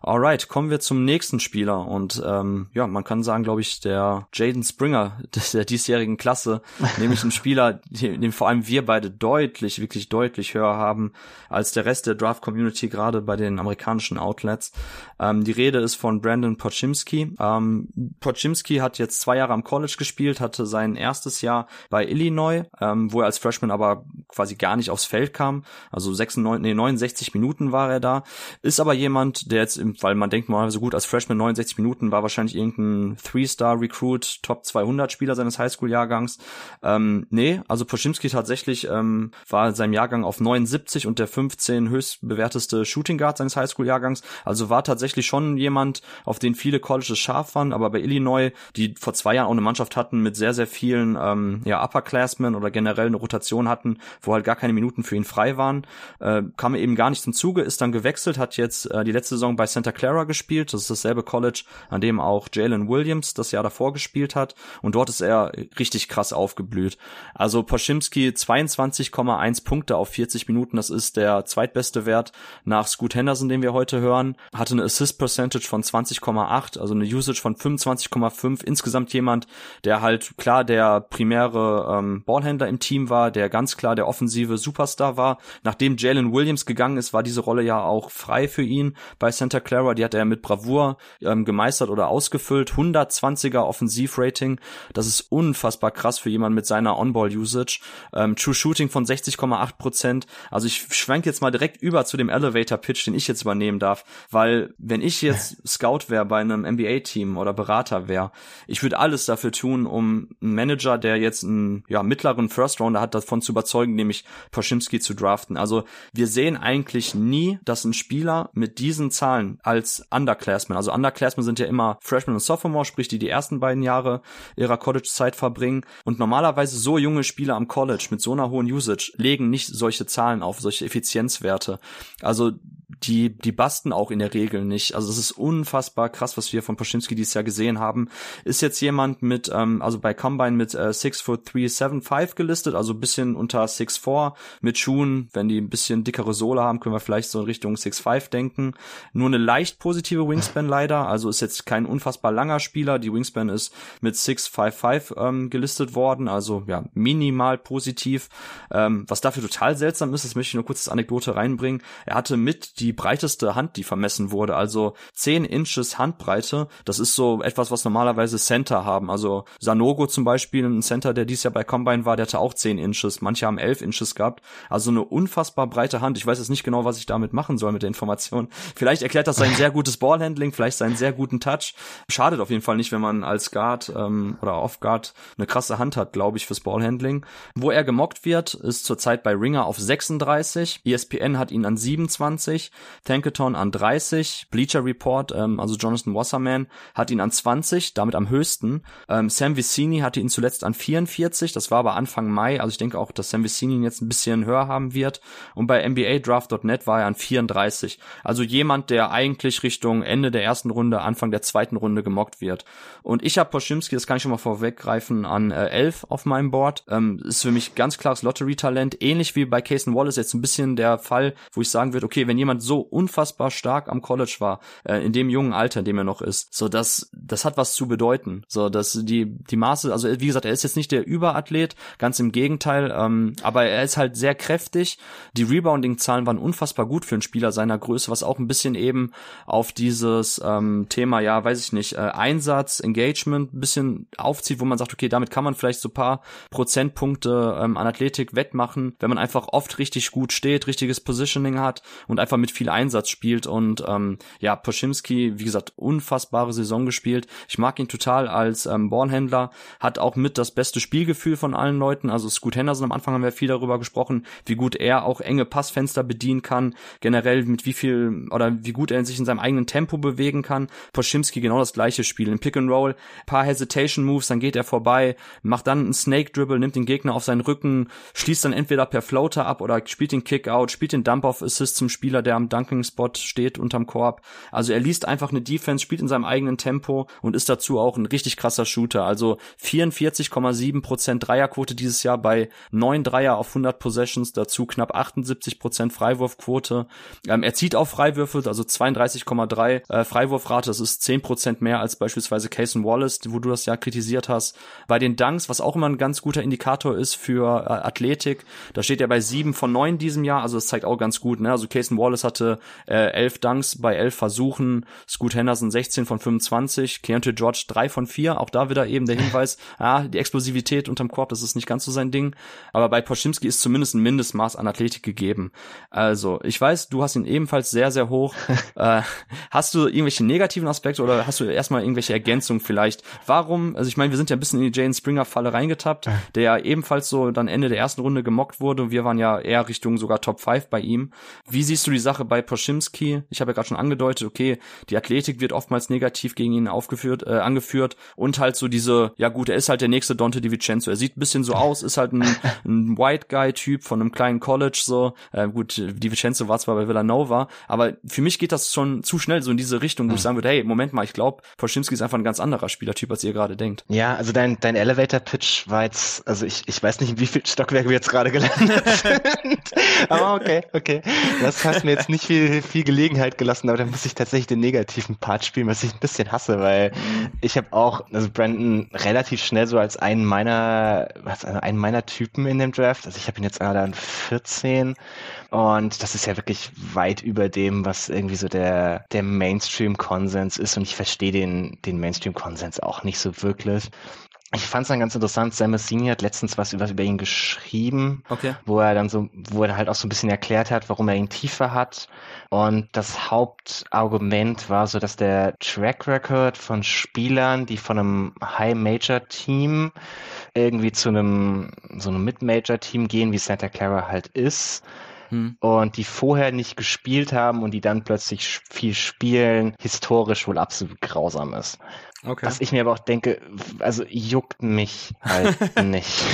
Alright, kommen wir zum nächsten Spieler und ähm, ja, man kann sagen, glaube ich, der Jaden Springer Gewinner der diesjährigen Klasse, nämlich ein Spieler, den, den vor allem wir beide deutlich, wirklich deutlich höher haben als der Rest der Draft-Community, gerade bei den amerikanischen Outlets. Ähm, die Rede ist von Brandon Pochimski. Ähm, Pochimski hat jetzt zwei Jahre am College gespielt, hatte sein erstes Jahr bei Illinois, ähm, wo er als Freshman aber quasi gar nicht aufs Feld kam. Also 96, nee, 69 Minuten war er da. Ist aber jemand, der jetzt, weil man denkt mal so gut, als Freshman 69 Minuten war wahrscheinlich irgendein Three-Star-Recruit, Top 200 Spieler seines Highschool-Jahrgangs. Ähm, nee, also Poschimski tatsächlich ähm, war in seinem Jahrgang auf 79 und der 15 höchst bewerteste Shooting Guard seines Highschool-Jahrgangs. Also war tatsächlich schon jemand, auf den viele Colleges scharf waren, aber bei Illinois, die vor zwei Jahren auch eine Mannschaft hatten mit sehr, sehr vielen ähm, ja, Upperclassmen oder generell eine Rotation hatten, wo halt gar keine Minuten für ihn frei waren, äh, kam eben gar nicht zum Zuge, ist dann gewechselt, hat jetzt äh, die letzte Saison bei Santa Clara gespielt. Das ist dasselbe College, an dem auch Jalen Williams das Jahr davor gespielt hat. Und dort ist er richtig krass aufgeblüht. Also Poschimski 22,1 Punkte auf 40 Minuten. Das ist der zweitbeste Wert nach Scoot Henderson, den wir heute hören. Hatte eine Assist Percentage von 20,8, also eine Usage von 25,5. Insgesamt jemand, der halt klar der primäre ähm, Ballhändler im Team war, der ganz klar der offensive Superstar war. Nachdem Jalen Williams gegangen ist, war diese Rolle ja auch frei für ihn bei Santa Clara. Die hat er mit Bravour ähm, gemeistert oder ausgefüllt. 120er Offensivrating. Das ist unfassbar krass für jemanden mit seiner On-Ball-Usage. Ähm, True Shooting von 60,8 Prozent. Also ich schwenk jetzt mal direkt über zu dem Elevator-Pitch, den ich jetzt übernehmen darf. Weil wenn ich jetzt Scout wäre bei einem NBA-Team oder Berater wäre, ich würde alles dafür tun, um einen Manager, der jetzt einen ja, mittleren First-Rounder hat, davon zu überzeugen, nämlich Poschimski zu draften. Also wir sehen eigentlich nie, dass ein Spieler mit diesen Zahlen als Underclassmen, also Underclassmen sind ja immer Freshman und Sophomore, sprich die die ersten beiden Jahre ihrer College-Zeit verbringen. Und normalerweise so junge Spieler am College mit so einer hohen Usage legen nicht solche Zahlen auf, solche Effizienzwerte. Also die, die basten auch in der Regel nicht. Also das ist unfassbar krass, was wir von Poschinski dieses Jahr gesehen haben. Ist jetzt jemand mit, ähm, also bei Combine mit äh, 6 foot 3, 7, 5 gelistet, also bisschen unter 6 4 mit Schuhen. Wenn die ein bisschen dickere Sohle haben, können wir vielleicht so in Richtung 6 5 denken. Nur eine leicht positive Wingspan leider, also ist jetzt kein unfassbar langer Spieler. Die Wingspan ist mit 6 5 5 ähm, gelistet worden, also ja, minimal positiv. Ähm, was dafür total seltsam ist, das möchte ich nur kurz als Anekdote reinbringen. Er hatte mit die breiteste Hand, die vermessen wurde, also 10 Inches Handbreite. Das ist so etwas, was normalerweise Center haben. Also Sanogo zum Beispiel, ein Center, der dieses Jahr bei Combine war, der hatte auch 10 Inches. Manche haben 11 Inches gehabt. Also eine unfassbar breite Hand. Ich weiß jetzt nicht genau, was ich damit machen soll mit der Information. Vielleicht erklärt das sein sehr gutes Ballhandling, vielleicht seinen sehr guten Touch. Schadet auf jeden Fall nicht, wenn man als Guard ähm, oder Off-Guard eine krasse Hand hat, glaube ich, fürs Ballhandling. Wo er gemockt wird, ist zurzeit bei Ringer auf 36. ESPN hat ihn an 27. Tankathon an 30. Bleacher Report, ähm, also Jonathan Wasserman, hat ihn an 20, damit am höchsten. Ähm, Sam Vicini hatte ihn zuletzt an 44. Das war aber Anfang Mai. Also ich denke auch, dass Sam Vicini ihn jetzt ein bisschen höher haben wird. Und bei NBADraft.net war er an 34. Also jemand, der eigentlich Richtung Ende der ersten Runde, Anfang der zweiten Runde gemockt wird. Und ich habe Poschimski, das kann ich schon mal vorweggreifen, an äh, 11 auf meinem Board. Ähm, ist für mich ganz klares Lottery-Talent. Ähnlich wie bei Cason Wallace jetzt ein bisschen der Fall, wo ich sagen würde, okay, wenn jemand so unfassbar stark am College war, äh, in dem jungen Alter, in dem er noch ist, so das, das hat was zu bedeuten. So, dass die, die Maße, also wie gesagt, er ist jetzt nicht der Überathlet, ganz im Gegenteil, ähm, aber er ist halt sehr kräftig. Die Rebounding-Zahlen waren unfassbar gut für einen Spieler seiner Größe, was auch ein bisschen eben auf dieses ähm, Thema, ja, weiß ich nicht, äh, Einsatz, Engagement ein bisschen aufzieht, wo man sagt, okay, damit kann man vielleicht so paar Prozentpunkte ähm, an Athletik wettmachen, wenn man einfach oft richtig gut steht, richtiges Positioning hat und einfach mit viel Einsatz spielt und ähm, ja, Poschimski, wie gesagt, unfassbare Saison gespielt. Ich mag ihn total als ähm, Ballhändler, hat auch mit das beste Spielgefühl von allen Leuten, also Scoot Henderson am Anfang haben wir viel darüber gesprochen, wie gut er auch enge Passfenster bedienen kann, generell mit wie viel oder wie gut er sich in seinem eigenen Tempo bewegen kann. Poschimski genau das gleiche Spiel, im Pick and Roll, paar Hesitation Moves, dann geht er vorbei, macht dann einen Snake Dribble, nimmt den Gegner auf seinen Rücken, schließt dann entweder per Floater ab oder spielt den Kick out, spielt den Dump Off Assist zum Spieler, der am Dunking-Spot steht unterm Korb. Also er liest einfach eine Defense, spielt in seinem eigenen Tempo und ist dazu auch ein richtig krasser Shooter. Also 44,7 Prozent Dreierquote dieses Jahr bei 9 Dreier auf 100 Possessions, dazu knapp 78 Prozent Freiwurfquote. Ähm, er zieht auch Freiwürfe, also 32,3 äh, Freiwurfrate, das ist 10 Prozent mehr als beispielsweise Cason Wallace, wo du das ja kritisiert hast. Bei den Dunks, was auch immer ein ganz guter Indikator ist für äh, Athletik, da steht er bei 7 von 9 diesem Jahr, also das zeigt auch ganz gut, ne? Also Cason Wallace hatte äh, 11 Dunks bei 11 Versuchen, Scoot Henderson 16 von 25, Keontae George 3 von 4, auch da wieder eben der Hinweis, ah, die Explosivität unterm Korb, das ist nicht ganz so sein Ding, aber bei Poschimski ist zumindest ein Mindestmaß an Athletik gegeben. Also, ich weiß, du hast ihn ebenfalls sehr, sehr hoch. äh, hast du irgendwelche negativen Aspekte oder hast du erstmal irgendwelche Ergänzungen vielleicht? Warum, also ich meine, wir sind ja ein bisschen in die Jane Springer Falle reingetappt, der ja ebenfalls so dann Ende der ersten Runde gemockt wurde. Wir waren ja eher Richtung sogar Top 5 bei ihm. Wie siehst du die Sache bei Poschimski? Ich habe ja gerade schon angedeutet, okay, die Athletik wird oftmals negativ gegen ihn aufgeführt, äh, angeführt und halt so diese, ja gut, er ist halt der nächste Dante DiVincenzo. Er sieht ein bisschen so aus, ist halt ein, ein White Guy Typ von einem kleinen College so. Äh, gut, DiVincenzo war zwar bei Villanova, aber für mich geht das schon zu schnell so in diese Richtung, wo ich sagen würde, hey, Moment mal, ich glaube, Poschimski ist einfach ein ganz anderer Spielertyp, als ihr gerade denkt. Ja, also dein, dein Elevator-Pitch war jetzt, also ich, ich weiß nicht, in wie viel Stockwerk wir jetzt gerade gelandet sind. aber okay, okay. Das hast mir jetzt nicht viel, viel Gelegenheit gelassen, aber da muss ich tatsächlich den negativen Part spielen, was ich ein bisschen hasse, weil ich habe auch, also Brandon relativ schnell so als einen meiner, also einen meiner Typen in dem Draft. Also ich habe ihn jetzt gerade an 14 und das ist ja wirklich weit über dem, was irgendwie so der, der Mainstream-Konsens ist. Und ich verstehe den, den Mainstream-Konsens auch nicht so wirklich. Ich fand es dann ganz interessant, Sam Massini hat letztens was über, über ihn geschrieben, okay. wo er dann so, wo er halt auch so ein bisschen erklärt hat, warum er ihn tiefer hat. Und das Hauptargument war so, dass der Track Record von Spielern, die von einem High Major Team irgendwie zu einem, so einem Mid-Major Team gehen, wie Santa Clara halt ist, hm. und die vorher nicht gespielt haben und die dann plötzlich viel spielen, historisch wohl absolut grausam ist. Okay. Was ich mir aber auch denke, also juckt mich halt nicht.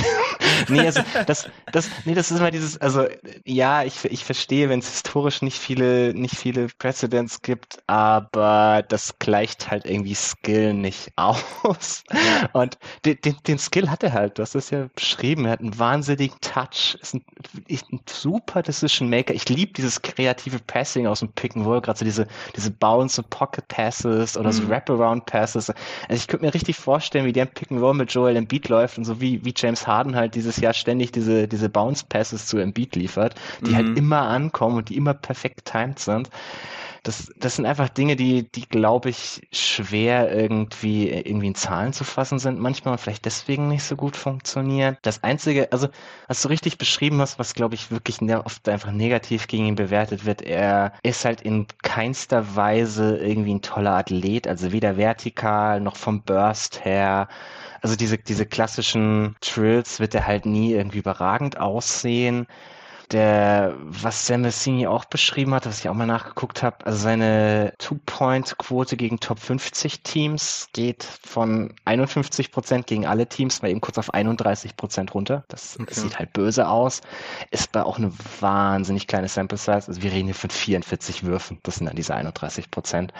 Nee, also das, das, nee, das ist immer dieses, also ja, ich, ich verstehe, wenn es historisch nicht viele, nicht viele Precedents gibt, aber das gleicht halt irgendwie Skill nicht aus. Ja. Und den, den, den Skill hat er halt, du hast das ja beschrieben, er hat einen wahnsinnigen Touch, ist ein, ist ein super Decision Maker. Ich liebe dieses kreative Passing aus dem Pick and Roll, gerade so diese, diese Bounce und Pocket Passes oder mhm. so Wraparound Passes. Also ich könnte mir richtig vorstellen, wie der Pick and Roll mit Joel Embiid läuft und so wie, wie James Harden halt dieses Jahr ständig diese, diese Bounce Passes zu Embiid liefert, die halt mhm. halt immer ankommen und die immer perfekt timed sind. Das, das sind einfach Dinge, die, die glaube ich schwer irgendwie, irgendwie in Zahlen zu fassen sind manchmal und vielleicht deswegen nicht so gut funktionieren. Das einzige, also, was du richtig beschrieben hast, was glaube ich wirklich oft einfach negativ gegen ihn bewertet wird, er ist halt in keinster Weise irgendwie ein toller Athlet, also weder vertikal noch vom Burst her also diese, diese klassischen Trills wird er halt nie irgendwie überragend aussehen der, was Sam Messini auch beschrieben hat, was ich auch mal nachgeguckt habe, also seine Two-Point-Quote gegen Top 50 Teams geht von 51 Prozent gegen alle Teams mal eben kurz auf 31 Prozent runter. Das okay. sieht halt böse aus. Ist bei auch eine wahnsinnig kleine Sample Size. Also wir reden hier von 44 Würfen. Das sind dann diese 31 Prozent.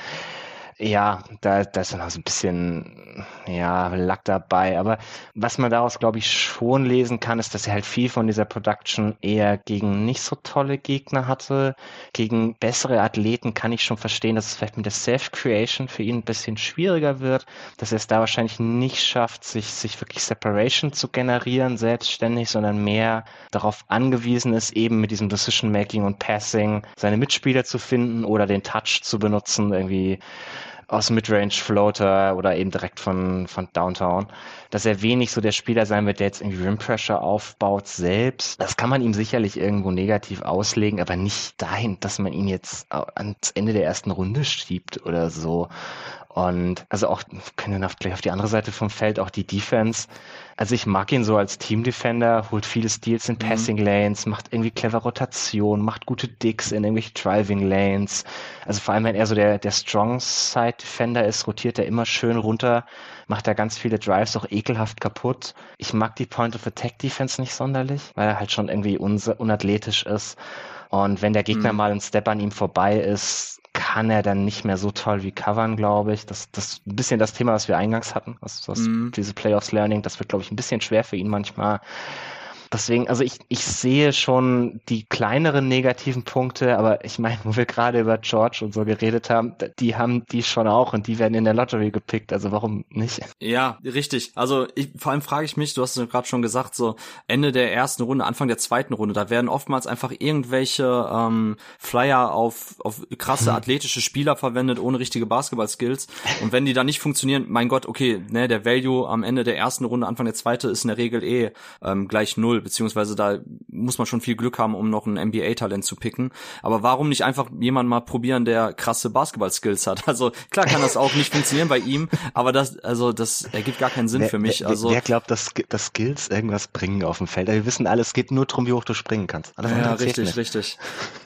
Ja, da, da ist dann auch so ein bisschen, ja, Lack dabei. Aber was man daraus, glaube ich, schon lesen kann, ist, dass er halt viel von dieser Production eher gegen nicht so tolle Gegner hatte. Gegen bessere Athleten kann ich schon verstehen, dass es vielleicht mit der Self-Creation für ihn ein bisschen schwieriger wird, dass er es da wahrscheinlich nicht schafft, sich, sich wirklich Separation zu generieren, selbstständig, sondern mehr darauf angewiesen ist, eben mit diesem Decision-Making und Passing seine Mitspieler zu finden oder den Touch zu benutzen, irgendwie aus Midrange Floater oder eben direkt von, von Downtown, dass er wenig so der Spieler sein wird, der jetzt irgendwie Rim Pressure aufbaut selbst. Das kann man ihm sicherlich irgendwo negativ auslegen, aber nicht dahin, dass man ihn jetzt ans Ende der ersten Runde schiebt oder so. Und also auch, können wir gleich auf die andere Seite vom Feld, auch die Defense. Also ich mag ihn so als Team Defender, holt viele Steals in mhm. Passing Lanes, macht irgendwie clever Rotation, macht gute Dicks in irgendwelche Driving Lanes. Also vor allem, wenn er so der, der Strong Side Defender ist, rotiert er immer schön runter, macht er ganz viele Drives auch ekelhaft kaputt. Ich mag die Point of Attack Defense nicht sonderlich, weil er halt schon irgendwie unathletisch ist. Und wenn der Gegner mhm. mal ein Step an ihm vorbei ist, kann er dann nicht mehr so toll wie covern, glaube ich. Das, das ein bisschen das Thema, was wir eingangs hatten, was, was mhm. diese Playoffs Learning, das wird, glaube ich, ein bisschen schwer für ihn manchmal. Deswegen, also ich, ich sehe schon die kleineren negativen Punkte, aber ich meine, wo wir gerade über George und so geredet haben, die haben die schon auch und die werden in der Lottery gepickt, also warum nicht? Ja, richtig. Also ich, vor allem frage ich mich, du hast es gerade schon gesagt, so Ende der ersten Runde, Anfang der zweiten Runde, da werden oftmals einfach irgendwelche ähm, Flyer auf, auf krasse hm. athletische Spieler verwendet, ohne richtige Basketball-Skills. Und wenn die dann nicht funktionieren, mein Gott, okay, ne, der Value am Ende der ersten Runde, Anfang der zweiten ist in der Regel eh ähm, gleich null beziehungsweise da muss man schon viel Glück haben, um noch ein NBA-Talent zu picken. Aber warum nicht einfach jemand mal probieren, der krasse Basketball-Skills hat? Also klar kann das auch nicht funktionieren bei ihm, aber das, also das ergibt gar keinen Sinn wer, für mich. Wer, also wer glaubt, dass, dass Skills irgendwas bringen auf dem Feld? Wir wissen alle, es geht nur darum, wie hoch du springen kannst. ja, richtig, nicht. richtig.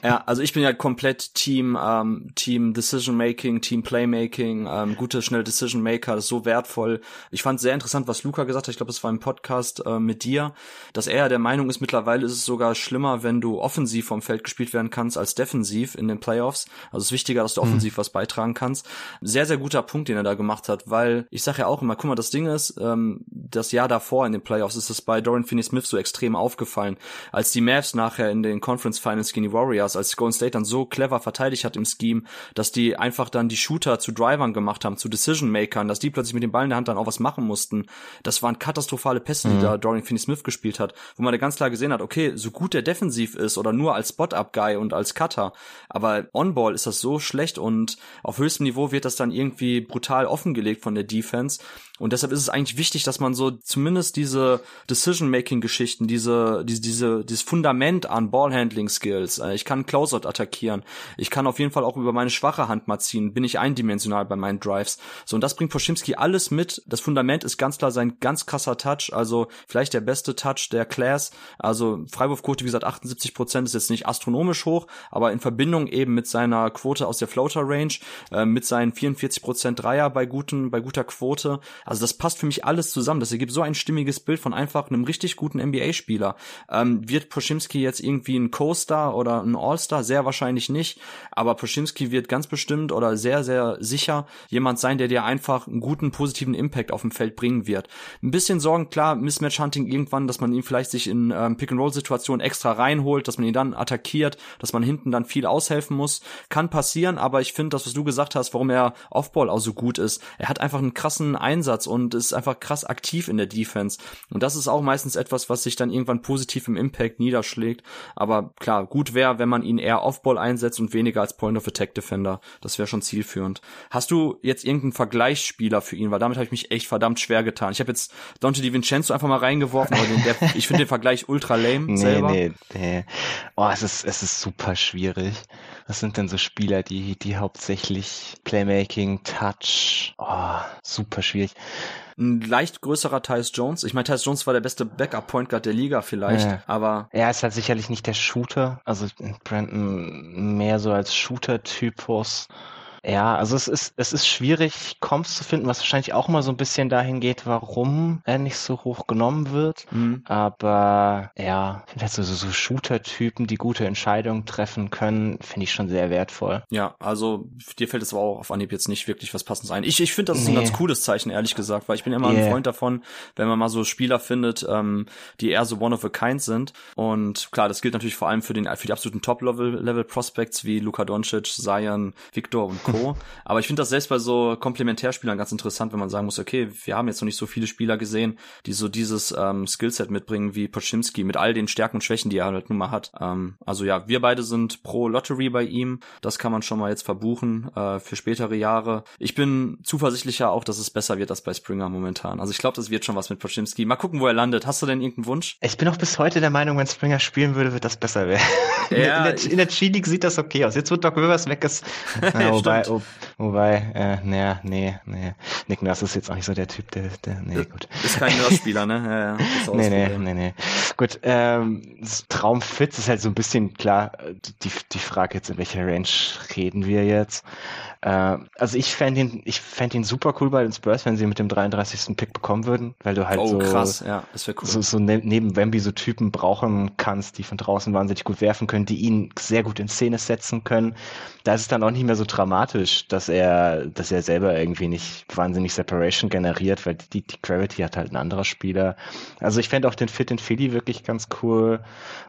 Ja, also ich bin ja komplett Team, ähm, Team Decision Making, Team Playmaking, ähm, gute, schnelle Decision Maker, das ist so wertvoll. Ich fand sehr interessant, was Luca gesagt hat. Ich glaube, es war im Podcast äh, mit dir, dass er der Meinung ist, mittlerweile ist es sogar schlimmer, wenn du offensiv vom Feld gespielt werden kannst als defensiv in den Playoffs. Also es ist wichtiger, dass du mhm. offensiv mhm. was beitragen kannst. Sehr, sehr guter Punkt, den er da gemacht hat, weil ich sage ja auch immer, guck mal, das Ding ist, ähm, das Jahr davor in den Playoffs ist es bei Dorian Finney-Smith so extrem aufgefallen, als die Mavs nachher in den Conference Finals gegen die Warriors, als Golden State dann so clever verteidigt hat im Scheme, dass die einfach dann die Shooter zu Drivern gemacht haben, zu Decision-Makern, dass die plötzlich mit dem Ball in der Hand dann auch was machen mussten. Das waren katastrophale Pässe, die mhm. da Dorian Finney-Smith gespielt hat, wo man da ganz klar gesehen hat, okay, so gut der defensiv ist oder nur als Spot-Up-Guy und als Cutter, aber On-Ball ist das so schlecht und auf höchstem Niveau wird das dann irgendwie brutal offengelegt von der Defense und deshalb ist es eigentlich wichtig, dass man so zumindest diese Decision-Making-Geschichten, diese, diese, diese, dieses Fundament an Ballhandling-Skills, äh, ich kann Closeout attackieren, ich kann auf jeden Fall auch über meine schwache Hand mal ziehen, bin ich eindimensional bei meinen Drives. So, und das bringt Poschimski alles mit. Das Fundament ist ganz klar sein ganz krasser Touch, also vielleicht der beste Touch der Class. Also Freiwurfquote, wie gesagt, 78 Prozent ist jetzt nicht astronomisch hoch, aber in Verbindung eben mit seiner Quote aus der Floater-Range, äh, mit seinen 44 Prozent Dreier bei guten, bei guter Quote, also das passt für mich alles zusammen. Das ergibt so ein stimmiges Bild von einfach einem richtig guten NBA-Spieler. Ähm, wird Poschimski jetzt irgendwie ein Co-Star oder ein All-Star? Sehr wahrscheinlich nicht. Aber Poschimski wird ganz bestimmt oder sehr, sehr sicher jemand sein, der dir einfach einen guten, positiven Impact auf dem Feld bringen wird. Ein bisschen Sorgen, klar, Mismatch-Hunting irgendwann, dass man ihn vielleicht sich in ähm, Pick-and-Roll-Situationen extra reinholt, dass man ihn dann attackiert, dass man hinten dann viel aushelfen muss. Kann passieren, aber ich finde das, was du gesagt hast, warum er Offball auch so gut ist. Er hat einfach einen krassen Einsatz und ist einfach krass aktiv in der Defense. Und das ist auch meistens etwas, was sich dann irgendwann positiv im Impact niederschlägt. Aber klar, gut wäre, wenn man ihn eher Offball einsetzt und weniger als Point of Attack Defender. Das wäre schon zielführend. Hast du jetzt irgendeinen Vergleichsspieler für ihn? Weil damit habe ich mich echt verdammt schwer getan. Ich habe jetzt Dante DiVincenzo einfach mal reingeworfen, aber den, der, ich finde den Vergleich ultra lame nee, selber. Nee, nee. Oh, es ist, es ist super schwierig. Was sind denn so Spieler, die, die hauptsächlich Playmaking, Touch, oh, super schwierig. Ein leicht größerer Tyus Jones. Ich meine, Tyus Jones war der beste Backup-Point Guard der Liga vielleicht, ja. aber. Er ist halt sicherlich nicht der Shooter. Also Brandon mehr so als Shooter-Typus. Ja, also es ist, es ist schwierig, Comps zu finden, was wahrscheinlich auch immer so ein bisschen dahin geht, warum er nicht so hoch genommen wird. Mhm. Aber ja, halt so, so Shooter-Typen, die gute Entscheidungen treffen können, finde ich schon sehr wertvoll. Ja, also dir fällt es aber auch auf Anhieb jetzt nicht wirklich was Passendes ein. Ich, ich finde, das ist nee. ein ganz cooles Zeichen, ehrlich gesagt, weil ich bin immer yeah. ein Freund davon, wenn man mal so Spieler findet, ähm, die eher so one of a kind sind. Und klar, das gilt natürlich vor allem für den für die absoluten Top-Level-Prospects wie Luka Doncic, Zion, Victor und Co. Aber ich finde das selbst bei so Komplementärspielern ganz interessant, wenn man sagen muss, okay, wir haben jetzt noch nicht so viele Spieler gesehen, die so dieses ähm, Skillset mitbringen wie Poczynski mit all den Stärken und Schwächen, die er halt nun mal hat. Ähm, also ja, wir beide sind pro Lottery bei ihm. Das kann man schon mal jetzt verbuchen äh, für spätere Jahre. Ich bin zuversichtlicher auch, dass es besser wird als bei Springer momentan. Also ich glaube, das wird schon was mit Poczynski. Mal gucken, wo er landet. Hast du denn irgendeinen Wunsch? Ich bin auch bis heute der Meinung, wenn Springer spielen würde, wird das besser werden. Ja, in der, in der G-League sieht das okay aus. Jetzt wird Doc Rivers weg ist. Ja, wobei, Wobei, oh, wobei, äh, naja, nee, nee. Nick Nurse ist jetzt auch nicht so der Typ, der, der nee, gut. Ist kein Nurse-Spieler, ne? Ja, ja, nee, nee, nee, nee. Gut, ähm, Traumfit ist halt so ein bisschen klar, die, die Frage jetzt, in welcher Range reden wir jetzt? Äh, also ich fände ihn, ich fände ihn super cool bei den Spurs, wenn sie mit dem 33. Pick bekommen würden, weil du halt oh, so, krass, ja, das cool. so, so ne neben Wemby so Typen brauchen kannst, die von draußen wahnsinnig gut werfen können, die ihn sehr gut in Szene setzen können. Da ist es dann auch nicht mehr so dramatisch, dass er, dass er selber irgendwie nicht wahnsinnig Separation generiert, weil die, die Gravity hat halt ein anderer Spieler. Also ich fände auch den Fit in Philly wirklich ganz cool.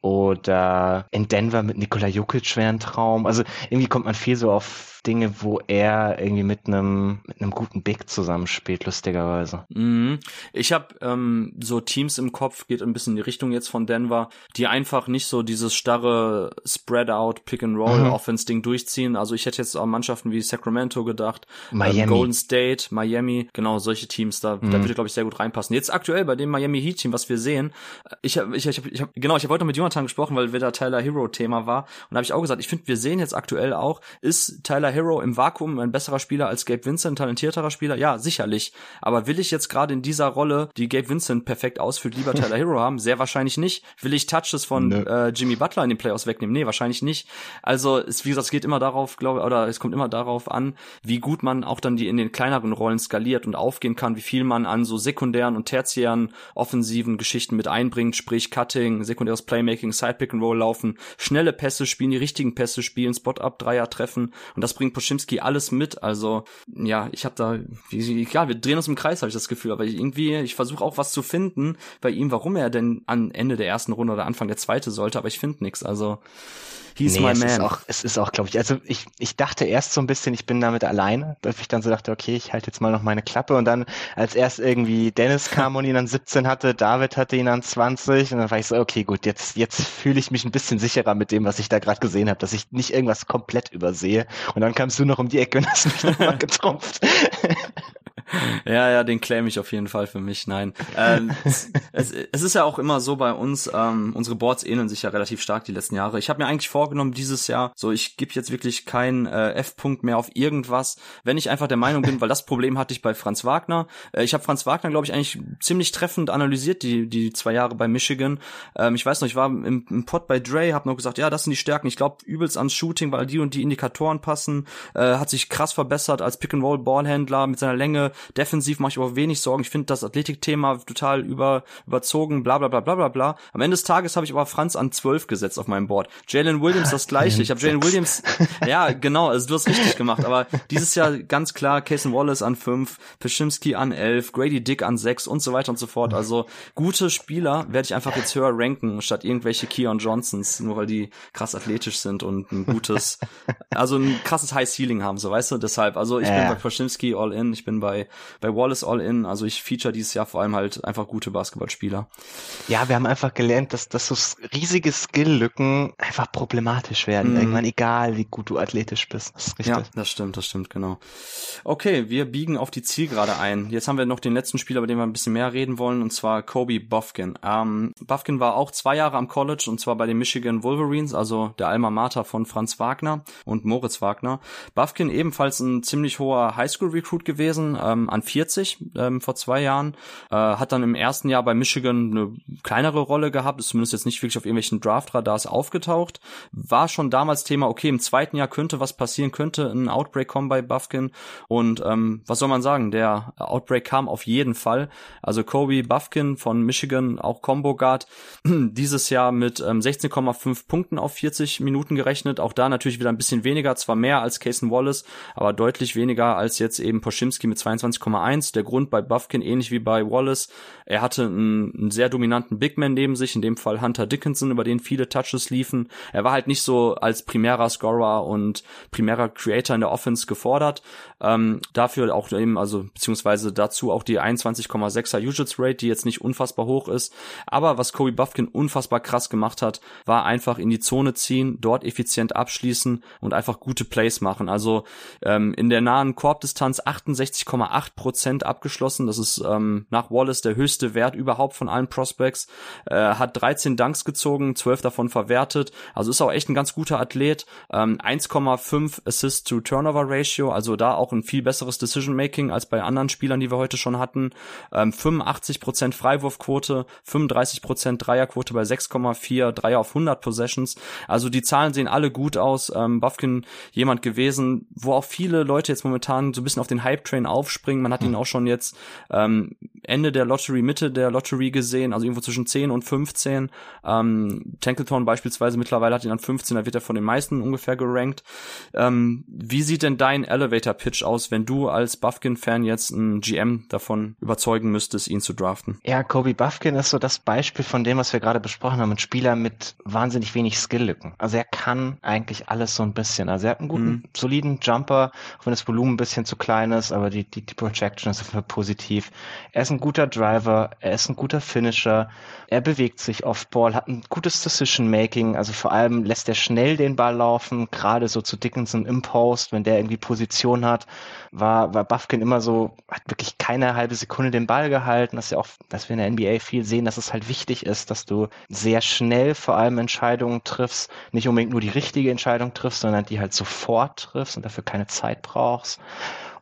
Oder in Denver mit Nikola Jokic wäre ein Traum. Also irgendwie kommt man viel so auf Dinge, wo er irgendwie mit einem mit einem guten Big zusammenspielt, lustigerweise. Mhm. Ich habe ähm, so Teams im Kopf, geht ein bisschen in die Richtung jetzt von Denver, die einfach nicht so dieses starre Spread-out, Pick-and-Roll-Offense-Ding mhm. durchziehen. Also ich hätte jetzt an Mannschaften wie Sacramento gedacht, ähm, Miami. Ähm, Golden State, Miami, genau solche Teams, da, mhm. da würde glaube ich sehr gut reinpassen. Jetzt aktuell bei dem Miami Heat Team, was wir sehen, ich habe ich, ich, ich hab, genau, ich habe heute mit Jonathan gesprochen, weil wieder Tyler Hero Thema war und habe ich auch gesagt, ich finde, wir sehen jetzt aktuell auch, ist Tyler Hero im Vakuum ein besserer Spieler als Gabe Vincent, talentierterer Spieler? Ja, sicherlich. Aber will ich jetzt gerade in dieser Rolle, die Gabe Vincent perfekt ausfüllt, lieber Tyler Hero haben? Sehr wahrscheinlich nicht. Will ich Touches von äh, Jimmy Butler in den Playoffs wegnehmen? Nee, wahrscheinlich nicht. Also, es, wie gesagt, es geht immer darauf, glaube oder es kommt immer darauf an, wie gut man auch dann die in den kleineren Rollen skaliert und aufgehen kann, wie viel man an so sekundären und tertiären offensiven Geschichten mit einbringt, sprich Cutting, sekundäres Playmaking, Side Pick and Roll laufen, schnelle Pässe spielen, die richtigen Pässe spielen, Spot-Up, Dreier treffen und das bringt Poschimski alles mit. Also ja, ich habe da, ja, wir drehen uns im Kreis, habe ich das Gefühl. Aber irgendwie, ich versuche auch was zu finden bei ihm, warum er denn an Ende der ersten Runde oder Anfang der zweite sollte, aber ich finde nichts. Also He's nee, my es man. Ist auch, es ist auch, glaube ich, also ich, ich dachte erst so ein bisschen, ich bin damit alleine, dass ich dann so dachte, okay, ich halte jetzt mal noch meine Klappe und dann, als erst irgendwie Dennis kam und ihn dann 17 hatte, David hatte ihn dann 20 und dann war ich so, okay, gut, jetzt, jetzt fühle ich mich ein bisschen sicherer mit dem, was ich da gerade gesehen habe, dass ich nicht irgendwas komplett übersehe und dann kamst du noch um die Ecke und hast mich nochmal getrumpft. Ja, ja, den claim ich auf jeden Fall für mich. Nein. Ähm, es, es, ist ja auch immer so bei uns, ähm, unsere Boards ähneln sich ja relativ stark die letzten Jahre. Ich habe mir eigentlich vorgenommen, dieses Jahr, so ich gebe jetzt wirklich keinen äh, F-Punkt mehr auf irgendwas, wenn ich einfach der Meinung bin, weil das Problem hatte ich bei Franz Wagner. Äh, ich habe Franz Wagner, glaube ich, eigentlich ziemlich treffend analysiert, die, die zwei Jahre bei Michigan. Ähm, ich weiß noch, ich war im, im Pod bei Dre, habe noch gesagt, ja, das sind die Stärken. Ich glaube übelst ans Shooting, weil die und die Indikatoren passen. Äh, hat sich krass verbessert als Pick-and-Roll-Ballhändler mit seiner Länge, Defensiv mache ich aber wenig Sorgen. Ich finde das Athletikthema total über, überzogen, bla bla bla bla bla bla. Am Ende des Tages habe ich aber Franz an 12 gesetzt auf meinem Board. Jalen Williams das gleiche. Ich habe Jalen Williams, ja genau, also du hast richtig gemacht, aber dieses Jahr ganz klar Cason Wallace an 5, Peszimski an 11, Grady Dick an 6 und so weiter und so fort. Also gute Spieler werde ich einfach jetzt höher ranken, statt irgendwelche Keon Johnsons, nur weil die krass athletisch sind und ein gutes, also ein krasses High Ceiling haben, so weißt du, deshalb, also ich bin bei Peszimski all in, ich bin bei bei Wallace All In. Also ich feature dieses Jahr vor allem halt einfach gute Basketballspieler. Ja, wir haben einfach gelernt, dass, dass so riesige Skill-Lücken einfach problematisch werden. Mm. Irgendwann egal, wie gut du athletisch bist. Das. Ja, das stimmt, das stimmt, genau. Okay, wir biegen auf die Zielgerade ein. Jetzt haben wir noch den letzten Spieler, über den wir ein bisschen mehr reden wollen, und zwar Kobe Buffkin. Ähm, Buffkin war auch zwei Jahre am College und zwar bei den Michigan Wolverines, also der Alma Mater von Franz Wagner und Moritz Wagner. Buffkin ebenfalls ein ziemlich hoher Highschool-Recruit gewesen, ähm, an 40 ähm, vor zwei Jahren. Äh, hat dann im ersten Jahr bei Michigan eine kleinere Rolle gehabt, ist zumindest jetzt nicht wirklich auf irgendwelchen Draft-Radars aufgetaucht. War schon damals Thema, okay, im zweiten Jahr könnte was passieren, könnte ein Outbreak kommen bei Buffkin. Und ähm, was soll man sagen, der Outbreak kam auf jeden Fall. Also Kobe Buffkin von Michigan, auch Combo Guard, dieses Jahr mit ähm, 16,5 Punkten auf 40 Minuten gerechnet. Auch da natürlich wieder ein bisschen weniger, zwar mehr als Cason Wallace, aber deutlich weniger als jetzt eben Poschimski mit 22,1 1. Der Grund bei Buffkin ähnlich wie bei Wallace. Er hatte einen, einen sehr dominanten Big Man neben sich, in dem Fall Hunter Dickinson, über den viele Touches liefen. Er war halt nicht so als primärer Scorer und primärer Creator in der Offense gefordert. Ähm, dafür auch eben, also beziehungsweise dazu auch die 21,6er Usage Rate, die jetzt nicht unfassbar hoch ist. Aber was Kobe Buffkin unfassbar krass gemacht hat, war einfach in die Zone ziehen, dort effizient abschließen und einfach gute Plays machen. Also ähm, in der nahen Korbdistanz 68,8 1,8 Prozent abgeschlossen. Das ist ähm, nach Wallace der höchste Wert überhaupt von allen Prospects. Äh, hat 13 Dunks gezogen, 12 davon verwertet. Also ist auch echt ein ganz guter Athlet. Ähm, 1,5 Assist to Turnover Ratio, also da auch ein viel besseres Decision Making als bei anderen Spielern, die wir heute schon hatten. Ähm, 85 Prozent Freiwurfquote, 35 Prozent Dreierquote bei 6,4 Dreier auf 100 Possessions. Also die Zahlen sehen alle gut aus. Ähm, Buffkin jemand gewesen, wo auch viele Leute jetzt momentan so ein bisschen auf den Hype-Train aufspringen. Man hat ihn auch schon jetzt ähm, Ende der Lottery, Mitte der Lottery gesehen, also irgendwo zwischen 10 und 15. Ähm, Tanklethorn beispielsweise mittlerweile hat ihn an 15, da wird er von den meisten ungefähr gerankt. Ähm, wie sieht denn dein Elevator-Pitch aus, wenn du als Buffkin-Fan jetzt einen GM davon überzeugen müsstest, ihn zu draften? Ja, Kobe Buffkin ist so das Beispiel von dem, was wir gerade besprochen haben, ein Spieler mit wahnsinnig wenig Skill-Lücken. Also er kann eigentlich alles so ein bisschen. Also er hat einen guten, mhm. soliden Jumper, auch wenn das Volumen ein bisschen zu klein ist, aber die, die, die Projection ist positiv. Er ist ein guter Driver, er ist ein guter Finisher, er bewegt sich off-Ball, hat ein gutes Decision-Making, also vor allem lässt er schnell den Ball laufen, gerade so zu Dickinson im Post, wenn der irgendwie Position hat, war, war Buffkin immer so, hat wirklich keine halbe Sekunde den Ball gehalten, dass ja auch, dass wir in der NBA viel sehen, dass es halt wichtig ist, dass du sehr schnell vor allem Entscheidungen triffst, nicht unbedingt nur die richtige Entscheidung triffst, sondern die halt sofort triffst und dafür keine Zeit brauchst.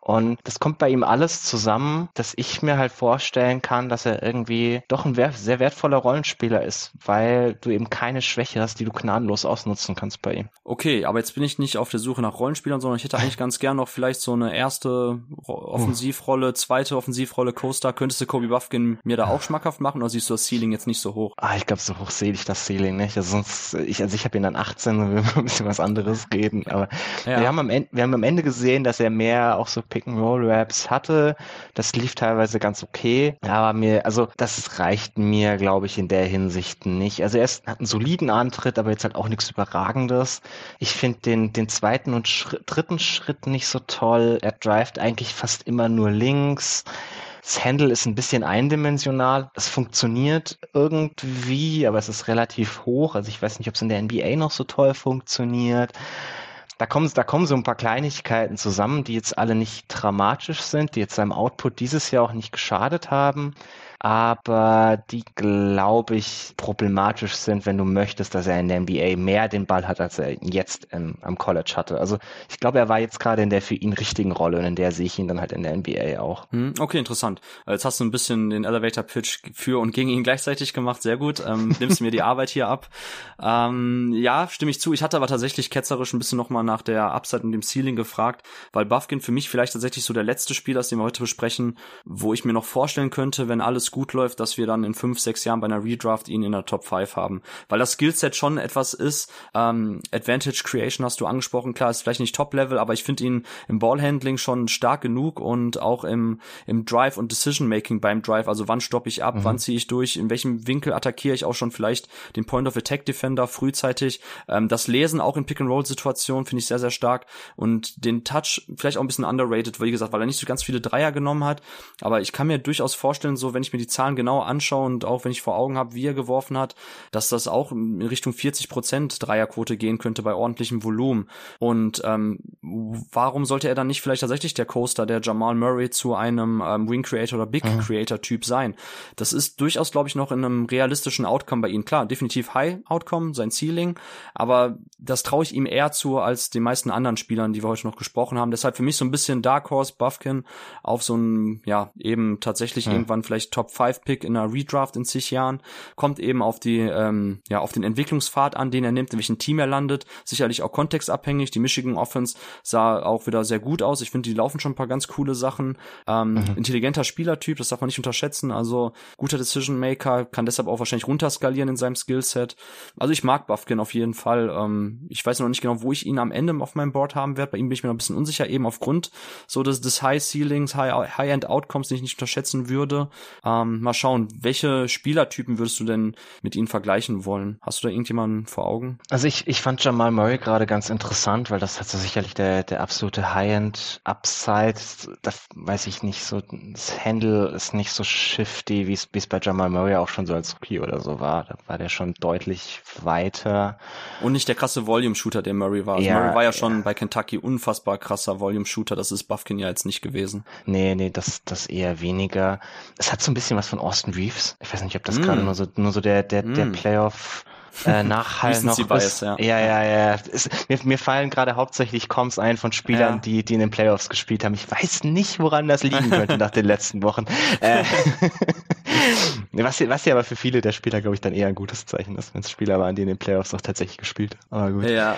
Und das kommt bei ihm alles zusammen, dass ich mir halt vorstellen kann, dass er irgendwie doch ein sehr wertvoller Rollenspieler ist, weil du eben keine Schwäche hast, die du gnadenlos ausnutzen kannst bei ihm. Okay, aber jetzt bin ich nicht auf der Suche nach Rollenspielern, sondern ich hätte eigentlich ganz gern noch vielleicht so eine erste Offensivrolle, zweite Offensivrolle, Coaster. Könntest du Kobe Buffkin mir da auch schmackhaft machen oder siehst du das Ceiling jetzt nicht so hoch? Ah, ich glaube, so hoch sehe ich das Ceiling nicht. Also sonst, ich, also ich habe ihn dann 18 und wir ein bisschen was anderes reden. Aber ja. wir, haben am Ende, wir haben am Ende gesehen, dass er mehr auch so Pick-and-Roll-Raps hatte. Das lief teilweise ganz okay. Aber mir, also das reicht mir, glaube ich, in der Hinsicht nicht. Also er hat einen soliden Antritt, aber jetzt halt auch nichts Überragendes. Ich finde den, den zweiten und Schritt, dritten Schritt nicht so toll. Er drivet eigentlich fast immer nur links. Das Handle ist ein bisschen eindimensional. Es funktioniert irgendwie, aber es ist relativ hoch. Also ich weiß nicht, ob es in der NBA noch so toll funktioniert da kommen, da kommen so ein paar Kleinigkeiten zusammen, die jetzt alle nicht dramatisch sind, die jetzt seinem Output dieses Jahr auch nicht geschadet haben aber die, glaube ich, problematisch sind, wenn du möchtest, dass er in der NBA mehr den Ball hat, als er jetzt im, am College hatte. Also ich glaube, er war jetzt gerade in der für ihn richtigen Rolle und in der sehe ich ihn dann halt in der NBA auch. Hm, okay, interessant. Jetzt hast du ein bisschen den Elevator-Pitch für und gegen ihn gleichzeitig gemacht. Sehr gut. Ähm, nimmst mir die Arbeit hier ab. Ähm, ja, stimme ich zu. Ich hatte aber tatsächlich ketzerisch ein bisschen nochmal nach der Upside und dem Ceiling gefragt, weil Buffkin für mich vielleicht tatsächlich so der letzte Spieler ist, den wir heute besprechen, wo ich mir noch vorstellen könnte, wenn alles gut läuft, dass wir dann in fünf, sechs Jahren bei einer Redraft ihn in der Top 5 haben. Weil das Skillset schon etwas ist. Ähm, Advantage Creation hast du angesprochen, klar, ist vielleicht nicht Top-Level, aber ich finde ihn im Ballhandling schon stark genug und auch im, im Drive und Decision-Making beim Drive. Also wann stoppe ich ab, mhm. wann ziehe ich durch, in welchem Winkel attackiere ich auch schon vielleicht den Point of Attack Defender frühzeitig. Ähm, das Lesen auch in Pick-and-Roll-Situationen finde ich sehr, sehr stark. Und den Touch vielleicht auch ein bisschen underrated, wie gesagt, weil er nicht so ganz viele Dreier genommen hat. Aber ich kann mir durchaus vorstellen, so wenn ich mir die Zahlen genau anschaue und auch wenn ich vor Augen habe, wie er geworfen hat, dass das auch in Richtung 40 Prozent Dreierquote gehen könnte bei ordentlichem Volumen. Und ähm, warum sollte er dann nicht vielleicht tatsächlich der Coaster, der Jamal Murray zu einem ähm, Wing Creator oder Big mhm. Creator Typ sein? Das ist durchaus, glaube ich, noch in einem realistischen Outcome bei ihm. Klar, definitiv High Outcome, sein Ceiling, aber das traue ich ihm eher zu als den meisten anderen Spielern, die wir heute noch gesprochen haben. Deshalb für mich so ein bisschen Dark Horse Buffkin auf so ein, ja, eben tatsächlich mhm. irgendwann vielleicht Top 5 Pick in einer Redraft in zig Jahren. Kommt eben auf die, ähm, ja, auf den Entwicklungspfad an, den er nimmt, in welchem Team er landet. Sicherlich auch kontextabhängig. Die Michigan Offense sah auch wieder sehr gut aus. Ich finde, die laufen schon ein paar ganz coole Sachen. Ähm, mhm. Intelligenter Spielertyp, das darf man nicht unterschätzen. Also guter Decision Maker, kann deshalb auch wahrscheinlich runterskalieren in seinem Skillset. Also ich mag Buffkin auf jeden Fall. Ähm, ich weiß noch nicht genau, wo ich ihn am Ende auf meinem Board haben werde. Bei ihm bin ich mir noch ein bisschen unsicher, eben aufgrund so des, des High Ceilings, High, High End Outcomes, den ich nicht unterschätzen würde. Ähm, Ähm, mal schauen, welche Spielertypen würdest du denn mit ihnen vergleichen wollen? Hast du da irgendjemanden vor Augen? Also ich, ich fand Jamal Murray gerade ganz interessant, weil das hat so sicherlich der, der absolute High-End-Upside. Da weiß ich nicht so, das Handle ist nicht so shifty, wie es wie es bei Jamal Murray auch schon so als Rookie oder so war. Da war der schon deutlich weiter. Und nicht der krasse Volume-Shooter, der Murray war. Also ja, Murray war ja schon ja. bei Kentucky unfassbar krasser Volume-Shooter. Das ist Buffkin ja jetzt nicht gewesen. Nee, nee, das, das eher weniger. Es hat so ein bisschen was von Austin Reeves. Ich weiß nicht, ob das mm. gerade nur so, nur so der, der, mm. der Playoff äh, Nachhall noch Bias, ja. ja, ja, ja. Es, mir, mir fallen gerade hauptsächlich Comps ein von Spielern, ja. die, die in den Playoffs gespielt haben. Ich weiß nicht, woran das liegen könnte nach den letzten Wochen. Äh, was, was ja aber für viele der Spieler, glaube ich, dann eher ein gutes Zeichen ist, wenn es Spieler waren, die in den Playoffs auch tatsächlich gespielt haben. Aber gut. Ja.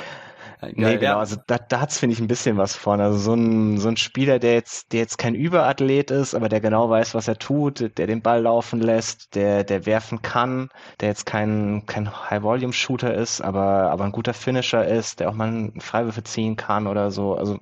Geil, nee, genau, ja. also da, da hat's finde ich, ein bisschen was von. Also so ein, so ein Spieler, der jetzt, der jetzt kein Überathlet ist, aber der genau weiß, was er tut, der den Ball laufen lässt, der, der werfen kann, der jetzt kein, kein High-Volume-Shooter ist, aber, aber ein guter Finisher ist, der auch mal einen Freiwürfe ziehen kann oder so. Also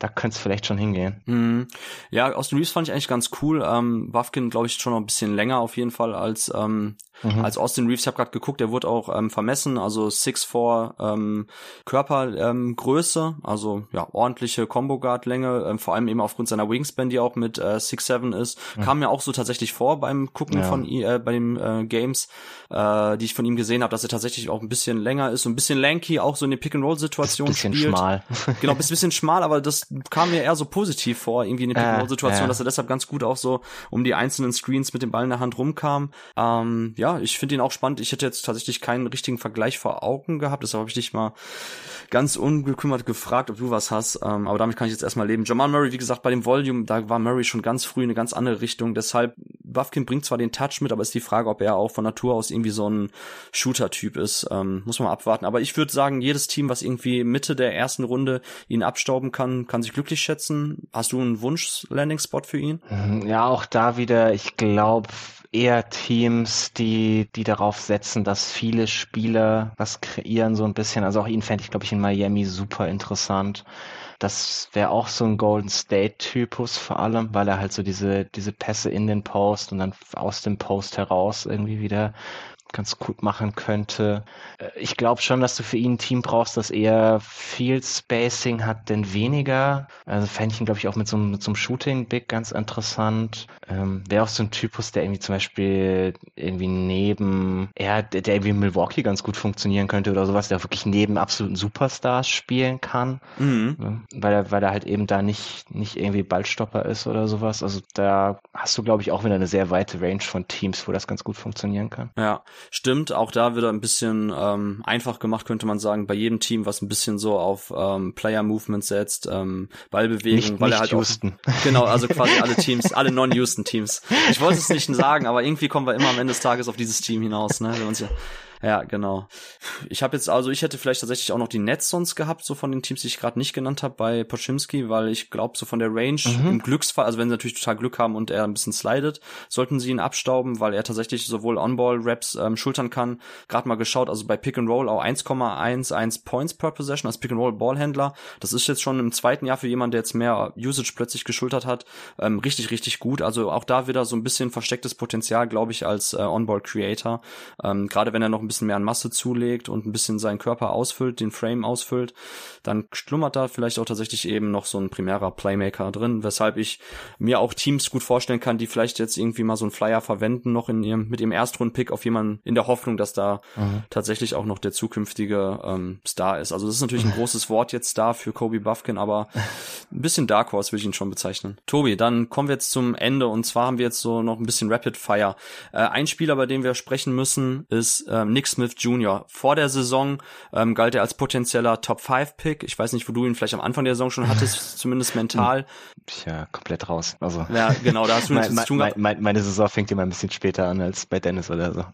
da könnte es vielleicht schon hingehen. Mhm. Ja, Austin Reeves fand ich eigentlich ganz cool. Ähm, Wafkin, glaube ich, schon noch ein bisschen länger auf jeden Fall als ähm, mhm. als Austin Reeves. Ich habe gerade geguckt, der wurde auch ähm, vermessen, also 6'4 ähm, Körpergröße, ähm, also ja ordentliche Combo Guard Länge, ähm, vor allem eben aufgrund seiner Wingspan, die auch mit äh, 6'7 ist, mhm. kam mir auch so tatsächlich vor beim Gucken ja. von äh, bei den äh, Games, äh, die ich von ihm gesehen habe, dass er tatsächlich auch ein bisschen länger ist, so ein bisschen lanky, auch so in den Pick and Roll Situationen spielt. Bisschen schmal. genau, ein bisschen schmal, aber das kam mir eher so positiv vor, irgendwie in der Pick-and-Roll-Situation, äh, dass er deshalb ganz gut auch so um die einzelnen Screens mit dem Ball in der Hand rumkam. Ähm, ja, ich finde ihn auch spannend. Ich hätte jetzt tatsächlich keinen richtigen Vergleich vor Augen gehabt, deshalb habe ich dich mal ganz ungekümmert gefragt, ob du was hast. Ähm, aber damit kann ich jetzt erstmal leben. Jamal Murray, wie gesagt, bei dem Volume, da war Murray schon ganz früh in eine ganz andere Richtung. Deshalb, Buffkin bringt zwar den Touch mit, aber ist die Frage, ob er auch von Natur aus irgendwie so ein Shooter-Typ ist. Ähm, muss man abwarten. Aber ich würde sagen, jedes Team, was irgendwie Mitte der ersten Runde ihn abstauben kann, kann sich glücklich schätzen. Hast du einen Wunsch-Landing-Spot für ihn? Mhm, ja, auch da wieder, ich glaube, eher Teams, die, die darauf setzen, dass viele Spieler was kreieren, so ein bisschen. Also auch ihn fände ich, glaube ich, in Miami super interessant. Das wäre auch so ein Golden State-Typus vor allem, weil er halt so diese, diese Pässe in den Post und dann aus dem Post heraus irgendwie wieder ganz gut machen könnte. Äh, ich glaube schon, dass du für ihn ein Team brauchst, das eher viel Spacing hat, denn weniger. Also fände ich ihn, glaube ich, auch mit so, mit so einem Shooting-Big ganz interessant. Ähm, Wäre auch so ein Typus, der irgendwie zum Beispiel irgendwie neben, ja, der, der irgendwie in Milwaukee ganz gut funktionieren könnte oder sowas, der wirklich neben absoluten Superstars spielen kann. Mhm. Weil er, weil er halt eben da nicht, nicht irgendwie Ballstopper ist oder sowas. Also da hast du, glaube ich, auch wieder eine sehr weite Range von Teams, wo das ganz gut funktionieren kann. Ja, Stimmt, auch da wird er ein bisschen ähm, einfach gemacht, könnte man sagen, bei jedem Team, was ein bisschen so auf ähm, Player Movement setzt, ähm, Ballbewegung, nicht, weil nicht er halt Houston. Auch, genau, also quasi alle Teams, alle non-Houston Teams. Ich wollte es nicht sagen, aber irgendwie kommen wir immer am Ende des Tages auf dieses Team hinaus, ne? Wenn uns ja ja, genau. Ich habe jetzt also, ich hätte vielleicht tatsächlich auch noch die Nets sonst gehabt, so von den Teams, die ich gerade nicht genannt habe bei Pochimski, weil ich glaube, so von der Range mhm. im Glücksfall, also wenn sie natürlich total Glück haben und er ein bisschen slidet, sollten sie ihn abstauben, weil er tatsächlich sowohl On-Ball-Raps ähm, schultern kann. Gerade mal geschaut, also bei Pick and Roll auch 1,11 Points per Possession als Pick and Roll Ballhändler. Das ist jetzt schon im zweiten Jahr für jemanden, der jetzt mehr Usage plötzlich geschultert hat, ähm, richtig, richtig gut. Also auch da wieder so ein bisschen verstecktes Potenzial, glaube ich, als äh, On-Ball Creator. Ähm, Gerade wenn er noch ein bisschen mehr an Masse zulegt und ein bisschen seinen Körper ausfüllt, den Frame ausfüllt, dann schlummert da vielleicht auch tatsächlich eben noch so ein primärer Playmaker drin, weshalb ich mir auch Teams gut vorstellen kann, die vielleicht jetzt irgendwie mal so einen Flyer verwenden, noch in ihrem, mit ihrem Erstrunden-Pick auf jemanden in der Hoffnung, dass da mhm. tatsächlich auch noch der zukünftige ähm, Star ist. Also das ist natürlich ein großes Wort jetzt da für Kobe Buffkin, aber ein bisschen Dark Horse würde ich ihn schon bezeichnen. Tobi, dann kommen wir jetzt zum Ende und zwar haben wir jetzt so noch ein bisschen Rapid Fire. Äh, ein Spieler, bei dem wir sprechen müssen, ist äh, Nick Smith Jr. Vor der Saison ähm, galt er als potenzieller Top 5 Pick. Ich weiß nicht, wo du ihn vielleicht am Anfang der Saison schon hattest, zumindest mental. Ja, komplett raus. Also ja, genau, da hast du nichts zu tun. Meine, meine Saison fängt immer ein bisschen später an als bei Dennis oder so.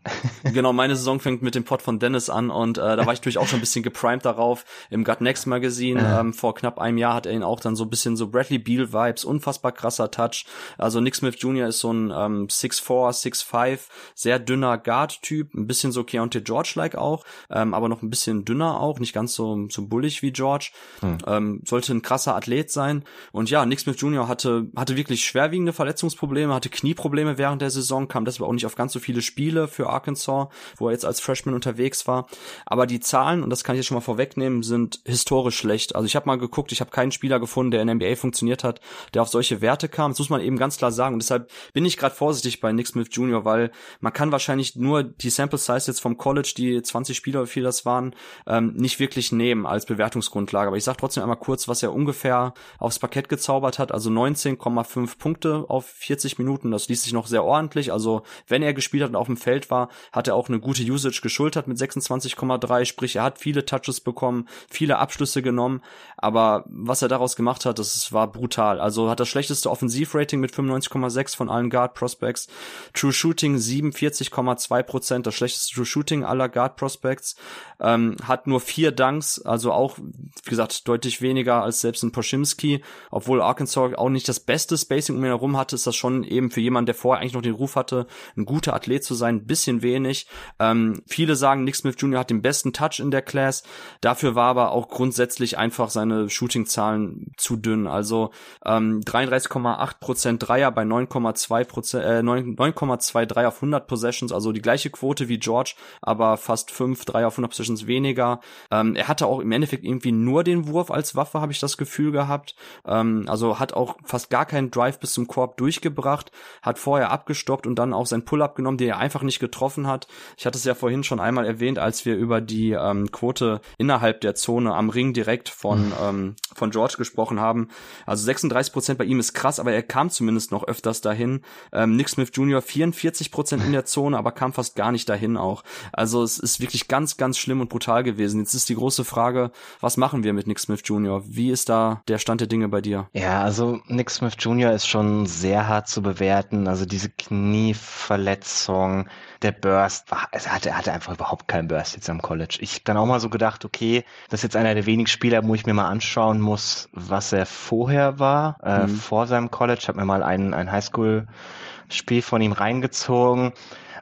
genau, meine Saison fängt mit dem Pod von Dennis an und äh, da war ich natürlich auch schon ein bisschen geprimed darauf. Im Gut Next Magazine ja. ähm, vor knapp einem Jahr hat er ihn auch dann so ein bisschen so Bradley Beal Vibes, unfassbar krasser Touch. Also Nick Smith Jr. ist so ein ähm, 6'4, 6'5, sehr dünner Guard-Typ, ein bisschen so Keontae Monte George-like auch, ähm, aber noch ein bisschen dünner auch, nicht ganz so, so bullig wie George. Hm. Ähm, sollte ein krasser Athlet sein. Und ja, Nick Smith Jr. hatte, hatte wirklich schwerwiegende Verletzungsprobleme, hatte Knieprobleme während der Saison, kam deshalb auch nicht auf ganz so viele Spiele für Arkansas, wo er jetzt als Freshman unterwegs war. Aber die Zahlen, und das kann ich jetzt schon mal vorwegnehmen, sind historisch schlecht. Also ich habe mal geguckt, ich habe keinen Spieler gefunden, der in der NBA funktioniert hat, der auf solche Werte kam. Das muss man eben ganz klar sagen. Und deshalb bin ich gerade vorsichtig bei Nick Smith Jr., weil man kann wahrscheinlich nur die Sample Size jetzt vom College, die 20 Spieler, wie viel das waren, ähm, nicht wirklich nehmen als Bewertungsgrundlage. Aber ich sage trotzdem einmal kurz, was er ungefähr aufs Parkett gezaubert hat. Also 19,5 Punkte auf 40 Minuten. Das liest sich noch sehr ordentlich. Also wenn er gespielt hat und auf dem Feld war, hat er auch eine gute Usage geschultert mit 26,3. Sprich, er hat viele Touches bekommen, viele Abschlüsse genommen. Aber was er daraus gemacht hat, das war brutal. Also hat das schlechteste Offensivrating mit 95,6 von allen Guard Prospects. True Shooting 47,2 Prozent, das schlechteste True Shooting aller Guard Prospects. Ähm, hat nur vier Dunks, also auch, wie gesagt, deutlich weniger als selbst ein Poshimski. Obwohl Arkansas auch nicht das beste Spacing um ihn herum hatte, ist das schon eben für jemanden, der vorher eigentlich noch den Ruf hatte, ein guter Athlet zu sein, ein bisschen wenig. Ähm, viele sagen, Nick Smith Jr. hat den besten Touch in der Class. Dafür war aber auch grundsätzlich einfach seine Shooting-Zahlen zu dünn. Also ähm, 33,8 Prozent Dreier bei 9,2 Prozent, äh, 9,2 Dreier auf 100 Possessions, also die gleiche Quote wie George, aber fast 5 Dreier auf 100 Possessions weniger. Ähm, er hatte auch im Endeffekt irgendwie nur den Wurf als Waffe, habe ich das Gefühl gehabt. Ähm, also hat auch fast gar keinen Drive bis zum Korb durchgebracht, hat vorher abgestoppt und dann auch sein Pull-up genommen, den er einfach nicht getroffen hat. Ich hatte es ja vorhin schon einmal erwähnt, als wir über die ähm, Quote innerhalb der Zone am Ring direkt von. Ähm, von George gesprochen haben. Also 36 Prozent bei ihm ist krass, aber er kam zumindest noch öfters dahin. Ähm, Nick Smith Jr. 44 Prozent in der Zone, aber kam fast gar nicht dahin auch. Also es ist wirklich ganz, ganz schlimm und brutal gewesen. Jetzt ist die große Frage, was machen wir mit Nick Smith Jr.? Wie ist da der Stand der Dinge bei dir? Ja, also Nick Smith Jr. ist schon sehr hart zu bewerten. Also diese Knieverletzung, der Burst, also er hatte, hatte einfach überhaupt keinen Burst jetzt am College. Ich dann auch mal so gedacht, okay, das ist jetzt einer der wenigen Spieler, wo ich mir mal anschauen muss, was er vorher war, äh, mhm. vor seinem College. Ich habe mir mal ein, ein Highschool-Spiel von ihm reingezogen.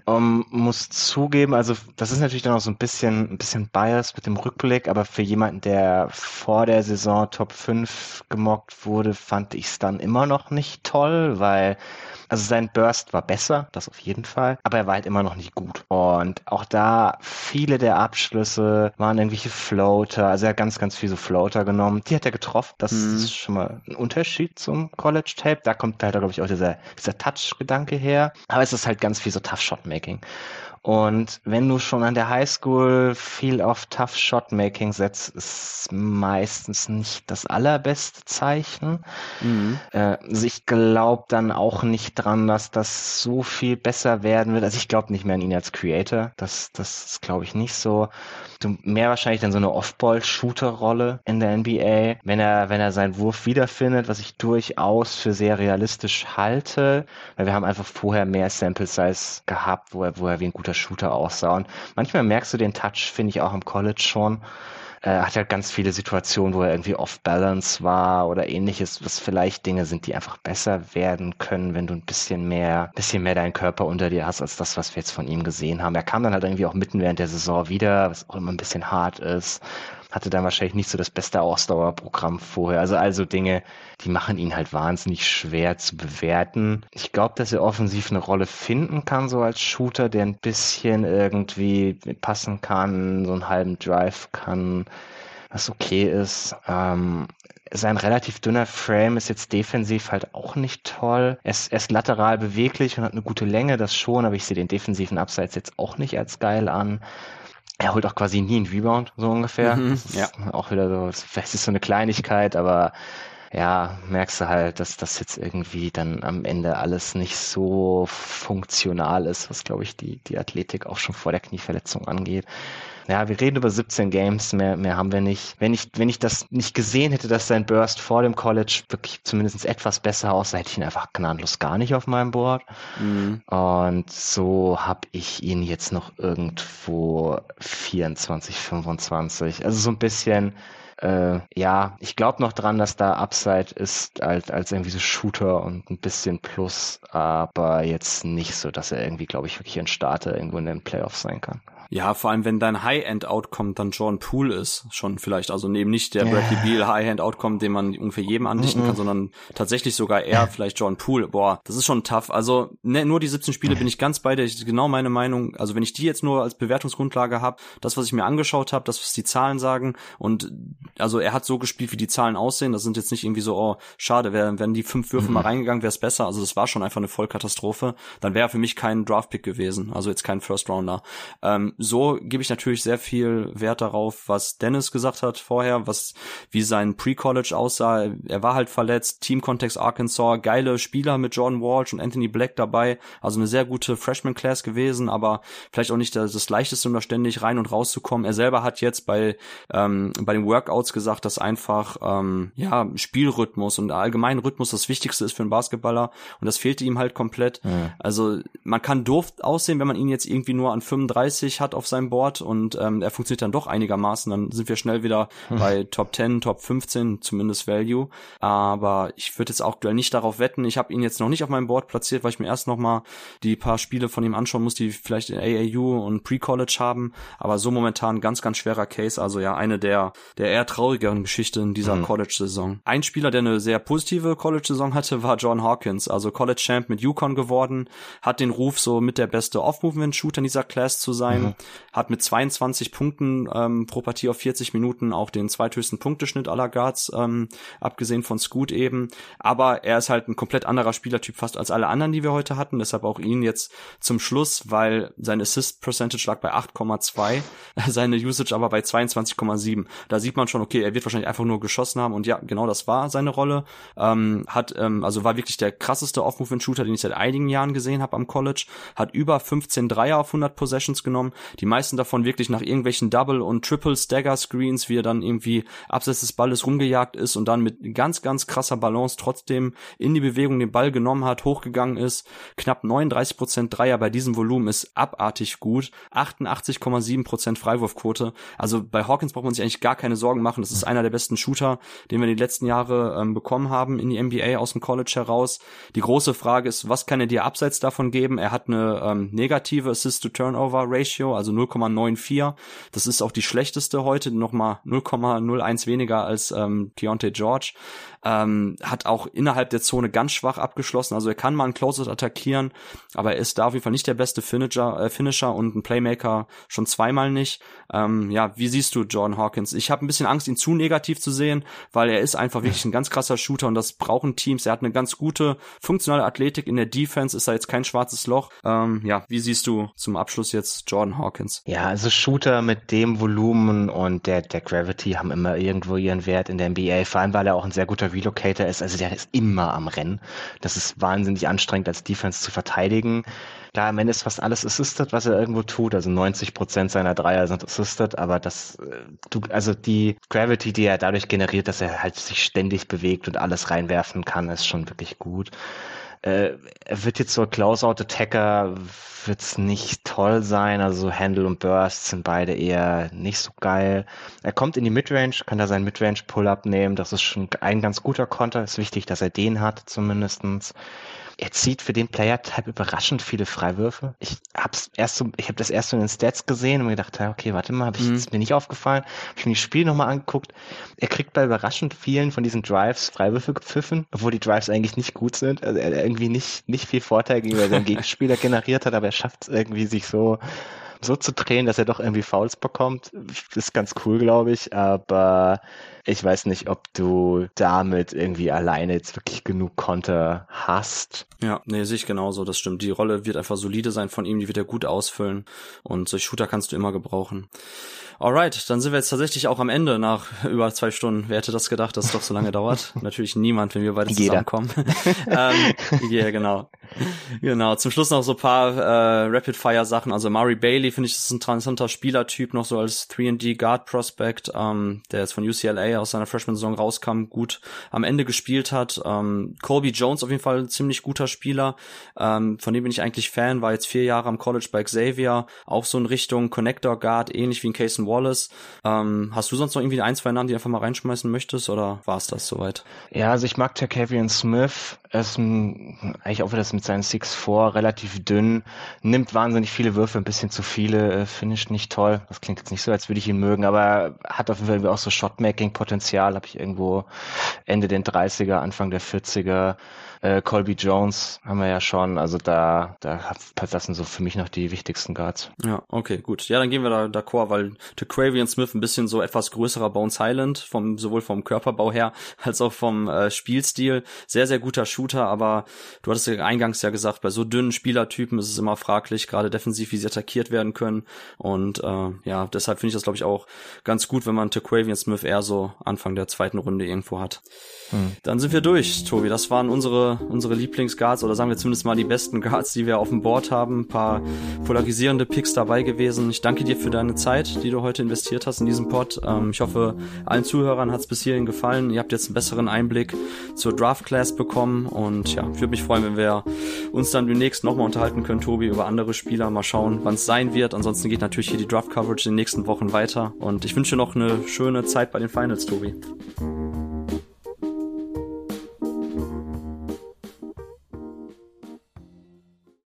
Um, muss zugeben, also das ist natürlich dann auch so ein bisschen, ein bisschen biased mit dem Rückblick, aber für jemanden, der vor der Saison Top 5 gemockt wurde, fand ich es dann immer noch nicht toll, weil also sein Burst war besser, das auf jeden Fall, aber er war halt immer noch nicht gut. Und auch da viele der Abschlüsse waren irgendwelche Floater, also er hat ganz, ganz viele so Floater genommen. Die hat er getroffen. Das mhm. ist schon mal ein Unterschied zum College Tape. Da kommt halt, glaube ich, auch dieser, dieser Touch-Gedanke her. Aber es ist halt ganz viel so Tough Shot Making. Und wenn du schon an der Highschool viel auf Tough Shot Making setzt, ist meistens nicht das allerbeste Zeichen. Mhm. Äh, also ich glaube dann auch nicht dran, dass das so viel besser werden wird. Also ich glaube nicht mehr an ihn als Creator. Das, das ist, glaube ich, nicht so. Du mehr wahrscheinlich dann so eine Off-Ball-Shooter-Rolle in der NBA, wenn er, wenn er seinen Wurf wiederfindet, was ich durchaus für sehr realistisch halte, weil wir haben einfach vorher mehr Sample Size gehabt, wo er, wo er wie ein guter Shooter aussah. Und manchmal merkst du den Touch, finde ich, auch im College schon. Er hat ja ganz viele Situationen, wo er irgendwie off-balance war oder ähnliches, was vielleicht Dinge sind, die einfach besser werden können, wenn du ein bisschen mehr, bisschen mehr deinen Körper unter dir hast, als das, was wir jetzt von ihm gesehen haben. Er kam dann halt irgendwie auch mitten während der Saison wieder, was auch immer ein bisschen hart ist hatte dann wahrscheinlich nicht so das beste Ausdauerprogramm vorher. Also also Dinge, die machen ihn halt wahnsinnig schwer zu bewerten. Ich glaube, dass er offensiv eine Rolle finden kann, so als Shooter, der ein bisschen irgendwie passen kann, so einen halben Drive kann, was okay ist. Ähm, sein relativ dünner Frame ist jetzt defensiv halt auch nicht toll. Er ist, er ist lateral beweglich und hat eine gute Länge, das schon, aber ich sehe den defensiven Abseits jetzt auch nicht als geil an er holt auch quasi nie einen Rebound, so ungefähr. Mhm, ja. Auch wieder so, vielleicht ist so eine Kleinigkeit, aber ja, merkst du halt, dass das jetzt irgendwie dann am Ende alles nicht so funktional ist, was glaube ich die, die Athletik auch schon vor der Knieverletzung angeht. Ja, wir reden über 17 Games, mehr, mehr haben wir nicht. Wenn ich, wenn ich das nicht gesehen hätte, dass sein Burst vor dem College wirklich zumindest etwas besser aussah, hätte ich ihn einfach gnadenlos gar nicht auf meinem Board. Mhm. Und so habe ich ihn jetzt noch irgendwo 24, 25. Also so ein bisschen äh, ja, ich glaube noch dran, dass da Upside ist als, als irgendwie so Shooter und ein bisschen Plus, aber jetzt nicht so, dass er irgendwie, glaube ich, wirklich ein Starter irgendwo in den Playoffs sein kann. Ja, vor allem wenn dein High-End-Outcome dann John Poole ist, schon vielleicht, also eben nicht der Bradley Beal High-End-Outcome, den man ungefähr jedem andichten mm -mm. kann, sondern tatsächlich sogar eher vielleicht John Poole. Boah, das ist schon tough. Also ne, nur die 17 Spiele bin ich ganz bei dir. Genau meine Meinung. Also wenn ich die jetzt nur als Bewertungsgrundlage habe, das, was ich mir angeschaut habe, das, was die Zahlen sagen und also er hat so gespielt, wie die Zahlen aussehen. Das sind jetzt nicht irgendwie so, oh, schade, wär, wenn die fünf Würfe mhm. mal reingegangen, wäre es besser. Also das war schon einfach eine Vollkatastrophe. Dann wäre für mich kein Draftpick gewesen, also jetzt kein First Rounder. Ähm, so gebe ich natürlich sehr viel Wert darauf, was Dennis gesagt hat vorher, was wie sein Pre-College aussah. Er war halt verletzt, Team-Kontext Arkansas, geile Spieler mit Jordan Walsh und Anthony Black dabei, also eine sehr gute Freshman-Class gewesen, aber vielleicht auch nicht das, das leichteste, um da ständig rein und rauszukommen. Er selber hat jetzt bei ähm, bei den Workouts gesagt, dass einfach ähm, ja Spielrhythmus und allgemein Rhythmus das Wichtigste ist für einen Basketballer und das fehlte ihm halt komplett. Ja. Also man kann doof aussehen, wenn man ihn jetzt irgendwie nur an 35 hat auf seinem Board und ähm, er funktioniert dann doch einigermaßen, dann sind wir schnell wieder hm. bei Top 10, Top 15, zumindest Value. Aber ich würde jetzt auch nicht darauf wetten. Ich habe ihn jetzt noch nicht auf meinem Board platziert, weil ich mir erst noch mal die paar Spiele von ihm anschauen muss, die vielleicht in AAU und Pre-College haben. Aber so momentan ganz, ganz schwerer Case. Also ja, eine der, der eher traurigeren Geschichten dieser mhm. College-Saison. Ein Spieler, der eine sehr positive College-Saison hatte, war John Hawkins. Also College-Champ mit Yukon geworden, hat den Ruf, so mit der beste Off-Movement-Shooter in dieser Class zu sein, mhm. Hat mit 22 Punkten ähm, pro Partie auf 40 Minuten auch den zweithöchsten Punkteschnitt aller Guards, ähm, abgesehen von Scoot eben. Aber er ist halt ein komplett anderer Spielertyp fast als alle anderen, die wir heute hatten. Deshalb auch ihn jetzt zum Schluss, weil sein Assist Percentage lag bei 8,2, seine Usage aber bei 22,7. Da sieht man schon, okay, er wird wahrscheinlich einfach nur geschossen haben und ja, genau das war seine Rolle. Ähm, hat ähm, also war wirklich der krasseste Off-Movement-Shooter, den ich seit einigen Jahren gesehen habe am College. Hat über 15 Dreier auf 100 Possessions genommen. Die meisten davon wirklich nach irgendwelchen Double und Triple Stagger Screens, wie er dann irgendwie abseits des Balles rumgejagt ist und dann mit ganz ganz krasser Balance trotzdem in die Bewegung den Ball genommen hat, hochgegangen ist. Knapp 39% Dreier bei diesem Volumen ist abartig gut. 88,7% Freiwurfquote. Also bei Hawkins braucht man sich eigentlich gar keine Sorgen machen. Das ist einer der besten Shooter, den wir in den letzten Jahren ähm, bekommen haben in die NBA aus dem College heraus. Die große Frage ist, was kann er dir abseits davon geben? Er hat eine ähm, negative Assist-to-Turnover-Ratio, also 0,94. Das ist auch die schlechteste heute, nochmal 0,01 weniger als ähm, Keontae George ähm, hat auch innerhalb der Zone ganz schwach abgeschlossen. Also er kann mal einen Closet attackieren, aber er ist da auf jeden Fall nicht der beste Finisher, äh, Finisher und ein Playmaker schon zweimal nicht. Ähm, ja, wie siehst du Jordan Hawkins? Ich habe ein bisschen Angst, ihn zu negativ zu sehen, weil er ist einfach wirklich ein ganz krasser Shooter und das brauchen Teams. Er hat eine ganz gute funktionale Athletik in der Defense, ist da jetzt kein schwarzes Loch. Ähm, ja, wie siehst du zum Abschluss jetzt Jordan Hawkins? Ja, also Shooter mit dem Volumen und der, der Gravity haben immer irgendwo ihren Wert in der NBA, vor allem weil er auch ein sehr guter Relocator ist. Also der ist immer am Rennen. Das ist wahnsinnig anstrengend als Defense zu verteidigen. Klar, am Ende ist fast alles assisted, was er irgendwo tut. Also 90 Prozent seiner Dreier sind assisted, aber das, äh, also die Gravity, die er dadurch generiert, dass er halt sich ständig bewegt und alles reinwerfen kann, ist schon wirklich gut. Äh, er wird jetzt so Closeout-Attacker, wird's nicht toll sein. Also Handle und Burst sind beide eher nicht so geil. Er kommt in die Midrange, kann da seinen Midrange-Pull-Up nehmen. Das ist schon ein ganz guter Konter. Ist wichtig, dass er den hat zumindestens. Er zieht für den Player-Type überraschend viele Freiwürfe. Ich hab's erst so, ich habe das erst so in den Stats gesehen und mir gedacht, okay, warte mal, hab ich, mhm. ist mir nicht aufgefallen. Hab ich mir das Spiel nochmal angeguckt. Er kriegt bei überraschend vielen von diesen Drives Freiwürfe gepfiffen, obwohl die Drives eigentlich nicht gut sind. Also er irgendwie nicht, nicht viel Vorteil gegenüber seinem Gegenspieler generiert hat, aber er schafft es irgendwie sich so so zu drehen, dass er doch irgendwie Fouls bekommt, ist ganz cool, glaube ich. Aber ich weiß nicht, ob du damit irgendwie alleine jetzt wirklich genug Konter hast. Ja, nee, sehe ich genauso, das stimmt. Die Rolle wird einfach solide sein von ihm, die wird er gut ausfüllen und solche Shooter kannst du immer gebrauchen. Alright, dann sind wir jetzt tatsächlich auch am Ende nach über zwei Stunden. Wer hätte das gedacht, dass es doch so lange dauert? Natürlich niemand, wenn wir beide zusammenkommen. ähm, ja, genau. Genau. Zum Schluss noch so paar äh, Rapid-Fire-Sachen. Also Murray Bailey finde ich, ist ein interessanter Spielertyp, noch so als 3D Guard Prospect, ähm, der jetzt von UCLA aus seiner Freshman-Saison rauskam, gut am Ende gespielt hat. Ähm, Colby Jones auf jeden Fall ein ziemlich guter Spieler. Ähm, von dem bin ich eigentlich Fan, war jetzt vier Jahre am College bei Xavier, auch so in Richtung Connector Guard, ähnlich wie in Cason Wallace. Ähm, hast du sonst noch irgendwie ein, zwei Namen, die du einfach mal reinschmeißen möchtest oder war es das soweit? Ja, also ich mag Tercavian Smith. Er ist eigentlich auch wieder bringt seinen Six vor, relativ dünn, nimmt wahnsinnig viele Würfe, ein bisschen zu viele, äh, finisht nicht toll. Das klingt jetzt nicht so, als würde ich ihn mögen, aber hat auf jeden Fall auch so Shotmaking-Potenzial, habe ich irgendwo Ende den 30er, Anfang der 40er. Äh, Colby Jones haben wir ja schon, also da, da das sind so für mich noch die wichtigsten Guards. Ja, okay, gut. Ja, dann gehen wir da d'accord, weil Quavian Smith ein bisschen so etwas größerer Bones Highland, vom, sowohl vom Körperbau her als auch vom äh, Spielstil. Sehr, sehr guter Shooter, aber du hattest ja eingangs ja gesagt, bei so dünnen Spielertypen ist es immer fraglich, gerade defensiv, wie sie attackiert werden können. Und äh, ja, deshalb finde ich das, glaube ich, auch ganz gut, wenn man Quavian Smith eher so Anfang der zweiten Runde irgendwo hat. Hm. Dann sind wir durch, Tobi. Das waren unsere, Lieblingsguards oder sagen wir zumindest mal die besten Guards, die wir auf dem Board haben. Ein paar polarisierende Picks dabei gewesen. Ich danke dir für deine Zeit, die du heute investiert hast in diesem Pod. Ähm, ich hoffe, allen Zuhörern hat es bis hierhin gefallen. Ihr habt jetzt einen besseren Einblick zur Draft Class bekommen und ja, ich würde mich freuen, wenn wir uns dann demnächst nochmal unterhalten können, Tobi, über andere Spieler. Mal schauen, wann es sein wird. Ansonsten geht natürlich hier die Draft Coverage in den nächsten Wochen weiter und ich wünsche noch eine schöne Zeit bei den Finals, Tobi.